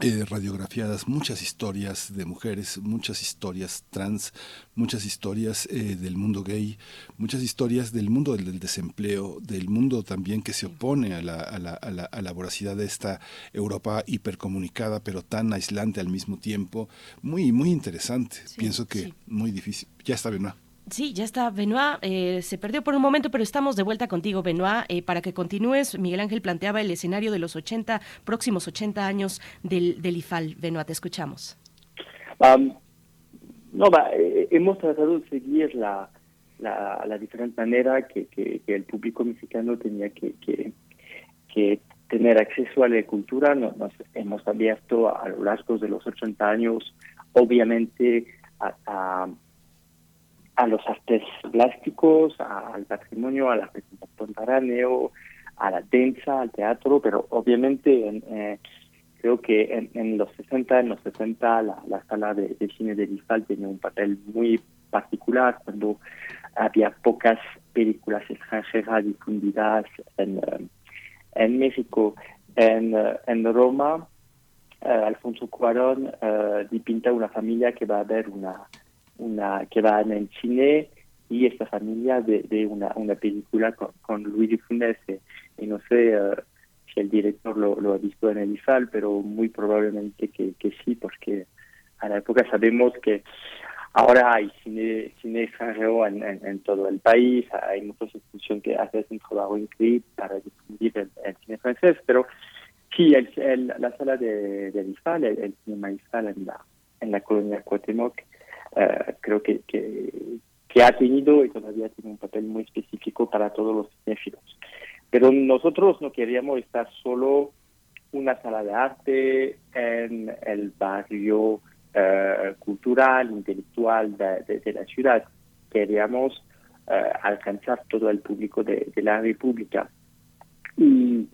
eh, radiografiadas muchas historias de mujeres, muchas historias trans, muchas historias eh, del mundo gay, muchas historias del mundo del, desempleo, del mundo también que se opone a la, a, la, a, la, voracidad de esta Europa hipercomunicada, pero tan aislante al mismo tiempo. Muy, muy interesante. Pienso que muy difícil. Ya está bien, Sí, ya está Benoit. Eh, se perdió por un momento, pero estamos de vuelta contigo, Benoit. Eh, para que continúes, Miguel Ángel planteaba el escenario de los 80, próximos 80 años del, del IFAL. Benoit, te escuchamos. no, eh, hemos tratado de seguir la, la, diferente manera que, que, el público mexicano tenía que, que, tener acceso a la cultura. Nos, hemos abierto a, lo largo de los 80 años, obviamente, a a los artes plásticos, al patrimonio, a la contemporáneo, a la danza, al teatro, pero obviamente eh, creo que en, los 60, en los 70, la, sala de, cine de Lifal tenía un papel muy particular cuando había pocas películas extranjeras difundidas en, eh, en México. En, eh, en Roma, Alfonso Cuarón pinta una familia que va a ver una una que va en el cine y esta familia de, una, una película con, Luis de Funès. Y, no sé eh, si el director lo, ha visto en el IFAL, pero muy probablemente que, sí, porque a la época sabemos que ahora hay cine, cine extranjero en, todo el país, hay muchas instituciones que hacen un trabajo increíble para difundir el, cine francés, pero sí, el, la sala de, del IFAL, el, el cinema IFAL en la, en la colonia Cuauhtémoc, eh, creo que, que, ha tenido y todavía tiene un papel muy específico para todos los cinéfilos. Pero nosotros no queríamos estar solo una sala de arte en el barrio eh, cultural, intelectual de, la ciudad. Queríamos eh, alcanzar todo el público de, la República. Y,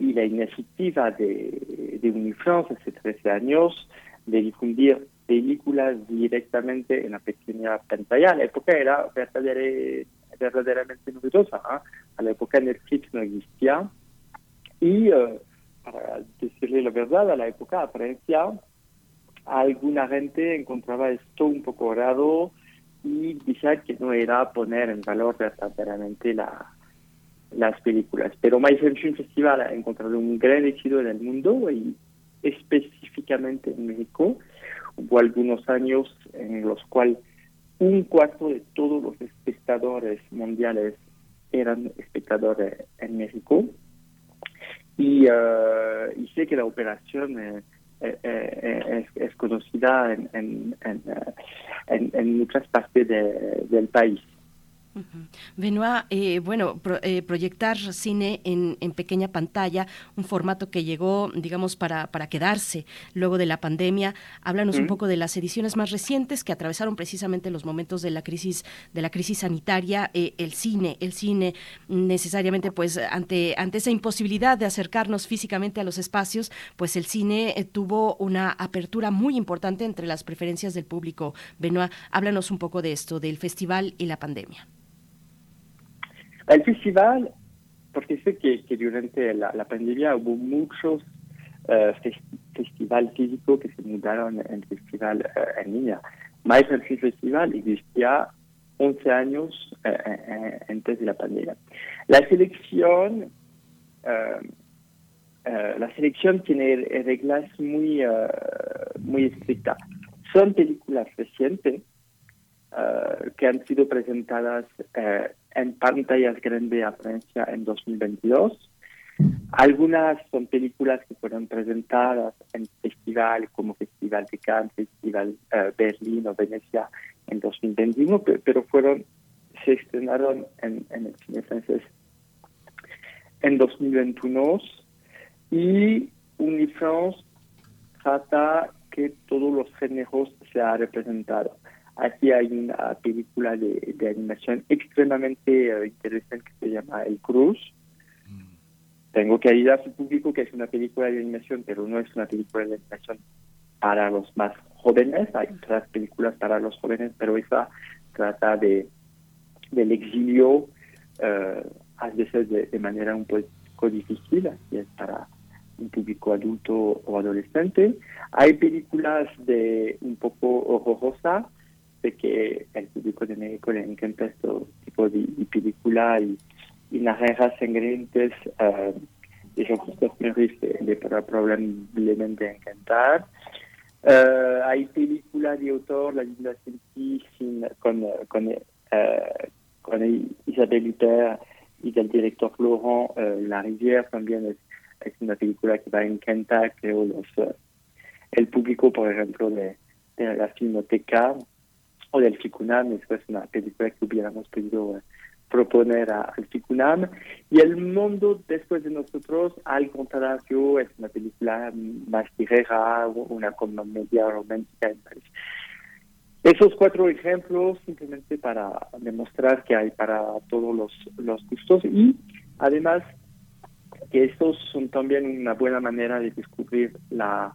y la iniciativa de, de Unifrance hace 13 años de difundir películas directamente en la pequeña pantalla. La época era verdaderamente novedosa. ¿ah? A la época Netflix no existía. Y eh, para decirle la verdad, a la época a Francia, alguna gente encontraba esto un poco raro y decía que no era poner en valor verdaderamente la, las películas. Pero My Film Festival ha encontrado un gran éxito en el mundo y específicamente en México Hubo algunos años en los cuales un cuarto de todos los espectadores mundiales eran espectadores en México. Y, uh, y sé que la operación eh, eh, eh, es, es, conocida en, en, en, en muchas partes de, del país. Benoit, eh, bueno, eh, proyectar cine en, pequeña pantalla, un formato que llegó, digamos, para, para quedarse luego de la pandemia. Háblanos un poco de las ediciones más recientes que atravesaron precisamente los momentos de la crisis, de la crisis sanitaria. Eh, el cine, el cine necesariamente, pues, ante, ante esa imposibilidad de acercarnos físicamente a los espacios, pues el cine tuvo una apertura muy importante entre las preferencias del público. Benoit, háblanos un poco de esto, del festival y la pandemia. El festival, porque sé que, durante la, pandemia hubo muchos uh, festivales físicos que se mudaron en festival uh, en línea. Más el festival existía 11 años antes de la pandemia. La selección, la selección tiene reglas muy, muy estrictas. Son películas recientes que han sido presentadas en pantallas grandes a Francia en 2022 algunas son películas que fueron presentadas en festivales como Festival de Cannes, Festival uh, Berlín o Venecia en 2021, pero fueron se estrenaron en, en el cine francés en 2021 y Unifrance trata que todos los géneros se han representado. Aquí hay una película de, de animación extremadamente uh, interesante que se llama El Cruz, tengo que ayudar a su público que es una película de animación, pero no es una película de animación para los más jóvenes. Hay otras películas para los jóvenes, pero esa trata de del exilio, uh, a veces de, de, manera un poco difícil, así es para un público adulto o adolescente. Hay películas de un poco horrorosa, que el público de México le encanta este tipo de, de película y y naranjas sangrientes uh, de Jean-Christophe Maurice le probablemente encantar. Uh, hay películas de autor, La Linda Senti, con, con, uh, con Isabelle Huppert y del director Laurent La Rivière, también es, es, una película que va a encantar, creo, los, el público, por ejemplo, de, de la Filmoteca o del FICUNAM, es una película que hubiéramos podido proponer al FICUNAM. Y El Mundo Después de Nosotros, al contrario, es una película más ligera, una comedia romántica en París. Esos cuatro ejemplos simplemente para demostrar que hay para todos los, los gustos y además que estos son también una buena manera de descubrir la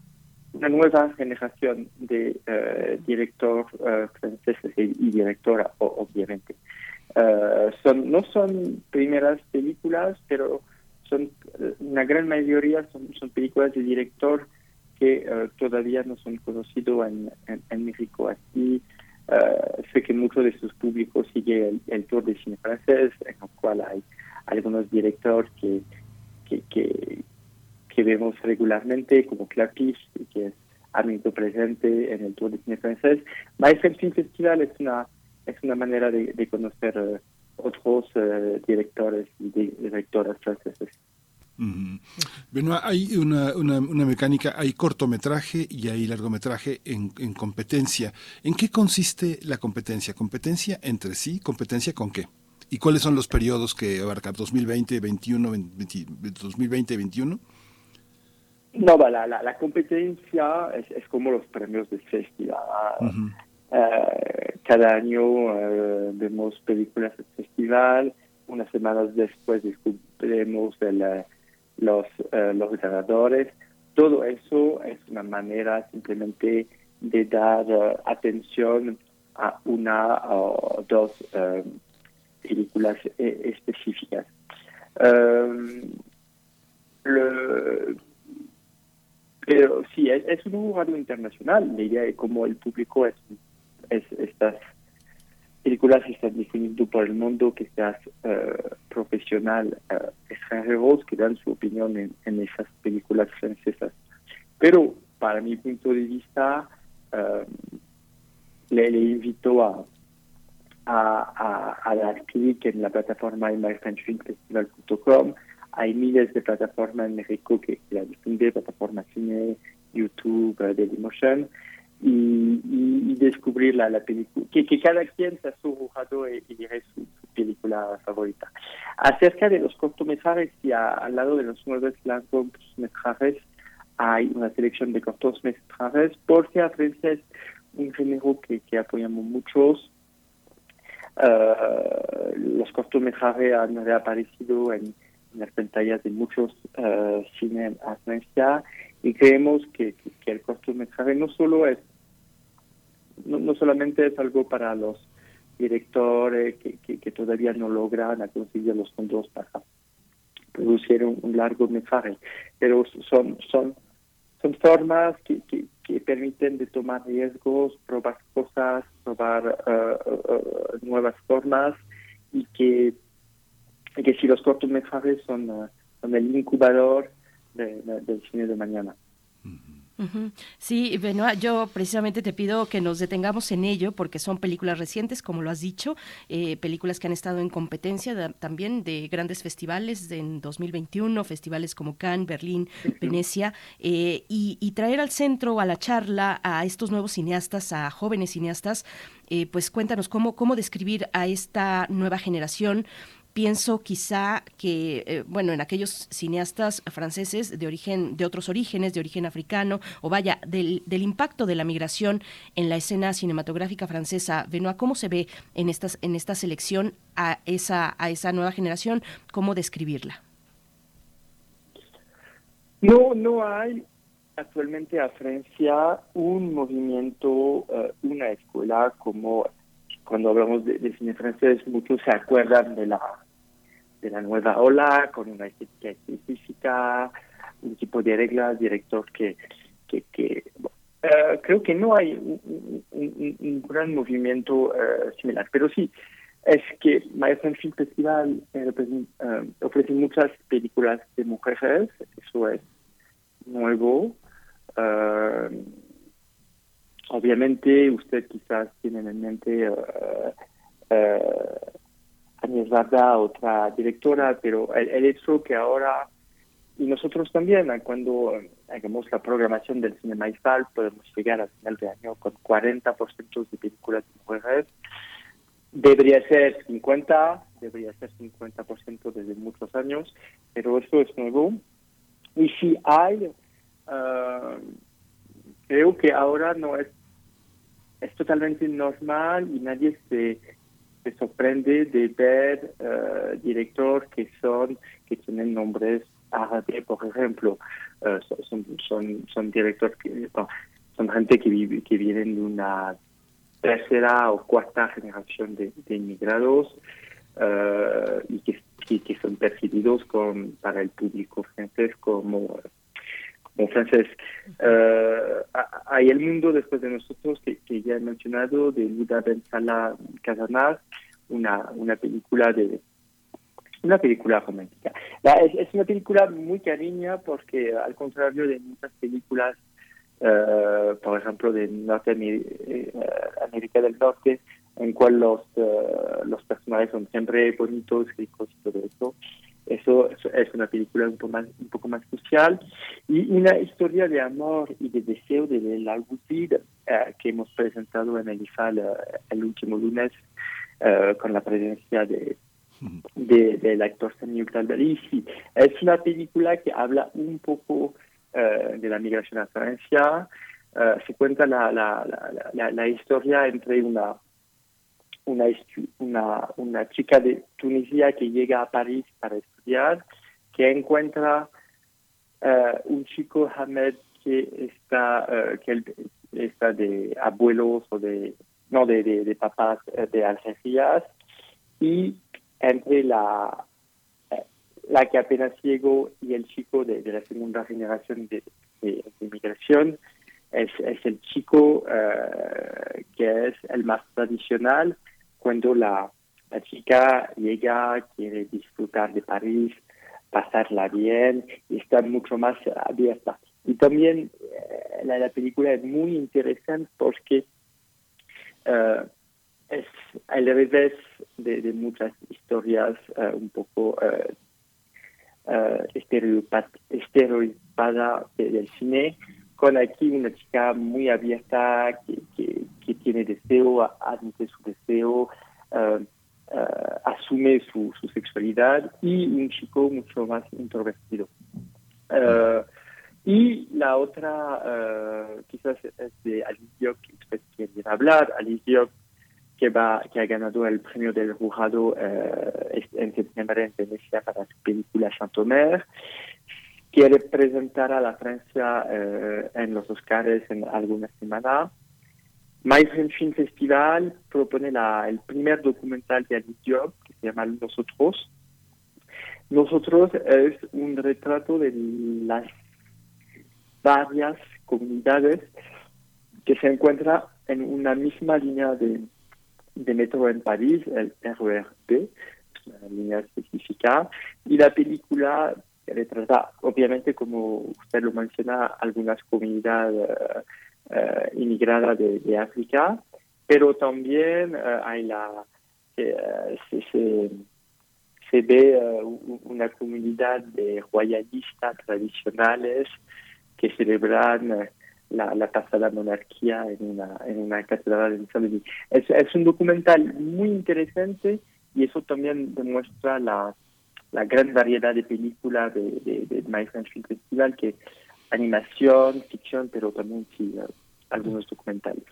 una nueva generación de uh, director uh, franceses y, directora, obviamente. Uh, son, no son primeras películas, pero son una gran mayoría son, son películas de director que todavía no son conocidos en, en, México. Así sé que muchos de sus públicos sigue el, tour de cine francés, en el cual hay algunos directores que, que, que vemos regularmente, como Clapis, que es amigo presente en el tour de cine francés. Maestro Film Festival es una es una manera de, de conocer uh, otros uh, directores y directoras franceses. -huh. Bueno, hay una, una, una, mecánica, hay cortometraje y hay largometraje en, en, competencia. ¿En qué consiste la competencia? ¿Competencia entre sí? ¿Competencia con qué? ¿Y cuáles son los periodos que abarca 2020, 21, 20, 2020, 21? No, la, la, la competencia es, es, como los premios del festival. -huh. Uh, cada año uh, vemos películas del festival, unas semanas después descubrimos el, los, los ganadores. Todo eso es una manera simplemente de dar atención a una o dos películas específicas. Le, pero sí, es, un radio internacional. La idea es como el público es es, estas películas están definiendo por el mundo que seas uh, profesional uh, extranjeros que dan su opinión en, esas películas francesas. Pero para mi punto de vista, uh, le, invito a, dar clic en la plataforma myfrenchfilmfestival.com. Hay miles de plataformas en México que, la difunden, plataformas cine, YouTube, Dailymotion y, y, descubrir la, la película, que, cada quien sea su juzgado y, y su, película favorita. Acerca de los cortometrajes y a, al lado de los nuevos largometrajes hay una selección de cortometrajes porque a es un género que, que apoyamos muchos. Uh, los cortometrajes han reaparecido en, las pantallas de muchos uh, cines a y creemos que, que, que, el cortometraje no solo es no, no, solamente es algo para los directores que, que, todavía no logran conseguir los fondos para producir un, un largometraje, pero son, son son formas que, que, permiten de tomar riesgos, probar cosas, probar nuevas formas y que, que si los cortometrajes son, son el incubador del cine de mañana. Sí, Benoit, yo precisamente te pido que nos detengamos en ello porque son películas recientes, como lo has dicho, eh, películas que han estado en competencia también de grandes festivales en 2021, festivales como Cannes, Berlín, Venecia, eh, y, traer al centro, a la charla, a estos nuevos cineastas, a jóvenes cineastas, eh, pues cuéntanos cómo, cómo describir a esta nueva generación pienso quizá que, eh, bueno, en aquellos cineastas franceses de origen, de otros orígenes, de origen africano, o vaya, del, del impacto de la migración en la escena cinematográfica francesa. Benoit, ¿cómo se ve en, estas, en esta selección a esa, a esa nueva generación? ¿Cómo describirla? No, no hay actualmente a Francia un movimiento, eh, una escuela como cuando hablamos de, de, cine francés, muchos se acuerdan de la de la nueva ola, con una estética específica, un tipo de reglas, director que, que, que eh, creo que no hay un, gran movimiento eh, similar, pero sí, es que Maestro Film Festival eh, ofrece muchas películas de mujeres, eso es nuevo. obviamente usted quizás tiene en mente Agnès Varda, otra directora, pero el, hecho que ahora, y nosotros también, cuando hagamos la programación del Cine Maestral, podemos llegar al final de año con 40% de películas de mujeres. Debería ser 50, debería ser 50% desde muchos años, pero eso es nuevo. Y si hay, uh, creo que ahora no es, es totalmente normal y nadie se se sorprende de ver uh, directores que son que tienen nombres árabes, por ejemplo, uh, son, son, son directores que son gente que vive, que vienen de una tercera o cuarta generación de, inmigrados uh, y que, que, son percibidos con, para el público francés como como francés. hay el mundo después de nosotros que, ya he mencionado de Luda Ben Salah Casanar, una, una película de una película romántica. es, una película muy cariña porque al contrario de muchas películas, eh, por ejemplo, de Norteamérica eh, del Norte, en cual los, eh, los personajes son siempre bonitos, ricos y todo eso. Eso, es una película un poco más, un poco más social y una historia de amor y de deseo de la que hemos presentado en el IFAL el último lunes eh, con la presencia de, del actor Samuel Talberici. Es una película que habla un poco eh, de la migración a Francia. Eh, se cuenta la, la, la, la, historia entre una, una, una, una chica de Tunisia que llega a París para estudiar, que encuentra un chico Hamed que está, que está de abuelos o de no de, de, papás eh, de Algeciras y entre la, eh, la que apenas llegó y el chico de, la segunda generación de, de, inmigración es, es, el chico eh, que es el más tradicional cuando la, chica llega, quiere disfrutar de París, pasarla bien y está mucho más abierta. Y también la, la película es muy interesante porque uh, es al revés de, muchas historias uh, un poco estereotipada del cine, con aquí una chica muy abierta que, que, que tiene deseo, admite su deseo, asume su, su, sexualidad y un chico mucho más introvertido. Y la otra, uh, quizás es de Alicia que usted quiere hablar. Alicia que, va, que ha ganado el premio del jurado uh, en septiembre en Venecia para su película Chantomer. Quiere presentar a la Francia uh, en los Oscars en alguna semana. Maestro Film Festival propone la, el primer documental de Alicia que se llama Nosotros. Nosotros es un retrato de las varias comunidades que se encuentran en una misma línea de, de metro en París, el RERP, una línea específica, y la película retrata, obviamente, como usted lo menciona, algunas comunidades uh, inmigradas de, África, pero también uh, hay la, se, se, ve una comunidad de royalistas tradicionales que celebran la, la monarquía en una, en una catedral en Saint-Denis. Es, es un documental muy interesante y eso también demuestra la, la gran variedad de películas de, de, My French Film Festival, que animación, ficción, pero también sí, algunos documentales.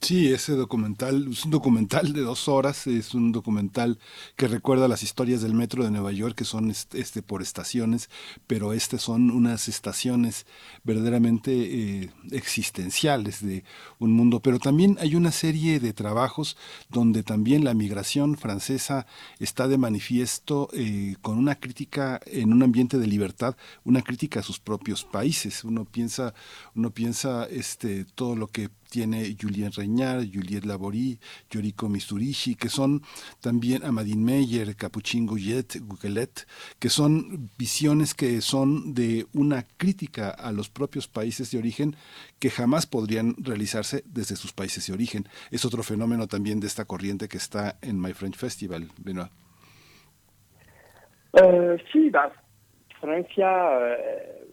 Sí, ese documental es un documental de dos horas, es un documental que recuerda las historias del metro de Nueva York, que son este, por estaciones, pero este son unas estaciones verdaderamente eh, existenciales de un mundo. Pero también hay una serie de trabajos donde también la migración francesa está de manifiesto eh, con una crítica en un ambiente de libertad, una crítica a sus propios países. Uno piensa, uno piensa este, todo lo que tiene Julien Reñar, Juliette Laborie, Yoriko Misturishi, que son también Amadine Meyer, Capuchin Gouillet, Gugelet, que son visiones que son de una crítica a los propios países de origen que jamás podrían realizarse desde sus países de origen. Es otro fenómeno también de esta corriente que está en My French Festival, Benoit. Uh, sí, Francia uh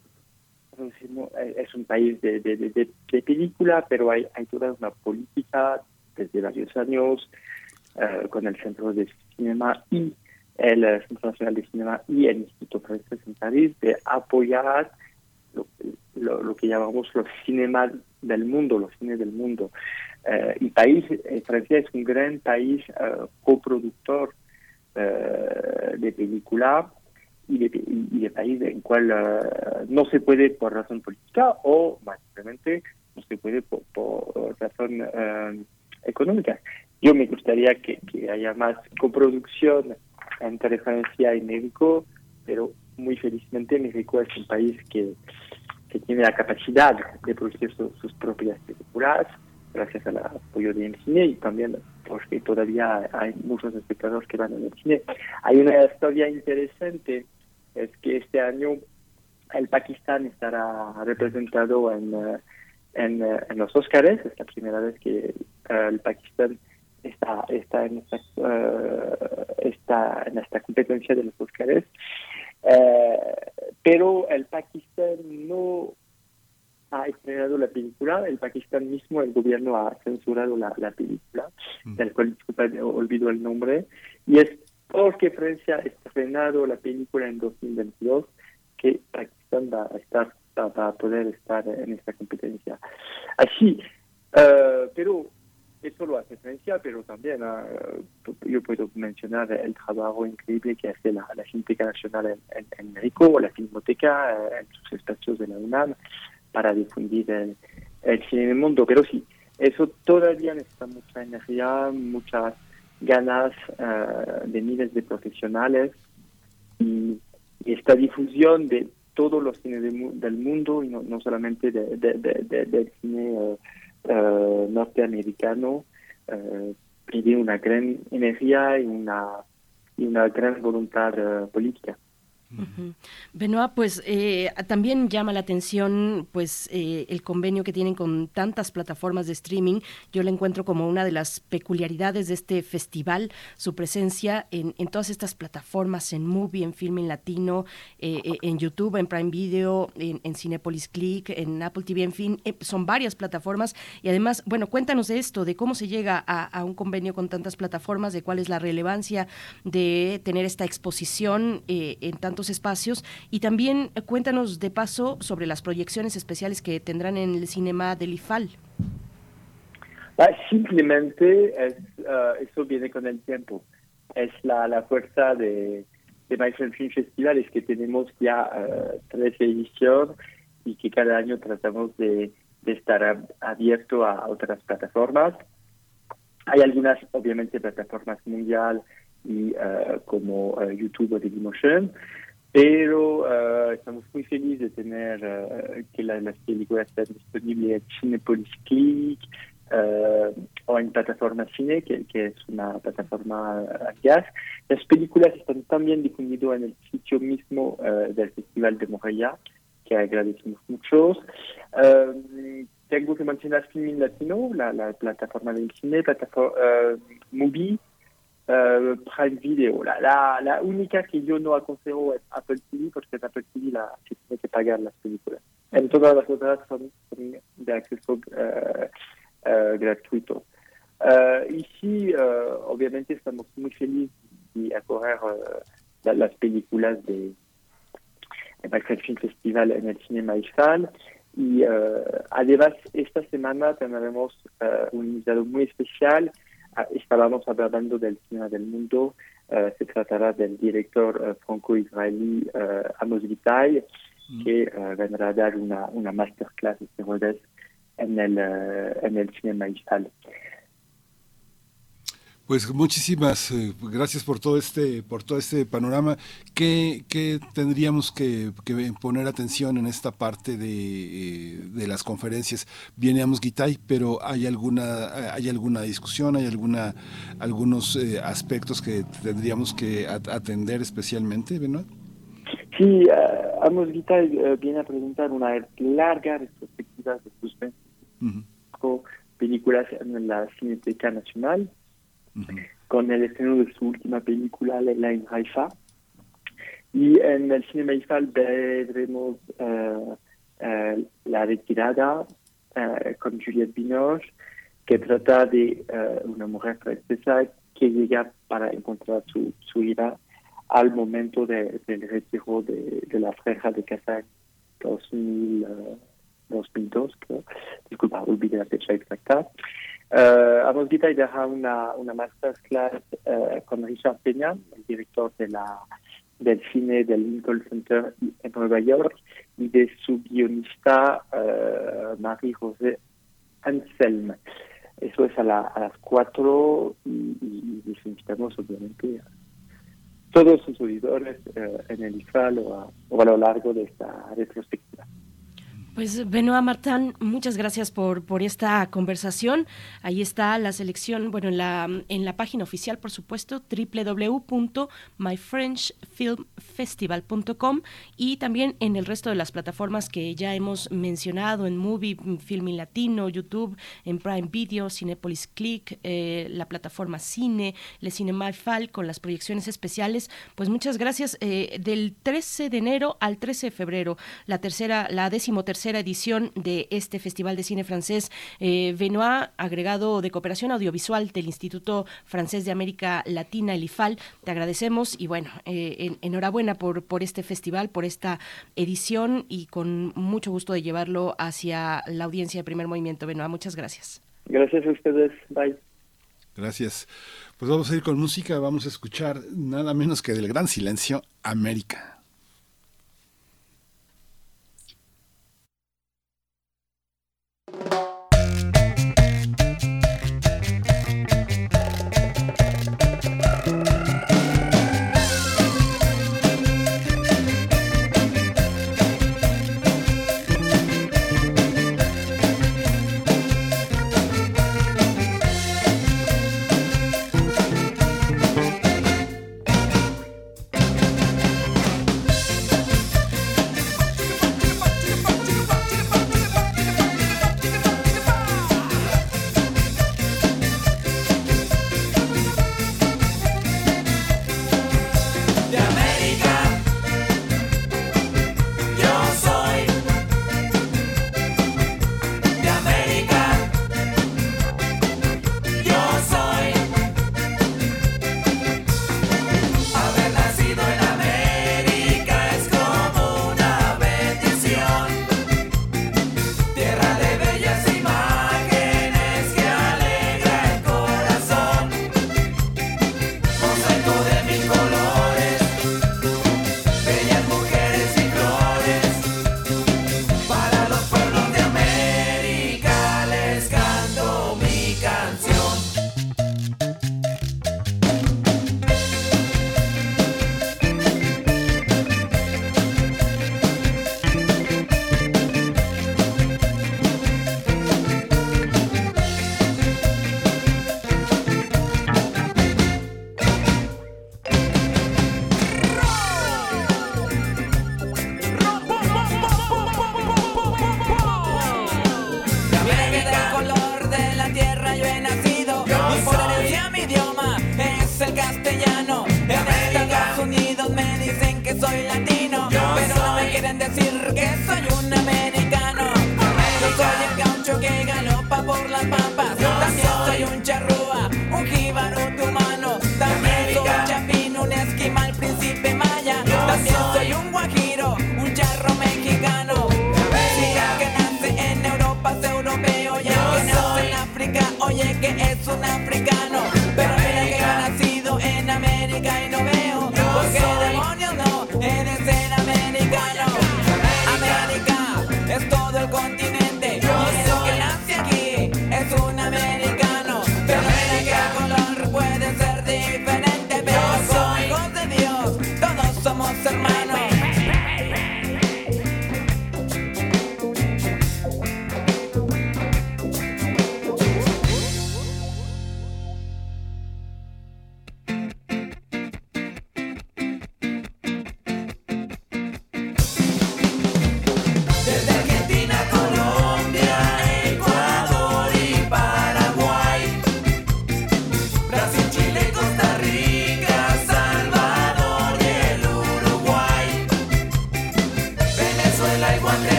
es un país de, de, de, película, pero hay, hay, toda una política desde varios años uh, con el Centro de Cinema y el Centro Nacional de Cinema y el Instituto Francés en París de apoyar lo, lo, lo, que llamamos los cinemas del mundo, los cines del mundo. Uh, y país, eh, Francia es un gran país uh, coproductor de película y de, y de país en cual uh, no se puede por razón política o más simplemente no se puede por, por razón uh, económica. Yo me gustaría que, haya más coproducción entre Francia y México, pero muy felizmente México es un país que, que tiene la capacidad de producir su, sus propias películas gracias al apoyo del cine y también porque todavía hay muchos espectadores que van al cine. Hay una historia interesante, es que este año el Pakistán estará representado en, en, en los Oscars, es la primera vez que uh, el Pakistán está, está, en esta, uh, está en esta competencia de los Oscars. Uh, pero el Pakistán no ha estrenado la película, el Pakistán mismo, el gobierno ha censurado la, la película, mm. del cual disculpa, olvido el nombre, y es porque Francia ha estrenado la película en 2022 que Pakistán va a estar va a poder estar en esta competencia. Así, uh, pero eso lo hace Francia, pero también uh, yo puedo mencionar el trabajo increíble que hace la, la Nacional en, en, en México la Filmoteca uh, en sus espacios de la UNAM para difundir el, el cine en el mundo. Pero sí, eso todavía necesita mucha energía, muchas ganas uh, de miles de profesionales y, esta difusión de todos los cines de, del mundo y no, no solamente de, del cine uh, uh, norteamericano pide una gran energía y una, y una gran voluntad política. Uh Benoit, pues eh, también llama la atención pues eh, el convenio que tienen con tantas plataformas de streaming. Yo lo encuentro como una de las peculiaridades de este festival, su presencia en, todas estas plataformas, en Movie, en Filming Latino, eh, en YouTube, en Prime Video, en, Cinepolis Click, en Apple TV, en fin, son varias plataformas. Y además, bueno, cuéntanos de esto, de cómo se llega a, un convenio con tantas plataformas, de cuál es la relevancia de tener esta exposición en tantos espacios y también eh, cuéntanos de paso sobre las proyecciones especiales que tendrán en el cinema del IFAL. Ah, simplemente es, uh, eso viene con el tiempo. Es la, fuerza de, de Film Festival, es que tenemos ya uh, tres ediciones y que cada año tratamos de, de estar abierto a otras plataformas. Hay algunas, obviamente, plataformas mundial y uh, como YouTube o Dailymotion, pero uh, estamos muy felices de tener uh, que la, las películas están disponibles en Cinepolis Click uh, o en plataforma Cine, que, es una plataforma gas. Las películas están también difundidas en el sitio mismo del Festival de Montreal, que agradecemos mucho. tengo que mencionar Filmin Latino, la, la plataforma del cine, plataforma Movie, Uh, Prime Video. La, la, la, única que yo no aconsejo es Apple TV, porque en Apple TV la, se tiene que pagar las películas. En todas las otras son, son de acceso uh, uh, gratuito. y sí, obviamente estamos muy felices de acoger la, las películas de el Film Festival en el Cinema Eiffel. Y además, esta semana tendremos un invitado muy especial estábamos hablando del cine del mundo, uh, se tratará del director uh, franco-israelí uh, Amos Gitay, mm. que vendrá a dar una, una masterclass este en el, en el cinema israelí. Pues muchísimas eh, gracias por todo este por todo este panorama. ¿Qué, qué tendríamos que, que, poner atención en esta parte de, eh, de las conferencias? Viene Amos Gitay, pero hay alguna hay alguna discusión, hay alguna algunos eh, aspectos que tendríamos que atender especialmente, ¿no? Sí, uh, Amos Gitay viene a presentar una larga retrospectiva de sus películas en la Cineteca Nacional con el estreno de su última película, Leila en. Y en el Cinema Eiffel veremos uh, uh, La Retirada uh, con Juliette Binoche, que trata de una mujer francesa que llega para encontrar su, su hija al momento de, del retiro de, de, la franja de casa en 2000, 2002, creo. Disculpa, olvidé la fecha exacta. Uh, Amos deja una, una masterclass uh, con Richard Peña, el director de la, del cine del Lincoln Center en Nueva York, y de su guionista uh, Marie-José Anselm. Eso es a, la, a las cuatro y, y, les invitamos obviamente a todos sus auditores en el IFAL o a, o a lo largo de esta retrospectiva. Pues Benoit Martán, muchas gracias por, por esta conversación. Ahí está la selección, bueno, en la, en la página oficial, por supuesto, www.myfrenchfilmfestival.com y también en el resto de las plataformas que ya hemos mencionado, en Movie, Filming Latino, YouTube, en Prime Video, Cinepolis Click, eh, la plataforma Cine, Le Cinema Fal con las proyecciones especiales. Pues muchas gracias. Eh, del 13 de enero al 13 de febrero, la tercera, la décimo tercera edición de este Festival de Cine Francés. Eh, Benoit, agregado de cooperación audiovisual del Instituto Francés de América Latina, el IFAL, te agradecemos y bueno, eh, enhorabuena por, por este festival, por esta edición y con mucho gusto de llevarlo hacia la audiencia de primer movimiento. Benoit, muchas gracias. Gracias a ustedes. Bye. Gracias. Pues vamos a ir con música, vamos a escuchar nada menos que del gran silencio, América.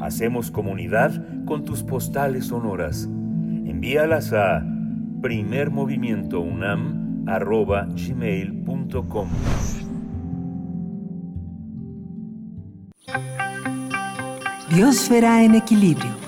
Hacemos comunidad con tus postales sonoras. Envíalas a primermovimientounam.gmail.com Biosfera en equilibrio.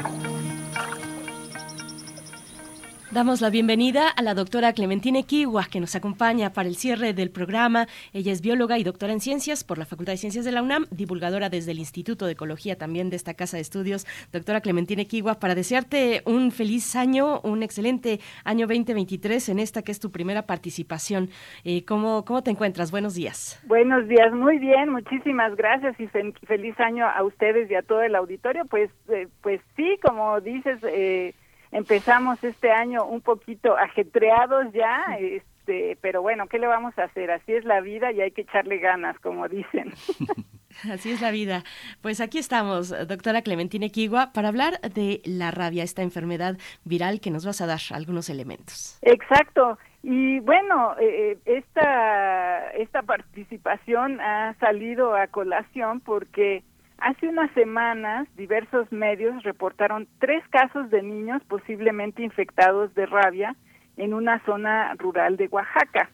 Damos la bienvenida a la doctora Clementine Kiwa, que nos acompaña para el cierre del programa. Ella es bióloga y doctora en ciencias por la Facultad de Ciencias de la UNAM, divulgadora desde el Instituto de Ecología también de esta casa de estudios. Doctora Clementine Kiwa, para desearte un feliz año, un excelente año 2023 en esta que es tu primera participación. Eh, ¿cómo, ¿Cómo te encuentras? Buenos días. Buenos días, muy bien, muchísimas gracias y fe- feliz año a ustedes y a todo el auditorio. Pues, eh, pues sí, como dices, eh, empezamos este año un poquito ajetreados ya, este, pero bueno, ¿qué le vamos a hacer? Así es la vida y hay que echarle ganas, como dicen. Así es la vida. Pues aquí estamos, doctora Clementine Kiwa, para hablar de la rabia, esta enfermedad viral que nos vas a dar algunos elementos. Exacto. Y bueno, eh, esta, esta participación ha salido a colación porque hace unas semanas diversos medios reportaron tres casos de niños posiblemente infectados de rabia en una zona rural de Oaxaca.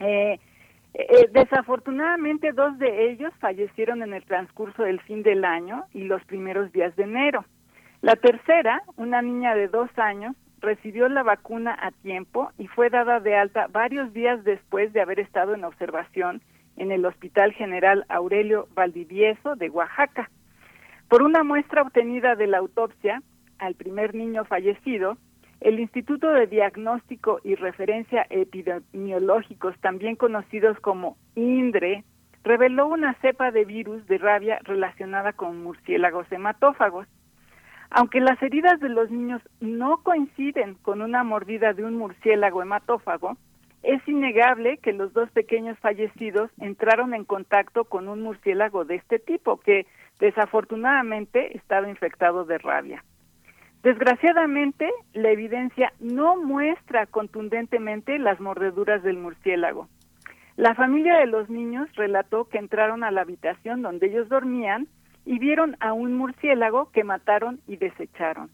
Eh, eh, desafortunadamente dos de ellos fallecieron en el transcurso del fin del año y los primeros días de enero. La tercera, una niña de dos años, recibió la vacuna a tiempo y fue dada de alta varios días después de haber estado en observación en el Hospital General Aurelio Valdivieso de Oaxaca. Por una muestra obtenida de la autopsia al primer niño fallecido, el Instituto de Diagnóstico y Referencia Epidemiológicos, también conocidos como INDRE, reveló una cepa de virus de rabia relacionada con murciélagos hematófagos. Aunque las heridas de los niños no coinciden con una mordida de un murciélago hematófago, es innegable que los dos pequeños fallecidos entraron en contacto con un murciélago de este tipo que desafortunadamente estaba infectado de rabia. Desgraciadamente, la evidencia no muestra contundentemente las mordeduras del murciélago. La familia de los niños relató que entraron a la habitación donde ellos dormían y vieron a un murciélago que mataron y desecharon.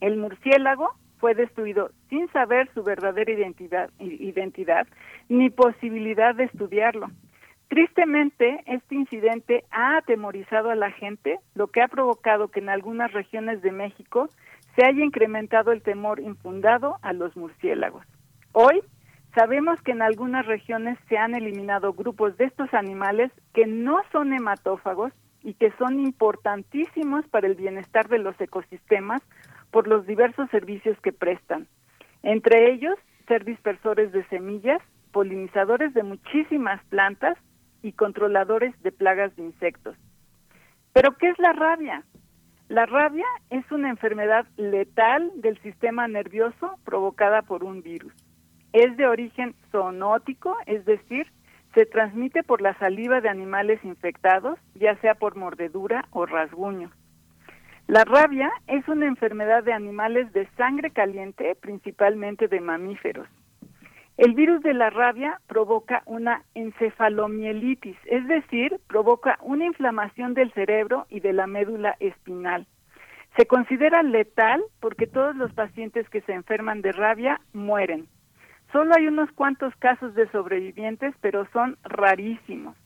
El murciélago fue destruido sin saber su verdadera identidad, ni posibilidad de estudiarlo. Tristemente, este incidente ha atemorizado a la gente, lo que ha provocado que en algunas regiones de México se haya incrementado el temor infundado a los murciélagos. Hoy sabemos que en algunas regiones se han eliminado grupos de estos animales que no son hematófagos y que son importantísimos para el bienestar de los ecosistemas por los diversos servicios que prestan. Entre ellos, ser dispersores de semillas, polinizadores de muchísimas plantas y controladores de plagas de insectos. Pero, ¿qué es la rabia? La rabia es una enfermedad letal del sistema nervioso provocada por un virus. Es de origen zoonótico, es decir, se transmite por la saliva de animales infectados, ya sea por mordedura o rasguño. La rabia es una enfermedad de animales de sangre caliente, principalmente de mamíferos. El virus de la rabia provoca una encefalomielitis, es decir, provoca una inflamación del cerebro y de la médula espinal. Se considera letal porque todos los pacientes que se enferman de rabia mueren. Solo hay unos cuantos casos de sobrevivientes, pero son rarísimos.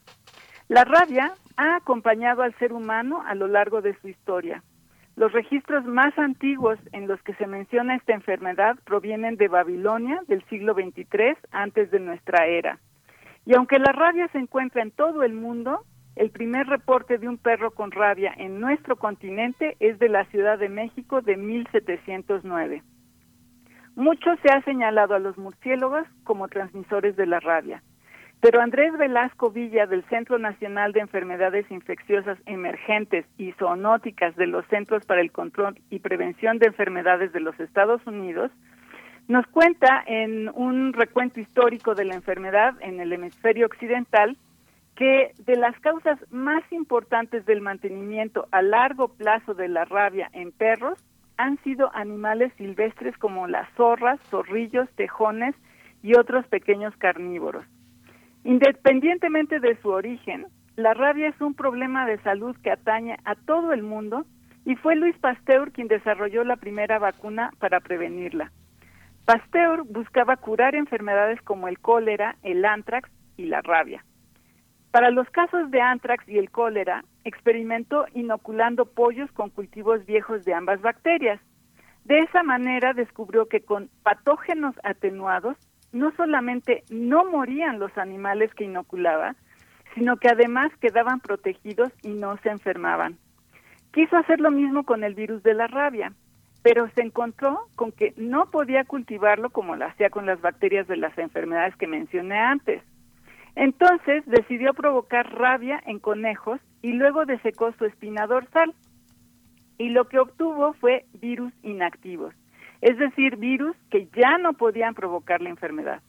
La rabia ha acompañado al ser humano a lo largo de su historia. Los registros más antiguos en los que se menciona esta enfermedad provienen de Babilonia del siglo XXIII antes de nuestra era. Y aunque la rabia se encuentra en todo el mundo, el primer reporte de un perro con rabia en nuestro continente es de la Ciudad de México de 1709. Mucho se ha señalado a los murciélagos como transmisores de la rabia, pero Andrés Velasco Villa del Centro Nacional de Enfermedades Infecciosas Emergentes y Zoonóticas de los Centros para el Control y Prevención de Enfermedades de los Estados Unidos nos cuenta en un recuento histórico de la enfermedad en el hemisferio occidental que de las causas más importantes del mantenimiento a largo plazo de la rabia en perros han sido animales silvestres como las zorras, zorrillos, tejones y otros pequeños carnívoros. Independientemente de su origen, la rabia es un problema de salud que atañe a todo el mundo y fue Luis Pasteur quien desarrolló la primera vacuna para prevenirla. Pasteur buscaba curar enfermedades como el cólera, el antrax y la rabia. Para los casos de antrax y el cólera, experimentó inoculando pollos con cultivos viejos de ambas bacterias. De esa manera descubrió que con patógenos atenuados no solamente no morían los animales que inoculaba, sino que además quedaban protegidos y no se enfermaban. Quiso hacer lo mismo con el virus de la rabia, pero se encontró con que no podía cultivarlo como lo hacía con las bacterias de las enfermedades que mencioné antes. Entonces decidió provocar rabia en conejos y luego desecó su espina dorsal. Y lo que obtuvo fue virus inactivos, es decir, virus que ya no podían provocar la enfermedad.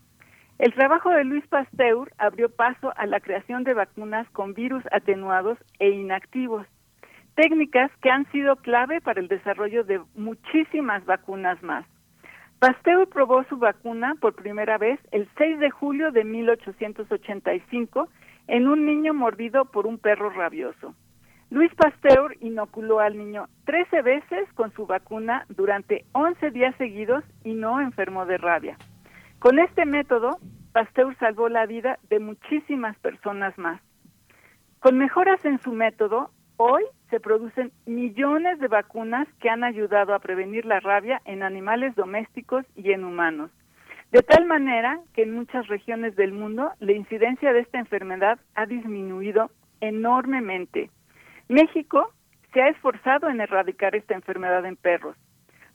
El trabajo de Luis Pasteur abrió paso a la creación de vacunas con virus atenuados e inactivos, técnicas que han sido clave para el desarrollo de muchísimas vacunas más. Pasteur probó su vacuna por primera vez el 6 de julio de 1885 en un niño mordido por un perro rabioso. Luis Pasteur inoculó al niño 13 veces con su vacuna durante 11 días seguidos y no enfermó de rabia. Con este método, Pasteur salvó la vida de muchísimas personas más. Con mejoras en su método, hoy se producen millones de vacunas que han ayudado a prevenir la rabia en animales domésticos y en humanos. De tal manera que en muchas regiones del mundo la incidencia de esta enfermedad ha disminuido enormemente. México se ha esforzado en erradicar esta enfermedad en perros.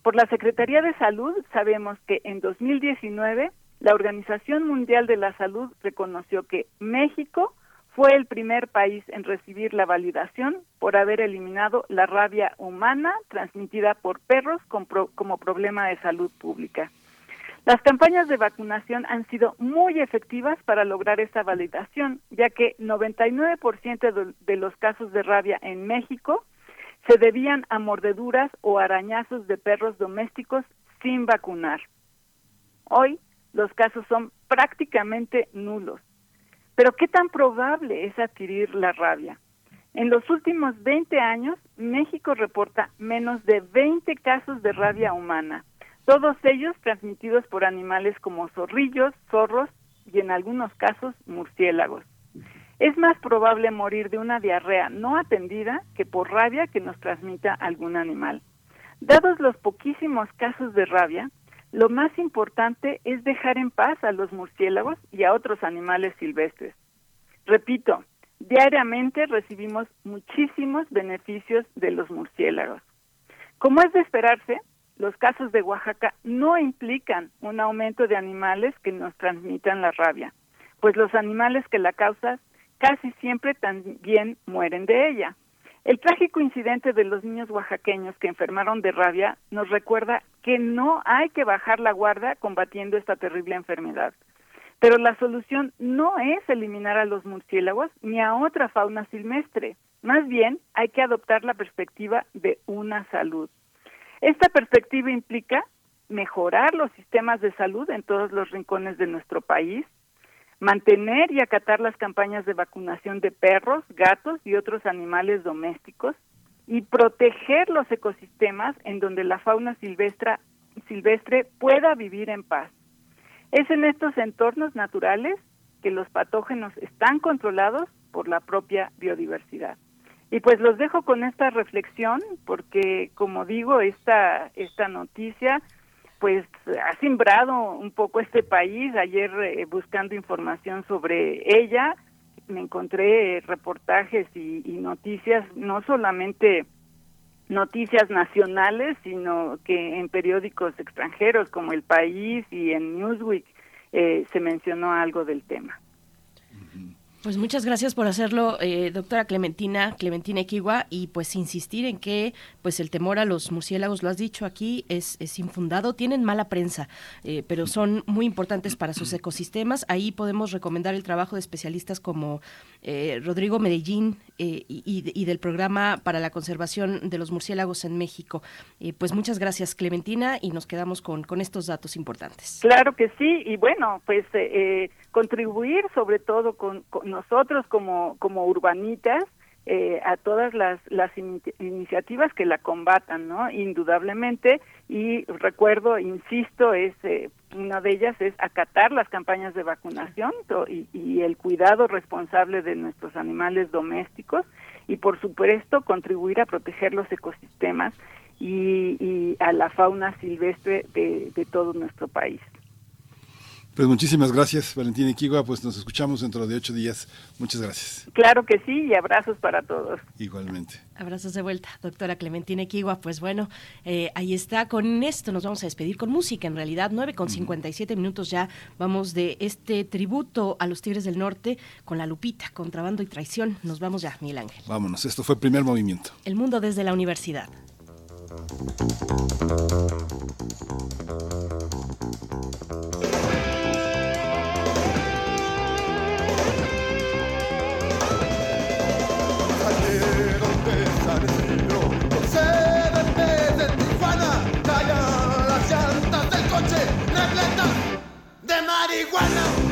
Por la Secretaría de Salud sabemos que en 2019 la Organización Mundial de la Salud reconoció que México fue el primer país en recibir la validación por haber eliminado la rabia humana transmitida por perros como problema de salud pública. Las campañas de vacunación han sido muy efectivas para lograr esta validación, ya que 99% de los casos de rabia en México se debían a mordeduras o arañazos de perros domésticos sin vacunar. Hoy los casos son prácticamente nulos. Pero ¿qué tan probable es adquirir la rabia? En los últimos 20 años, México reporta menos de 20 casos de rabia humana, todos ellos transmitidos por animales como zorrillos, zorros y en algunos casos murciélagos. es más probable morir de una diarrea no atendida que por rabia que nos transmita algún animal. Dados los poquísimos casos de rabia, lo más importante es dejar en paz a los murciélagos y a otros animales silvestres. Repito, diariamente recibimos muchísimos beneficios de los murciélagos. Como es de esperarse, los casos de Oaxaca no implican un aumento de animales que nos transmitan la rabia, pues los animales que la causan casi siempre también mueren de ella. El trágico incidente de los niños oaxaqueños que enfermaron de rabia nos recuerda que no hay que bajar la guardia combatiendo esta terrible enfermedad. Pero la solución no es eliminar a los murciélagos ni a otra fauna silvestre. Más bien, hay que adoptar la perspectiva de una salud. Esta perspectiva implica mejorar los sistemas de salud en todos los rincones de nuestro país, mantener y acatar las campañas de vacunación de perros, gatos y otros animales domésticos y proteger los ecosistemas en donde la fauna silvestre, pueda vivir en paz. Es en estos entornos naturales que los patógenos están controlados por la propia biodiversidad. Y pues los dejo con esta reflexión porque, como digo, esta, esta noticia pues ha simbrado un poco este país. Ayer eh, buscando información sobre ella, me encontré reportajes y, y, noticias, no solamente noticias nacionales, sino que en periódicos extranjeros como El País y en Newsweek eh, se mencionó algo del tema. Pues muchas gracias por hacerlo, eh, doctora Clementina, Clementina Equigua, y pues insistir en que pues el temor a los murciélagos, lo has dicho aquí, es, es infundado, tienen mala prensa, eh, pero son muy importantes para sus ecosistemas. Ahí podemos recomendar el trabajo de especialistas como eh, Rodrigo Medellín y, y, del programa para la conservación de los murciélagos en México. pues muchas gracias, Clementina, y nos quedamos con, con estos datos importantes. Claro que sí, y bueno, pues contribuir sobre todo con nosotros como, como urbanitas eh, a todas las, las in iniciativas que la combatan, ¿no? Indudablemente, y recuerdo, insisto, es eh, una de ellas es acatar las campañas de vacunación y, y, el cuidado responsable de nuestros animales domésticos y, por supuesto, contribuir a proteger los ecosistemas y, y a la fauna silvestre de todo nuestro país. Pues muchísimas gracias, Valentina Iquigua. Pues nos escuchamos dentro de ocho días. Muchas gracias. Claro que sí, y abrazos para todos. Igualmente. Abrazos de vuelta, doctora Clementina Equigua. Pues bueno, eh, ahí está. Con esto nos vamos a despedir con música. En realidad, 9 con 57 minutos ya vamos de este tributo a los Tigres del Norte con la Lupita, contrabando y traición. Nos vamos ya, Miguel Ángel. Vámonos, esto fue primer movimiento. El mundo desde la universidad. Marihuana.